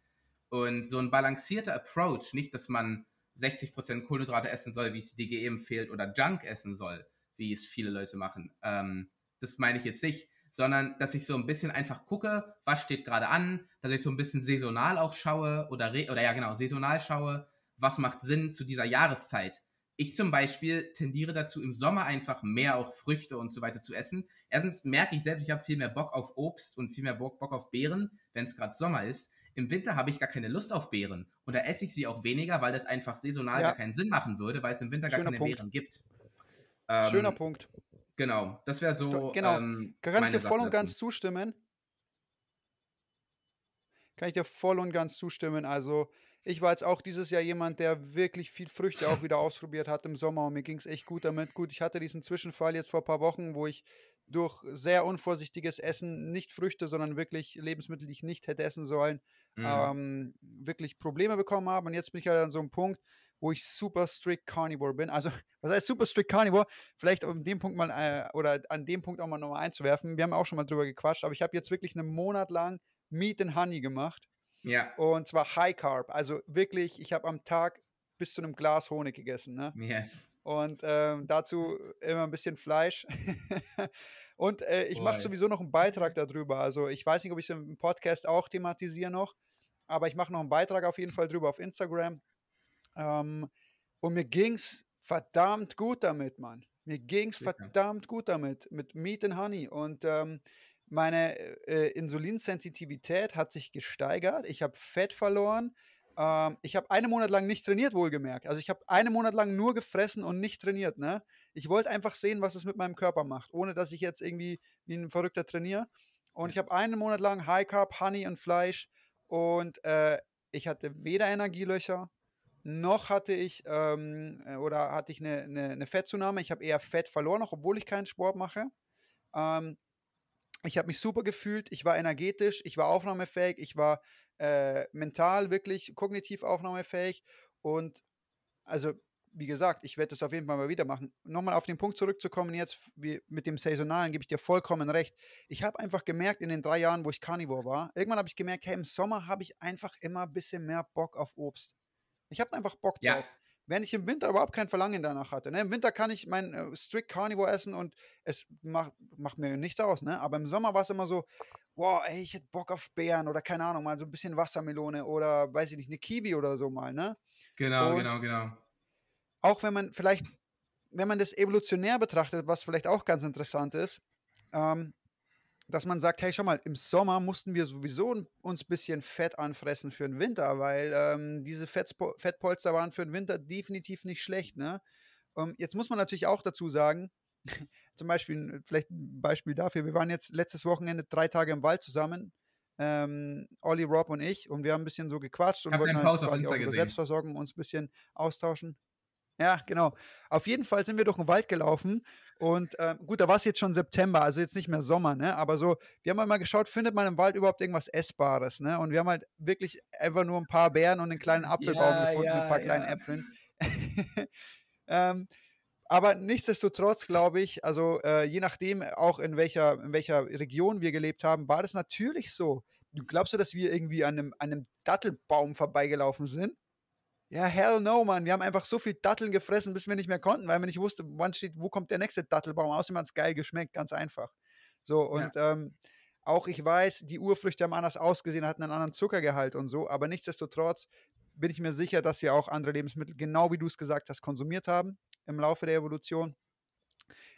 Und so ein balancierter Approach, nicht, dass man 60% Kohlenhydrate essen soll, wie es die DGE empfiehlt, oder Junk essen soll, wie es viele Leute machen. Ähm, das meine ich jetzt nicht, sondern dass ich so ein bisschen einfach gucke, was steht gerade an, dass ich so ein bisschen saisonal auch schaue oder, oder ja genau, saisonal schaue, was macht Sinn zu dieser Jahreszeit. Ich zum Beispiel tendiere dazu, im Sommer einfach mehr auch Früchte und so weiter zu essen. Erstens merke ich selbst, ich habe viel mehr Bock auf Obst und viel mehr Bock, Bock auf Beeren, wenn es gerade Sommer ist. Im Winter habe ich gar keine Lust auf Beeren. Und da esse ich sie auch weniger, weil das einfach saisonal ja. gar keinen Sinn machen würde, weil es im Winter gar Schöner keine Punkt. Beeren gibt. Ähm, Schöner Punkt. Genau, das wäre so. Genau, ähm, kann ich dir voll und ganz zustimmen. Kann ich dir voll und ganz zustimmen. Also, ich war jetzt auch dieses Jahr jemand, der wirklich viel Früchte auch wieder ausprobiert hat im Sommer und mir ging es echt gut damit. Gut, ich hatte diesen Zwischenfall jetzt vor ein paar Wochen, wo ich durch sehr unvorsichtiges Essen, nicht Früchte, sondern wirklich Lebensmittel, die ich nicht hätte essen sollen, mhm. ähm, wirklich Probleme bekommen habe. Und jetzt bin ich halt an so einem Punkt, wo ich super strict Carnivore bin. Also, was heißt super strict Carnivore? Vielleicht um den Punkt mal äh, oder an dem Punkt auch mal nochmal einzuwerfen. Wir haben auch schon mal drüber gequatscht, aber ich habe jetzt wirklich einen Monat lang Meat and Honey gemacht. Ja. Und zwar High Carb. Also wirklich, ich habe am Tag bis zu einem Glas Honig gegessen. Ne? Yes. Und ähm, dazu immer ein bisschen Fleisch. Und äh, ich mache sowieso noch einen Beitrag darüber. Also ich weiß nicht, ob ich es im Podcast auch thematisiere noch, aber ich mache noch einen Beitrag auf jeden Fall drüber auf Instagram. Ähm, und mir ging es verdammt gut damit, Mann. Mir ging es Sicher. verdammt gut damit, mit Meat and Honey. Und ähm, meine äh, Insulinsensitivität hat sich gesteigert. Ich habe Fett verloren. Ähm, ich habe einen Monat lang nicht trainiert, wohlgemerkt. Also ich habe einen Monat lang nur gefressen und nicht trainiert. Ne? Ich wollte einfach sehen, was es mit meinem Körper macht, ohne dass ich jetzt irgendwie wie ein Verrückter trainiere. Und ich habe einen Monat lang High Carb, Honey und Fleisch. Und äh, ich hatte weder Energielöcher, noch hatte ich ähm, äh, oder hatte ich eine, eine, eine Fettzunahme. Ich habe eher Fett verloren, auch obwohl ich keinen Sport mache. Ähm, ich habe mich super gefühlt, ich war energetisch, ich war aufnahmefähig, ich war äh, mental wirklich kognitiv aufnahmefähig und also wie gesagt, ich werde das auf jeden Fall mal wieder machen. Nochmal auf den Punkt zurückzukommen, jetzt wie mit dem Saisonalen gebe ich dir vollkommen recht. Ich habe einfach gemerkt in den drei Jahren, wo ich Carnivore war, irgendwann habe ich gemerkt, hey, im Sommer habe ich einfach immer ein bisschen mehr Bock auf Obst. Ich habe einfach Bock Ja. drauf. Während ich im Winter überhaupt kein Verlangen danach hatte. Ne? Im Winter kann ich mein äh, Strict Carnivore essen und es macht, macht mir nichts aus. Ne? Aber im Sommer war es immer so, wow, ey, ich hätte Bock auf Beeren oder keine Ahnung, mal so ein bisschen Wassermelone oder weiß ich nicht, eine Kiwi oder so mal. Ne? Genau, Und- genau, genau. auch wenn man vielleicht, wenn man das evolutionär betrachtet, was vielleicht auch ganz interessant ist, ähm, dass man sagt, hey, schau mal, im Sommer mussten wir sowieso uns ein bisschen Fett anfressen für den Winter, weil ähm, diese Fettspo Fettpolster waren für den Winter definitiv nicht schlecht. Ne? Ähm, jetzt muss man natürlich auch dazu sagen, zum Beispiel, vielleicht ein Beispiel dafür, wir waren jetzt letztes Wochenende drei Tage im Wald zusammen, ähm, Olli, Rob und ich, und wir haben ein bisschen so gequatscht und wollten halt auf quasi über gesehen. Selbstversorgung uns ein bisschen austauschen. Ja, genau. Auf jeden Fall sind wir durch den Wald gelaufen und ähm, gut, da war es jetzt schon September, also jetzt nicht mehr Sommer, ne? Aber so, wir haben halt mal geschaut, findet man im Wald überhaupt irgendwas Essbares, ne? Und wir haben halt wirklich einfach nur ein paar Beeren und einen kleinen Apfelbaum Ja, gefunden mit ein ja, paar kleinen ja. Äpfeln. ähm, aber nichtsdestotrotz glaube ich, also äh, je nachdem auch in welcher, in welcher Region wir gelebt haben, war das natürlich so. Du glaubst du, dass wir irgendwie an einem, an einem Dattelbaum vorbeigelaufen sind? Ja, hell no, Mann. Wir haben einfach so viel Datteln gefressen, bis wir nicht mehr konnten, weil wir nicht wussten, wann steht, wo kommt der nächste Dattelbaum. Außerdem hat es geil geschmeckt, ganz einfach. So, und ähm, auch ich weiß, die Urfrüchte haben anders ausgesehen, hatten einen anderen Zuckergehalt und so, aber nichtsdestotrotz bin ich mir sicher, dass wir auch andere Lebensmittel, genau wie du es gesagt hast, konsumiert haben im Laufe der Evolution.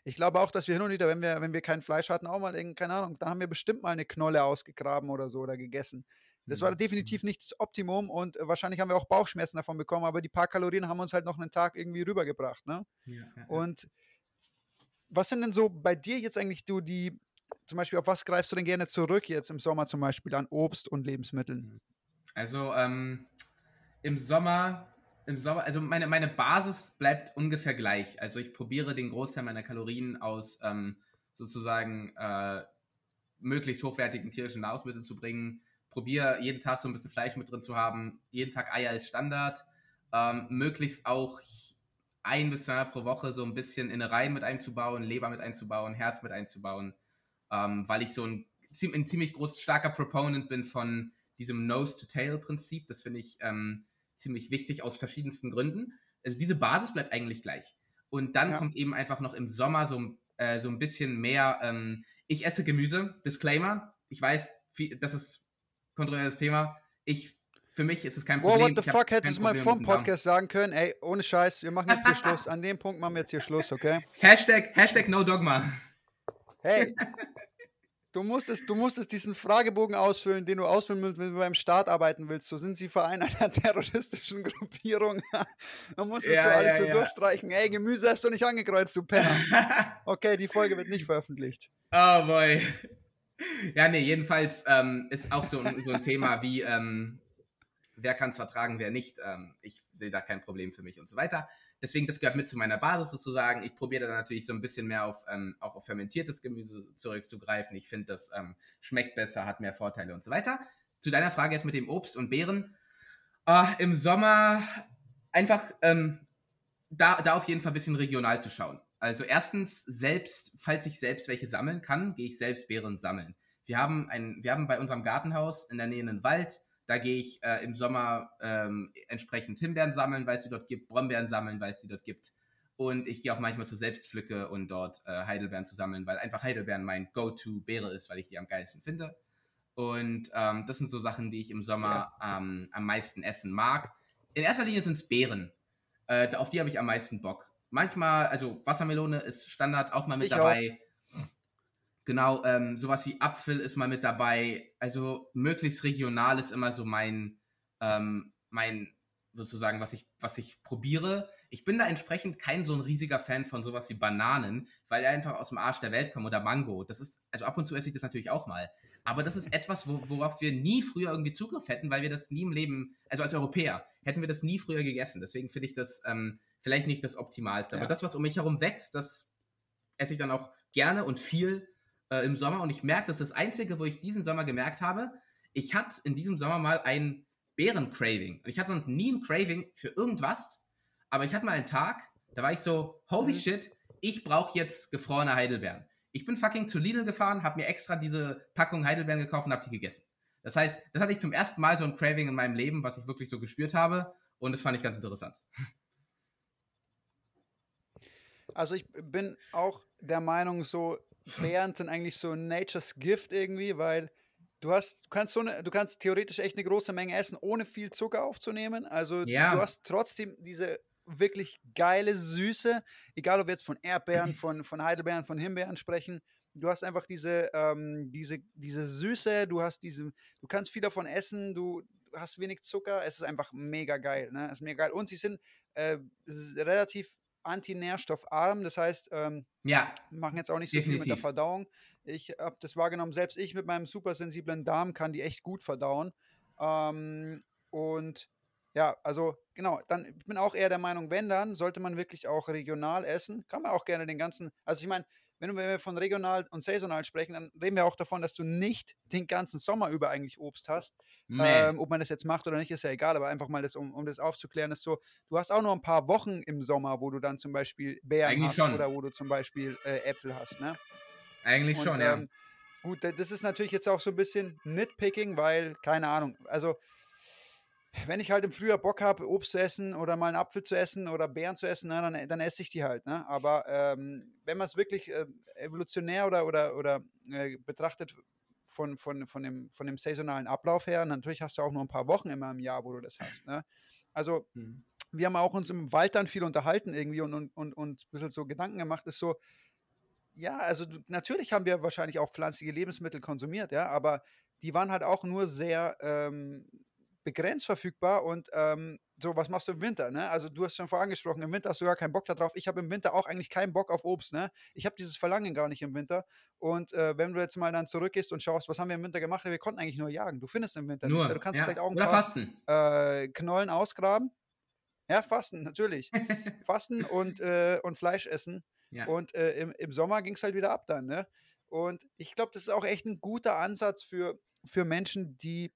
Ich glaube auch, dass wir hin und wieder, wenn wir, wenn wir kein Fleisch hatten, auch mal, keine Ahnung, da haben wir bestimmt mal eine Knolle ausgegraben oder so oder gegessen. Das war Mhm. definitiv nicht das Optimum und äh, wahrscheinlich haben wir auch Bauchschmerzen davon bekommen, aber die paar Kalorien haben uns halt noch einen Tag irgendwie rübergebracht. Ne? Ja. Und was sind denn so bei dir jetzt eigentlich du die, zum Beispiel, auf was greifst du denn gerne zurück jetzt im Sommer zum Beispiel an Obst und Lebensmitteln? Also ähm, im Sommer, im Sommer, also meine, meine Basis bleibt ungefähr gleich. Also ich probiere den Großteil meiner Kalorien aus ähm, sozusagen äh, möglichst hochwertigen tierischen Nahrungsmitteln zu bringen. Probiere jeden Tag so ein bisschen Fleisch mit drin zu haben. Jeden Tag Eier ist Standard. Ähm, möglichst auch ein bis zweimal pro Woche so ein bisschen Innereien mit einzubauen, Leber mit einzubauen, Herz mit einzubauen, ähm, weil ich so ein, ein ziemlich groß starker Proponent bin von diesem Nose-to-Tail-Prinzip. Das finde ich ähm, ziemlich wichtig aus verschiedensten Gründen. Also diese Basis bleibt eigentlich gleich. Und dann Ja. kommt eben einfach noch im Sommer so, äh, so ein bisschen mehr. Ähm, ich esse Gemüse. Disclaimer. Ich weiß, viel, das ist kontroverses Thema. Ich, für mich ist es kein Wow, Problem. what the fuck, hättest du mal vom. Podcast sagen können, ey, ohne Scheiß, wir machen jetzt hier Schluss. An dem Punkt machen wir jetzt hier Schluss, okay? Hashtag, Hashtag No Dogma. Hey, du musstest, du musstest diesen Fragebogen ausfüllen, den du ausfüllen willst, wenn du beim Staat arbeiten willst. So sind sie Verein einer terroristischen Gruppierung. Dann musstest Ja, du alles ja, so ja. durchstreichen. Ey, Gemüse hast du nicht angekreuzt, du Penner. Okay, die Folge wird nicht veröffentlicht. Oh boy. Ja, nee, jedenfalls ähm, ist auch so, ein- so ein Thema wie, ähm, wer kann es vertragen, wer nicht. Ähm, ich sehe da kein Problem für mich und so weiter. Deswegen, das gehört mit zu meiner Basis sozusagen. Ich probiere da natürlich so ein bisschen mehr auf, ähm, auch auf fermentiertes Gemüse zurückzugreifen. Ich finde, das ähm, schmeckt besser, hat mehr Vorteile und so weiter. Zu deiner Frage jetzt mit dem Obst und Beeren. Ah, Im Sommer einfach ähm, da, da auf jeden Fall ein bisschen regional zu schauen. Also erstens, selbst, falls ich selbst welche sammeln kann, gehe ich selbst Beeren sammeln. Wir haben, ein, wir haben bei unserem Gartenhaus in der Nähe einen Wald, da gehe ich äh, im Sommer ähm, entsprechend Himbeeren sammeln, weil es die dort gibt, Brombeeren sammeln, weil es die dort gibt. Und ich gehe auch manchmal zur Selbstpflücke und dort äh, Heidelbeeren zu sammeln, weil einfach Heidelbeeren mein Go-To-Beere ist, weil ich die am geilsten finde. Und ähm, das sind so Sachen, die ich im Sommer ähm, am meisten essen mag. In erster Linie sind es Beeren. Äh, auf die habe ich am meisten Bock. Manchmal, also Wassermelone ist Standard auch mal mit Ich dabei. Genau, ähm, sowas wie Apfel ist mal mit dabei. Also möglichst regional ist immer so mein, ähm, mein sozusagen, was ich, was ich probiere. Ich bin da entsprechend kein so ein riesiger Fan von sowas wie Bananen, weil die einfach aus dem Arsch der Welt kommen oder Mango. Das ist, also ab und zu esse ich das natürlich auch mal. Aber das ist etwas, wo, worauf wir nie früher irgendwie Zugriff hätten, weil wir das nie im Leben, also als Europäer, hätten wir das nie früher gegessen. Deswegen finde ich das ähm, vielleicht nicht das Optimalste. Ja. Aber das, was um mich herum wächst, das esse ich dann auch gerne und viel äh, im Sommer. Und ich merke, das ist das Einzige, wo ich diesen Sommer gemerkt habe, ich hatte in diesem Sommer mal ein Beeren-Craving. Ich hatte noch nie ein Craving für irgendwas, aber ich hatte mal einen Tag, da war ich so, holy Mhm. shit, ich brauche jetzt gefrorene Heidelbeeren. Ich bin fucking zu Lidl gefahren, habe mir extra diese Packung Heidelbeeren gekauft und habe die gegessen. Das heißt, das hatte ich zum ersten Mal so ein Craving in meinem Leben, was ich wirklich so gespürt habe. Und das fand ich ganz interessant. Also ich bin auch der Meinung, so Beeren sind eigentlich so Nature's Gift irgendwie, weil du hast, du kannst so eine, du kannst theoretisch echt eine große Menge essen, ohne viel Zucker aufzunehmen. Also Ja. du hast trotzdem diese wirklich geile Süße, egal ob wir jetzt von Erdbeeren, von, von Heidelbeeren, von Himbeeren sprechen. Du hast einfach diese, ähm, diese, diese Süße, du hast diese, du kannst viel davon essen, du hast wenig Zucker, es ist einfach mega geil, ne? Es ist mega geil. Und sie sind äh, relativ antinährstoffarm, das heißt, ähm, Ja, machen jetzt auch nicht so viel mit der Definitiv. Verdauung. Ich habe das wahrgenommen, selbst ich mit meinem supersensiblen Darm kann die echt gut verdauen. Ähm, und ja, also genau, dann ich bin auch eher der Meinung, wenn dann, sollte man wirklich auch regional essen. Kann man auch gerne den ganzen, also ich meine, wenn wir von regional und saisonal sprechen, dann reden wir auch davon, dass du nicht den ganzen Sommer über eigentlich Obst hast. Ähm, ob man das jetzt macht oder nicht, ist ja egal, aber einfach mal, das, um, um das aufzuklären, ist so, du hast auch nur ein paar Wochen im Sommer, wo du dann zum Beispiel Beeren Eigentlich hast schon. oder wo du zum Beispiel äh, Äpfel hast, ne? eigentlich Und, schon, ja. ähm, gut, da- das ist natürlich jetzt auch so ein bisschen Nitpicking, weil, keine Ahnung, also wenn ich halt im Frühjahr Bock habe, Obst zu essen oder mal einen Apfel zu essen oder Beeren zu essen, ne, dann, dann esse ich die halt. Ne? Aber ähm, wenn man es wirklich äh, evolutionär oder, oder, oder äh, betrachtet von, von, von, dem, von dem saisonalen Ablauf her, natürlich hast du auch nur ein paar Wochen immer im Jahr, wo du das hast. Ne? Also Mhm. wir haben auch uns im Wald dann viel unterhalten irgendwie und, und, und, und ein bisschen so Gedanken gemacht, ist so, ja, also natürlich haben wir wahrscheinlich auch pflanzliche Lebensmittel konsumiert, ja, aber die waren halt auch nur sehr ähm, begrenzt verfügbar und ähm, so, was machst du im Winter, ne? Also du hast schon vorher angesprochen, im Winter hast du gar keinen Bock darauf. Ich habe im Winter auch eigentlich keinen Bock auf Obst, ne? Ich habe dieses Verlangen gar nicht im Winter. Und äh, wenn du jetzt mal dann zurückgehst und schaust, was haben wir im Winter gemacht? Wir konnten eigentlich nur jagen. Du findest im Winter Nur, nichts. Du kannst ja. vielleicht auch ein Oder paar äh, Knollen ausgraben. Ja, fasten, natürlich. fasten und, äh, und Fleisch essen. Ja. Und äh, im, im Sommer ging es halt wieder ab dann. Ne? Und ich glaube, das ist auch echt ein guter Ansatz für, für Menschen, die,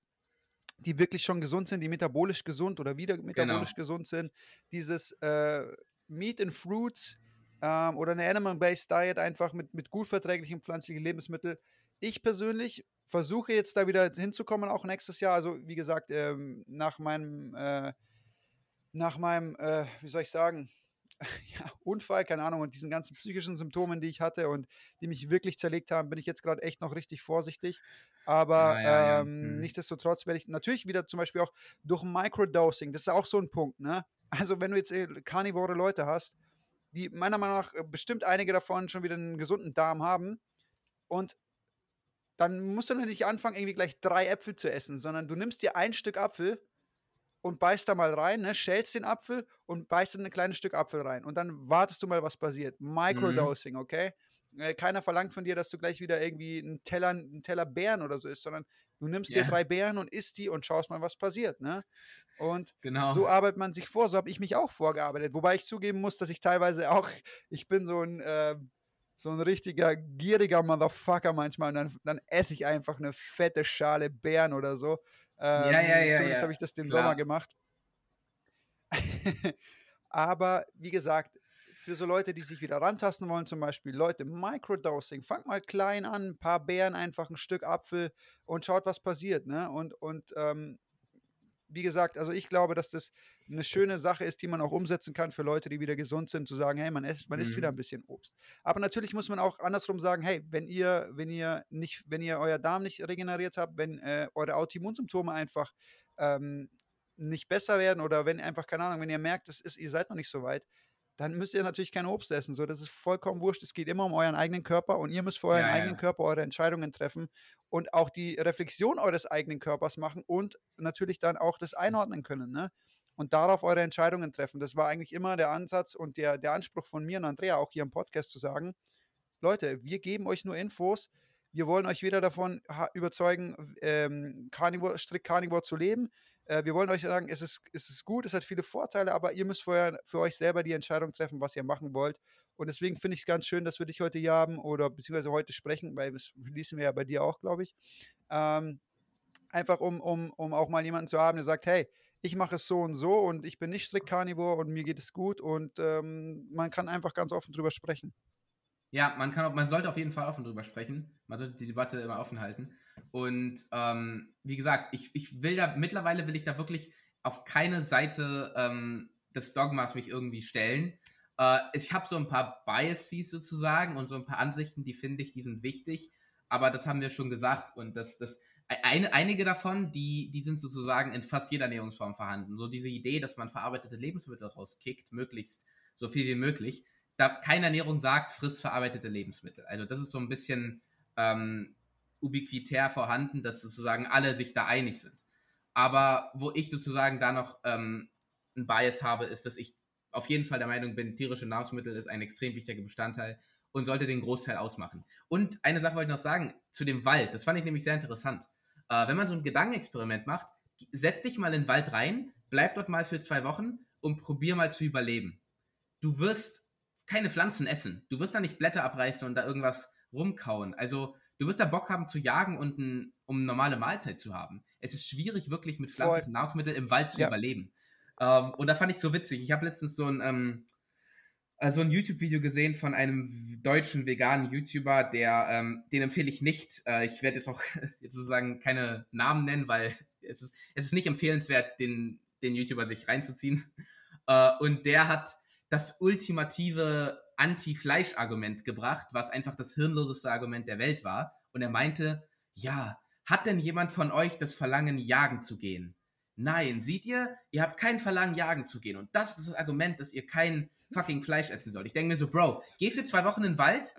die wirklich schon gesund sind, die metabolisch gesund oder wieder metabolisch gesund sind. Dieses äh, Meat and Fruits ähm, oder eine Animal-Based Diet einfach mit, mit gut verträglichen pflanzlichen Lebensmitteln. Ich persönlich versuche jetzt da wieder hinzukommen, auch nächstes Jahr. Also, wie gesagt, ähm, nach meinem, äh, nach meinem, äh, wie soll ich sagen, ja, Unfall, keine Ahnung, und diesen ganzen psychischen Symptomen, die ich hatte und die mich wirklich zerlegt haben, bin ich jetzt gerade echt noch richtig vorsichtig. Aber Ah, ja, ja. ähm, Hm. nichtsdestotrotz werde ich natürlich wieder zum Beispiel auch durch Microdosing, das ist auch so ein Punkt, ne? Also, wenn du jetzt äh, karnivore Leute hast, die meiner Meinung nach äh, bestimmt einige davon schon wieder einen gesunden Darm haben und dann musst du nicht anfangen, irgendwie gleich drei Äpfel zu essen, sondern du nimmst dir ein Stück Apfel und beißt da mal rein, ne, schälst den Apfel und beißt in ein kleines Stück Apfel rein. Und dann wartest du mal, was passiert. Microdosing, okay? Äh, keiner verlangt von dir, dass du gleich wieder irgendwie einen Teller, einen Teller Beeren oder so isst, sondern du nimmst dir Ja. drei Beeren und isst die und schaust mal, was passiert, ne? Und Genau. so arbeitet man sich vor, so habe ich mich auch vorgearbeitet. Wobei ich zugeben muss, dass ich teilweise auch, ich bin so ein, äh, so ein richtiger gieriger Motherfucker manchmal. Und dann, dann esse ich einfach eine fette Schale Beeren oder so. Ähm, Ja, ja, ja, Zumindest ja. habe ich das den Klar. Sommer gemacht. Aber wie gesagt, für so Leute, die sich wieder rantasten wollen, zum Beispiel Leute, Microdosing, fangt mal klein an, ein paar Beeren, einfach ein Stück Apfel und schaut, was passiert. Ne? Und, und ähm, wie gesagt, also ich glaube, dass das eine schöne Sache ist, die man auch umsetzen kann für Leute, die wieder gesund sind, zu sagen, hey, man isst, man isst Mhm. wieder ein bisschen Obst. Aber natürlich muss man auch andersrum sagen, hey, wenn ihr, wenn ihr nicht, wenn ihr euer Darm nicht regeneriert habt, wenn äh, eure Autoimmunsymptome einfach ähm, nicht besser werden oder wenn einfach, keine Ahnung, wenn ihr merkt, das ist, ihr seid noch nicht so weit, dann müsst ihr natürlich kein Obst essen. So, das ist vollkommen wurscht. Es geht immer um euren eigenen Körper und ihr müsst für euren Ja, ja. eigenen Körper eure Entscheidungen treffen und auch die Reflexion eures eigenen Körpers machen und natürlich dann auch das einordnen können. Ne? Und darauf eure Entscheidungen treffen. Das war eigentlich immer der Ansatz und der, der Anspruch von mir und Andrea, auch hier im Podcast zu sagen, Leute, wir geben euch nur Infos. Wir wollen euch weder davon überzeugen, ähm, Carnivore, strikt Carnivore zu leben. Äh, wir wollen euch sagen, es ist, es ist gut, es hat viele Vorteile, aber ihr müsst vorher für euch selber die Entscheidung treffen, was ihr machen wollt. Und deswegen finde ich es ganz schön, dass wir dich heute hier haben oder beziehungsweise heute sprechen, weil das schließen wir ja bei dir auch, glaube ich. Ähm, einfach um, um, um auch mal jemanden zu haben, der sagt, hey, ich mache es so und so und ich bin nicht strikt Carnivore und mir geht es gut und ähm, man kann einfach ganz offen drüber sprechen. Ja, man kann, man sollte auf jeden Fall offen drüber sprechen. Man sollte die Debatte immer offen halten. Und ähm, wie gesagt, ich, ich will da, mittlerweile will ich da wirklich auf keine Seite ähm, des Dogmas mich irgendwie stellen. Äh, ich habe so ein paar Biases sozusagen und so ein paar Ansichten, die finde ich, die sind wichtig. Aber das haben wir schon gesagt und das, das, eine, einige davon, die, die sind sozusagen in fast jeder Ernährungsform vorhanden. So diese Idee, dass man verarbeitete Lebensmittel rauskickt, möglichst so viel wie möglich. Da keine Ernährung sagt, frisst verarbeitete Lebensmittel. Also das ist so ein bisschen ähm, ubiquitär vorhanden, dass sozusagen alle sich da einig sind. Aber wo ich sozusagen da noch ähm, ein Bias habe, ist, dass ich auf jeden Fall der Meinung bin, tierische Nahrungsmittel ist ein extrem wichtiger Bestandteil und sollte den Großteil ausmachen. Und eine Sache wollte ich noch sagen, zu dem Wald, das fand ich nämlich sehr interessant. Äh, wenn man so ein Gedankenexperiment macht, setz dich mal in den Wald rein, bleib dort mal für zwei Wochen und probier mal zu überleben. Du wirst keine Pflanzen essen. Du wirst da nicht Blätter abreißen und da irgendwas rumkauen. Also du wirst da Bock haben zu jagen und ein, um eine normale Mahlzeit zu haben. Es ist schwierig, wirklich mit pflanzlichen Nahrungsmitteln im Wald zu Ja. überleben. Ähm, und da fand ich so witzig. Ich habe letztens so ein, ähm, äh, so ein YouTube-Video gesehen von einem deutschen veganen YouTuber, der, ähm, den empfehle ich nicht. Äh, ich werde jetzt auch jetzt sozusagen keine Namen nennen, weil es ist, es ist nicht empfehlenswert, den, den YouTuber sich reinzuziehen. Äh, und der hat das ultimative Anti-Fleisch-Argument gebracht, was einfach das hirnloseste Argument der Welt war. Und er meinte, ja, hat denn jemand von euch das Verlangen, jagen zu gehen? Nein, seht ihr, ihr habt kein Verlangen, jagen zu gehen. Und das ist das Argument, dass ihr kein fucking Fleisch essen sollt. Ich denke mir so, Bro, geh für zwei Wochen in den Wald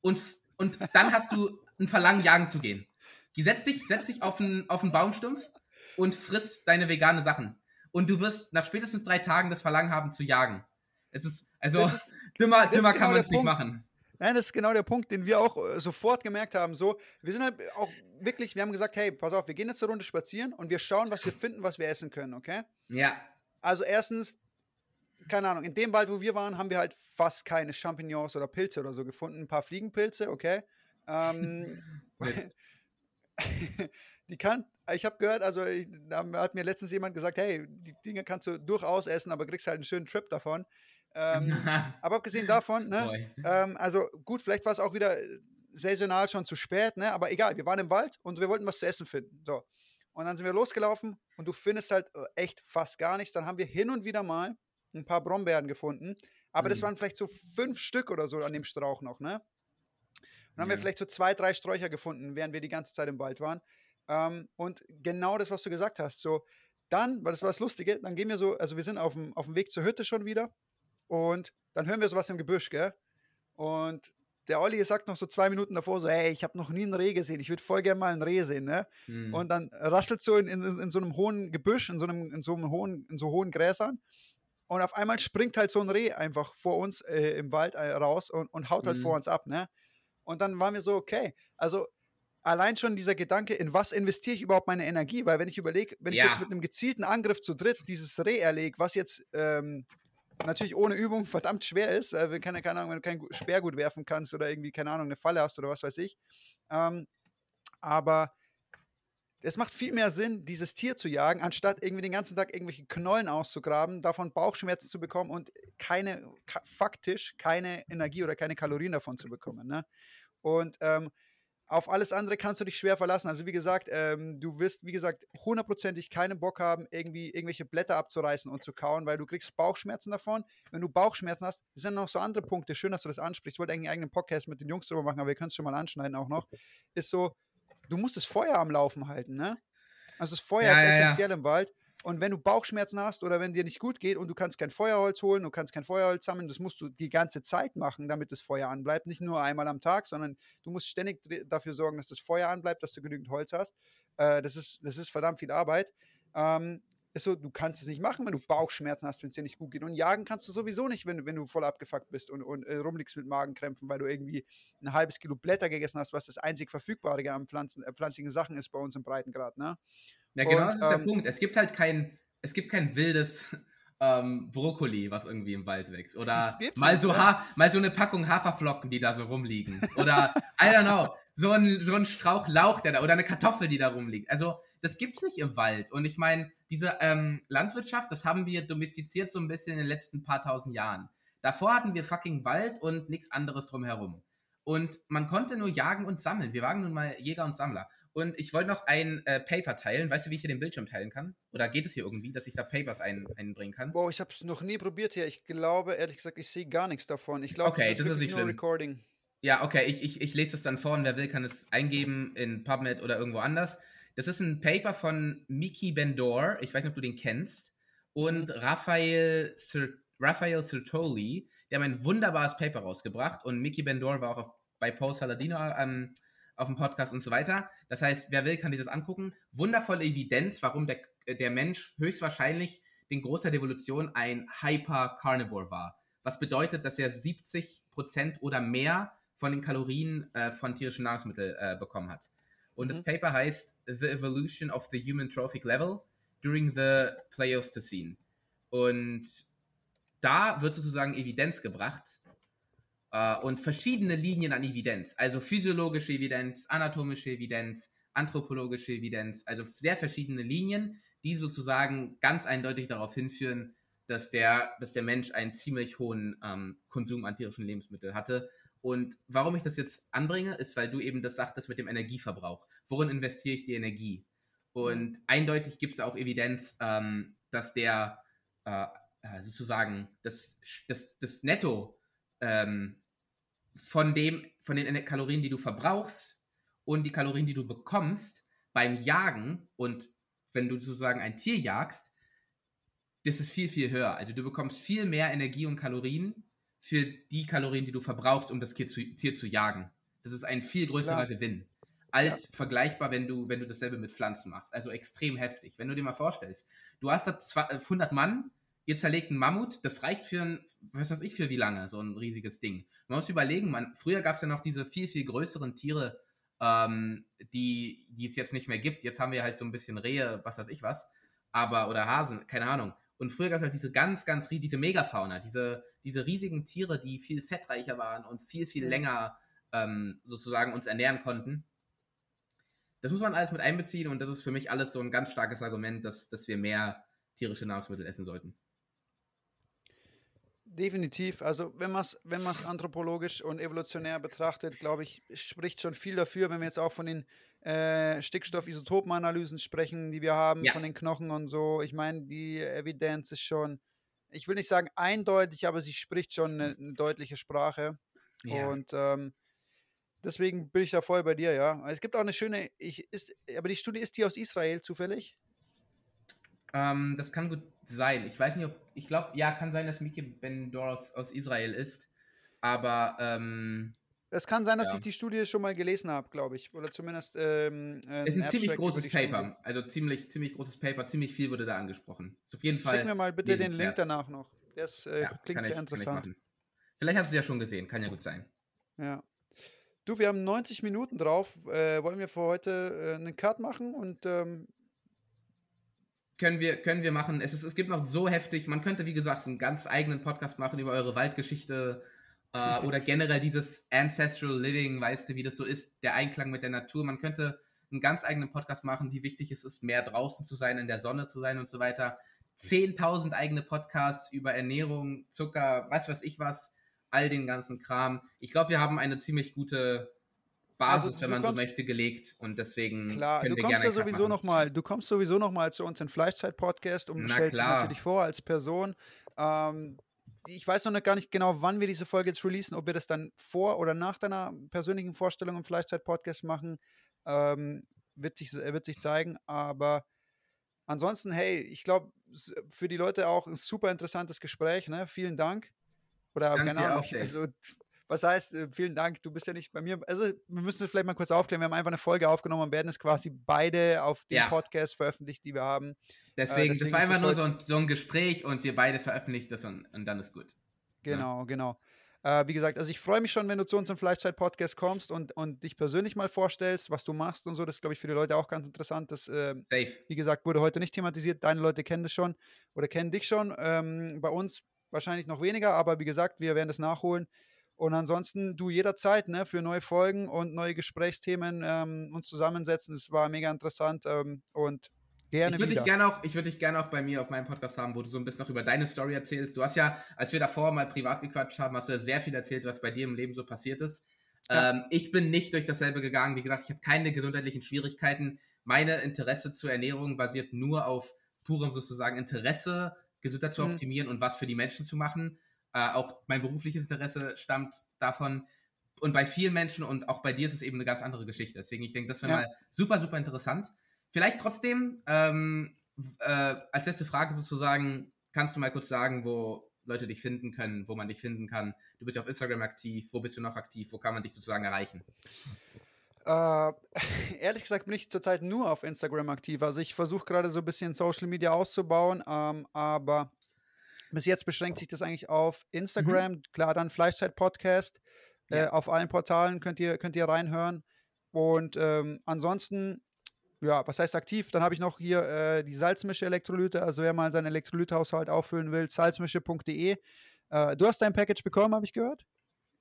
und, und dann hast du ein Verlangen, jagen zu gehen. Setz dich, setz dich auf einen, auf einen Baumstumpf und friss deine vegane Sachen. Und du wirst nach spätestens drei Tagen das Verlangen haben zu jagen. Es ist, also, Das ist, dümmer, dümmer genau kann man der es nicht machen. Nein, das ist genau der Punkt, den wir auch äh, sofort gemerkt haben. So, wir sind halt auch wirklich, wir haben gesagt, hey, pass auf, wir gehen jetzt eine Runde spazieren und wir schauen, was wir finden, was wir essen können, okay? Ja, Also erstens, keine Ahnung, in dem Wald, wo wir waren, haben wir halt fast keine Champignons oder Pilze oder so gefunden. Ein paar Fliegenpilze, okay? Ähm, die kann, ich habe gehört, also ich, da hat mir letztens jemand gesagt, hey, die Dinge kannst du durchaus essen, aber kriegst halt einen schönen Trip davon. Ähm, aber abgesehen davon, ne, ähm, also gut, vielleicht war es auch wieder äh, saisonal schon zu spät, ne? Aber egal, wir waren im Wald und wir wollten was zu essen finden. So. Und dann sind wir losgelaufen und du findest halt äh, echt fast gar nichts. Dann haben wir hin und wieder mal ein paar Brombeeren gefunden. Aber das Mhm. waren vielleicht so fünf Stück oder so an dem Strauch noch, ne? Und dann haben wir vielleicht so zwei, drei Sträucher gefunden, während wir die ganze Zeit im Wald waren. Ähm, und genau das, was du gesagt hast. So, dann, weil das war das Lustige, dann gehen wir so, also wir sind auf dem, auf dem Weg zur Hütte schon wieder und dann hören wir sowas im Gebüsch, gell? Und der Olli sagt noch so zwei Minuten davor so, hey, ich habe noch nie einen Reh gesehen, ich würde voll gerne mal einen Reh sehen, ne? Hm. Und dann raschelt so in, in, in so einem hohen Gebüsch, in so einem, in so einem hohen, in so hohen Gräsern. Und auf einmal springt halt so ein Reh einfach vor uns äh, im Wald äh, raus und, und haut halt Mhm. vor uns ab, ne? Und dann waren wir so, okay, also allein schon dieser Gedanke, in was investiere ich überhaupt meine Energie? Weil wenn ich überlege, wenn Ja. ich jetzt mit einem gezielten Angriff zu dritt dieses Reh erlege, was jetzt ähm, natürlich ohne Übung verdammt schwer ist, äh, wenn, keine, keine Ahnung, wenn du kein Speer gut werfen kannst oder irgendwie, keine Ahnung, eine Falle hast oder was weiß ich. Ähm, aber es macht viel mehr Sinn, dieses Tier zu jagen, anstatt irgendwie den ganzen Tag irgendwelche Knollen auszugraben, davon Bauchschmerzen zu bekommen und keine, faktisch keine Energie oder keine Kalorien davon zu bekommen. Ne? Und ähm, auf alles andere kannst du dich schwer verlassen. Also wie gesagt, ähm, du wirst, wie gesagt, hundertprozentig keinen Bock haben, irgendwie irgendwelche Blätter abzureißen und zu kauen, weil du kriegst Bauchschmerzen davon. Wenn du Bauchschmerzen hast, sind noch so andere Punkte. Schön, dass du das ansprichst. Ich wollte eigentlich einen eigenen Podcast mit den Jungs drüber machen, aber wir können es schon mal anschneiden auch noch. Ist so, du musst das Feuer am Laufen halten, ne? Also das Feuer Ja, ist ja, ja. essentiell im Wald. Und wenn du Bauchschmerzen hast oder wenn dir nicht gut geht und du kannst kein Feuerholz holen, du kannst kein Feuerholz sammeln, das musst du die ganze Zeit machen, damit das Feuer anbleibt. Nicht nur einmal am Tag, sondern du musst ständig dafür sorgen, dass das Feuer anbleibt, dass du genügend Holz hast. Äh, das, ist, das ist verdammt viel Arbeit. Ähm, ist so, du kannst es nicht machen, wenn du Bauchschmerzen hast, wenn es dir nicht gut geht. Und jagen kannst du sowieso nicht, wenn, wenn du voll abgefuckt bist und, und äh, rumliegst mit Magenkrämpfen, weil du irgendwie ein halbes Kilo Blätter gegessen hast, was das einzig Verfügbare an äh, pflanzlichen Sachen ist bei uns im Breitengrad. Ne? Ja, genau, und, das ist ähm, der Punkt. Es gibt halt kein, es gibt kein wildes ähm, Brokkoli, was irgendwie im Wald wächst. Oder mal so, ha mal so eine Packung Haferflocken, die da so rumliegen. Oder, I don't know, so ein, so ein Strauch Lauch, der da, oder eine Kartoffel, die da rumliegt. Also, das gibt's nicht im Wald. Und ich meine, diese ähm, Landwirtschaft, das haben wir domestiziert so ein bisschen in den letzten paar tausend Jahren. Davor hatten wir fucking Wald und nichts anderes drumherum. Und man konnte nur jagen und sammeln. Wir waren nun mal Jäger und Sammler. Und ich wollte noch ein äh, Paper teilen. Weißt du, wie ich hier den Bildschirm teilen kann? Oder geht es hier irgendwie, dass ich da Papers ein, einbringen kann? Boah, ich habe es noch nie probiert hier. Ich glaube, ehrlich gesagt, ich sehe gar nichts davon. Ich glaube, okay, das ist, das ist nicht nur schlimm. Recording. Ja, okay, ich, ich, ich lese das dann vor und wer will, kann es eingeben in PubMed oder irgendwo anders. Das ist ein Paper von Miki Bendor, ich weiß nicht, ob du den kennst, und mhm. Raphael, Sir, Raphael Sirtoli. Die haben ein wunderbares Paper rausgebracht und Miki Bendor war auch auf, bei Paul Saladino ähm, auf dem Podcast und so weiter. Das heißt, wer will, kann sich das angucken. Wundervolle Evidenz, warum der, der Mensch höchstwahrscheinlich den Großteil der Evolution ein Hyper-Carnivore war. Was bedeutet, dass er 70% oder mehr von den Kalorien äh, von tierischen Nahrungsmitteln äh, bekommen hat. Und mhm. das Paper heißt The Evolution of the Human Trophic Level During the Pleistocene. Und da wird sozusagen Evidenz gebracht äh, und verschiedene Linien an Evidenz, also physiologische Evidenz, anatomische Evidenz, anthropologische Evidenz, also sehr verschiedene Linien, die sozusagen ganz eindeutig darauf hinführen, dass der, dass der Mensch einen ziemlich hohen ähm, Konsum an tierischen Lebensmitteln hatte und warum ich das jetzt anbringe, ist, weil du eben das sagtest mit dem Energieverbrauch. Worin investiere ich die Energie? Und mhm. eindeutig gibt es auch Evidenz, ähm, dass der äh, äh, sozusagen das, das, das Netto ähm, von, dem, von den Kalorien, die du verbrauchst und die Kalorien, die du bekommst beim Jagen und wenn du sozusagen ein Tier jagst, das ist viel, viel höher. Also du bekommst viel mehr Energie und Kalorien für die Kalorien, die du verbrauchst, um das Tier zu, Tier zu jagen. Das ist ein viel größerer Klar. Gewinn als ja. vergleichbar, wenn du, wenn du dasselbe mit Pflanzen machst. Also extrem heftig. Wenn du dir mal vorstellst, du hast da 100 Mann, ihr zerlegt einen Mammut, das reicht für ein, was weiß ich für wie lange, so ein riesiges Ding. Man muss überlegen, man, früher gab es ja noch diese viel, viel größeren Tiere, ähm, die, die es jetzt nicht mehr gibt. Jetzt haben wir halt so ein bisschen Rehe, was weiß ich was, aber, oder Hasen, keine Ahnung. Und früher gab es halt diese ganz, ganz, diese Megafauna, diese, diese riesigen Tiere, die viel fettreicher waren und viel, viel länger ähm, sozusagen uns ernähren konnten. Das muss man alles mit einbeziehen und das ist für mich alles so ein ganz starkes Argument, dass, dass wir mehr tierische Nahrungsmittel essen sollten. Definitiv. Also wenn man es wenn anthropologisch und evolutionär betrachtet, glaube ich, spricht schon viel dafür, wenn wir jetzt auch von den äh, Stickstoffisotopenanalysen sprechen, die wir haben, ja. von den Knochen und so. Ich meine, die Evidenz ist schon, ich will nicht sagen eindeutig, aber sie spricht schon eine, eine deutliche Sprache. Ja. Und ähm, deswegen bin ich da voll bei dir, ja. Es gibt auch eine schöne, ich, ist, aber die Studie ist die aus Israel zufällig? Ähm, das kann gut sein. Ich weiß nicht, ob, ich glaube, ja, kann sein, dass Miki Ben Doros aus Israel ist. Aber ähm, es kann sein, dass ja. ich die Studie schon mal gelesen habe, glaube ich. Oder zumindest. Ähm, es ist ein ziemlich großes Paper. Studie. Also ziemlich, ziemlich großes Paper. Ziemlich viel wurde da angesprochen. Ist auf jeden Fall. Schick mir mal bitte den Link danach noch. Das äh, ja, klingt sehr ich, interessant. Vielleicht hast du es ja schon gesehen. Kann ja gut sein. Ja. Du, wir haben 90 Minuten drauf. Äh, wollen wir für heute äh, einen Cut machen und ähm, können wir, können wir machen. Es, ist, es gibt noch so heftig, man könnte, wie gesagt, einen ganz eigenen Podcast machen über eure Waldgeschichte äh, oder generell dieses Ancestral Living, weißt du, wie das so ist, der Einklang mit der Natur. Man könnte einen ganz eigenen Podcast machen, wie wichtig es ist, mehr draußen zu sein, in der Sonne zu sein und so weiter. 10.000 eigene Podcasts über Ernährung, Zucker, weiß was ich was, all den ganzen Kram. Ich glaube, wir haben eine ziemlich gute Basis, also, wenn man kommst, so möchte, gelegt und deswegen klar, du kommst ja sowieso noch mal, du kommst sowieso noch mal zu uns in Fleischzeit Podcast und Na stellst dich natürlich vor als Person. Ähm, ich weiß noch gar nicht genau, wann wir diese Folge jetzt releasen, ob wir das dann vor oder nach deiner persönlichen Vorstellung im Fleischzeit Podcast machen, ähm, wird sich wird sich zeigen. Aber ansonsten, hey, ich glaube, für die Leute auch ein super interessantes Gespräch. Ne? Vielen Dank. Oder keine Ahnung. also, was heißt, äh, vielen Dank, du bist ja nicht bei mir. Also, wir müssen es vielleicht mal kurz aufklären. Wir haben einfach eine Folge aufgenommen und werden es quasi beide auf dem Ja. Podcast veröffentlicht, die wir haben. Deswegen, deswegen das war einfach nur so ein, so ein Gespräch und wir beide veröffentlichen das und, und dann ist gut. Genau, genau. Äh, wie gesagt, also ich freue mich schon, wenn du zu unserem Fleischzeit-Podcast kommst und, und dich persönlich mal vorstellst, was du machst und so. Das ist, glaube ich, für die Leute auch ganz interessant. Das, äh, Safe. wie gesagt, wurde heute nicht thematisiert. Deine Leute kennen das schon oder kennen dich schon. Ähm, bei uns wahrscheinlich noch weniger, aber wie gesagt, wir werden das nachholen. Und ansonsten du jederzeit ne, für neue Folgen und neue Gesprächsthemen ähm, uns zusammensetzen. Das war mega interessant ähm, und gerne Ich würde dich gerne auch, ich würde dich gerne auch bei mir auf meinem Podcast haben, wo du so ein bisschen noch über deine Story erzählst. Du hast ja, als wir davor mal privat gequatscht haben, hast du ja sehr viel erzählt, was bei dir im Leben so passiert ist. Ja. Ähm, ich bin nicht durch dasselbe gegangen. Wie gesagt, ich habe keine gesundheitlichen Schwierigkeiten. Meine Interesse zur Ernährung basiert nur auf purem sozusagen Interesse, Gesundheit zu Mhm. optimieren und was für die Menschen zu machen. Äh, auch mein berufliches Interesse stammt davon. Und bei vielen Menschen und auch bei dir ist es eben eine ganz andere Geschichte. Deswegen, ich denke, das wäre Ja. mal super, super interessant. Vielleicht trotzdem, ähm, äh, als letzte Frage sozusagen, kannst du mal kurz sagen, wo Leute dich finden können, wo man dich finden kann? Du bist ja auf Instagram aktiv, wo bist du noch aktiv, wo kann man dich sozusagen erreichen? Äh, ehrlich gesagt bin ich zurzeit nur auf Instagram aktiv. Also ich versuche gerade so ein bisschen Social Media auszubauen, ähm, aber bis jetzt beschränkt sich das eigentlich auf Instagram. Klar, dann Fleischzeit Podcast. Äh, Ja. auf allen Portalen könnt ihr, könnt ihr reinhören. Und ähm, ansonsten, ja, was heißt aktiv? Dann habe ich noch hier äh, die Salzmische-Elektrolyte. Also wer mal seinen Elektrolythaushalt auffüllen will, salzmische.de. Äh, du hast dein Package bekommen, habe ich gehört?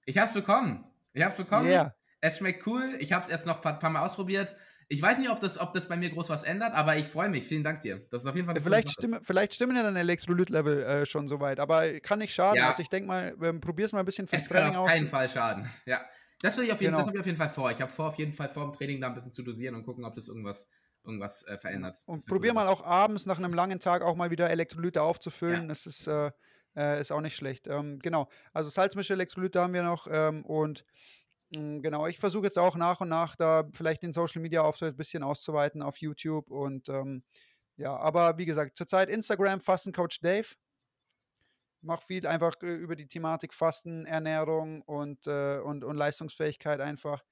Ich hab's bekommen. Ich hab's bekommen. Ja. Es schmeckt cool. Ich hab's erst noch ein paar, paar Mal ausprobiert. Ich weiß nicht, ob das, ob das bei mir groß was ändert, aber ich freue mich. Vielen Dank dir. Das ist auf jeden Fall eine Vielleicht, stimme, vielleicht stimmen ja dein Elektrolyt-Level äh, schon so weit, aber kann nicht schaden. Ja. Also ich denke mal, ähm, probier's mal ein bisschen fürs Es kann Training auf aus. keinen Fall schaden. Ja. Das will ich auf jeden, Genau. das ich auf jeden Fall vor. Ich habe vor, auf jeden Fall vor dem Training da ein bisschen zu dosieren und gucken, ob das irgendwas, irgendwas äh, verändert. Und probier mal auch abends nach einem langen Tag auch mal wieder Elektrolyte aufzufüllen. Ja. Das ist, äh, äh, ist auch nicht schlecht. Ähm, genau. Also Salzmische Elektrolyte haben wir noch ähm, und genau, ich versuche jetzt auch nach und nach da vielleicht den Social Media Auftritt ein bisschen auszuweiten auf YouTube und ähm, ja, aber wie gesagt, zurzeit Instagram Fastencoach Dave. Mach viel einfach äh, über die Thematik Fasten, Ernährung und, äh, und, und Leistungsfähigkeit einfach.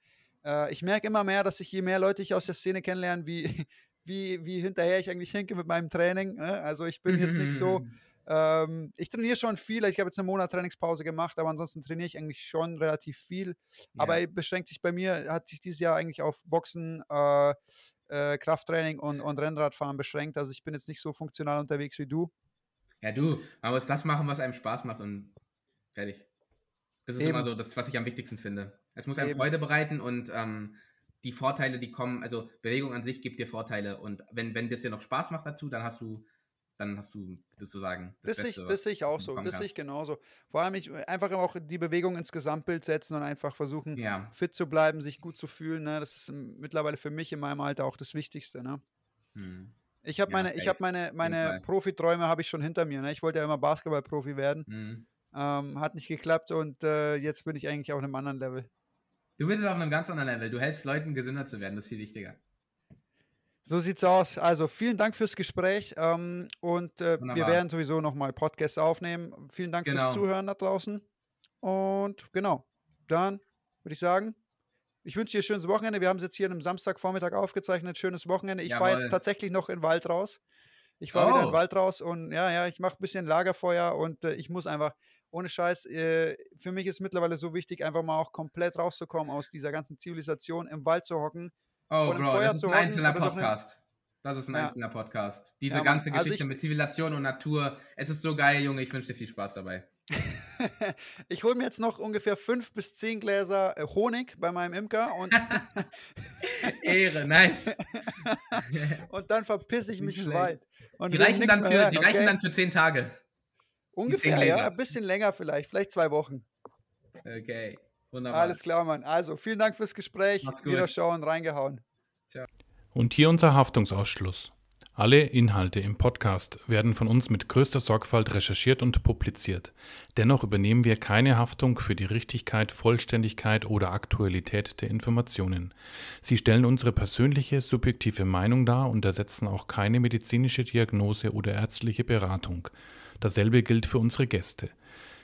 Äh, ich merke immer mehr, dass ich je mehr Leute ich aus der Szene kennenlerne, wie, wie, wie hinterher ich eigentlich hinke mit meinem Training. Ne? Also ich bin jetzt nicht so, ähm, ich trainiere schon viel. Ich habe jetzt eine Monat Trainingspause gemacht, aber ansonsten trainiere ich eigentlich schon relativ viel. Ja. Aber beschränkt sich bei mir, hat sich dieses Jahr eigentlich auf Boxen, äh, äh, Krafttraining und, und Rennradfahren beschränkt. Also ich bin jetzt nicht so funktional unterwegs wie du. Ja, du, man muss das machen, was einem Spaß macht und fertig. Das ist Eben. immer so das, was ich am wichtigsten finde. Es muss einem Eben. Freude bereiten und ähm, die Vorteile, die kommen, also Bewegung an sich gibt dir Vorteile und wenn, wenn das dir noch Spaß macht dazu, dann hast du, dann hast du sozusagen Das, ich, Beste, das sehe ich auch so. Das sehe ich genauso. Vor allem ich, einfach auch die Bewegung ins Gesamtbild setzen und einfach versuchen, Ja, fit zu bleiben, sich gut zu fühlen. Ne? Das ist mittlerweile für mich in meinem Alter auch das Wichtigste. Ne? hm. Ich habe Ja, meine, ich habe meine, meine. Profiträume habe ich schon hinter mir. Ne? Ich wollte ja immer Basketballprofi werden, Hm. ähm, hat nicht geklappt und äh, jetzt bin ich eigentlich auf einem anderen Level. Du bist auf einem ganz anderen Level. Du helfst Leuten, gesünder zu werden. Das ist viel wichtiger. So sieht's aus. Also vielen Dank fürs Gespräch ähm, und äh, wir werden sowieso nochmal Podcasts aufnehmen. Vielen Dank Genau. fürs Zuhören da draußen. Und genau, dann würde ich sagen, ich wünsche dir ein schönes Wochenende. Wir haben es jetzt hier am Samstagvormittag aufgezeichnet. Schönes Wochenende. Ich fahre jetzt tatsächlich noch in den Wald raus. Ich fahre wieder in den Oh. Wald raus und ja, ja, ich mache ein bisschen Lagerfeuer und äh, ich muss einfach, ohne Scheiß, äh, für mich ist mittlerweile so wichtig, einfach mal auch komplett rauszukommen aus dieser ganzen Zivilisation, im Wald zu hocken. Oh, Bro, Feuer das ist ein einzelner ne- Podcast. Das ist ein Ja. einzelner Podcast. Diese Ja, ganze Also Geschichte ich- mit Zivilisation und Natur. Es ist so geil, Junge. Ich wünsche dir viel Spaß dabei. ich hole mir jetzt noch ungefähr fünf bis zehn Gläser äh, Honig bei meinem Imker und, Ehre, nice. und dann verpisse ich mich. Wald. Und Die reichen, dann für, hören, die reichen okay? dann für zehn Tage. Ungefähr, zehn ja, ein bisschen länger vielleicht, vielleicht zwei Wochen. Okay, wunderbar. Alles klar, Mann. Also, vielen Dank fürs Gespräch. Wiederschauen, reingehauen. Und hier unser Haftungsausschluss. Alle Inhalte im Podcast werden von uns mit größter Sorgfalt recherchiert und publiziert. Dennoch übernehmen wir keine Haftung für die Richtigkeit, Vollständigkeit oder Aktualität der Informationen. Sie stellen unsere persönliche, subjektive Meinung dar und ersetzen auch keine medizinische Diagnose oder ärztliche Beratung. Dasselbe gilt für unsere Gäste.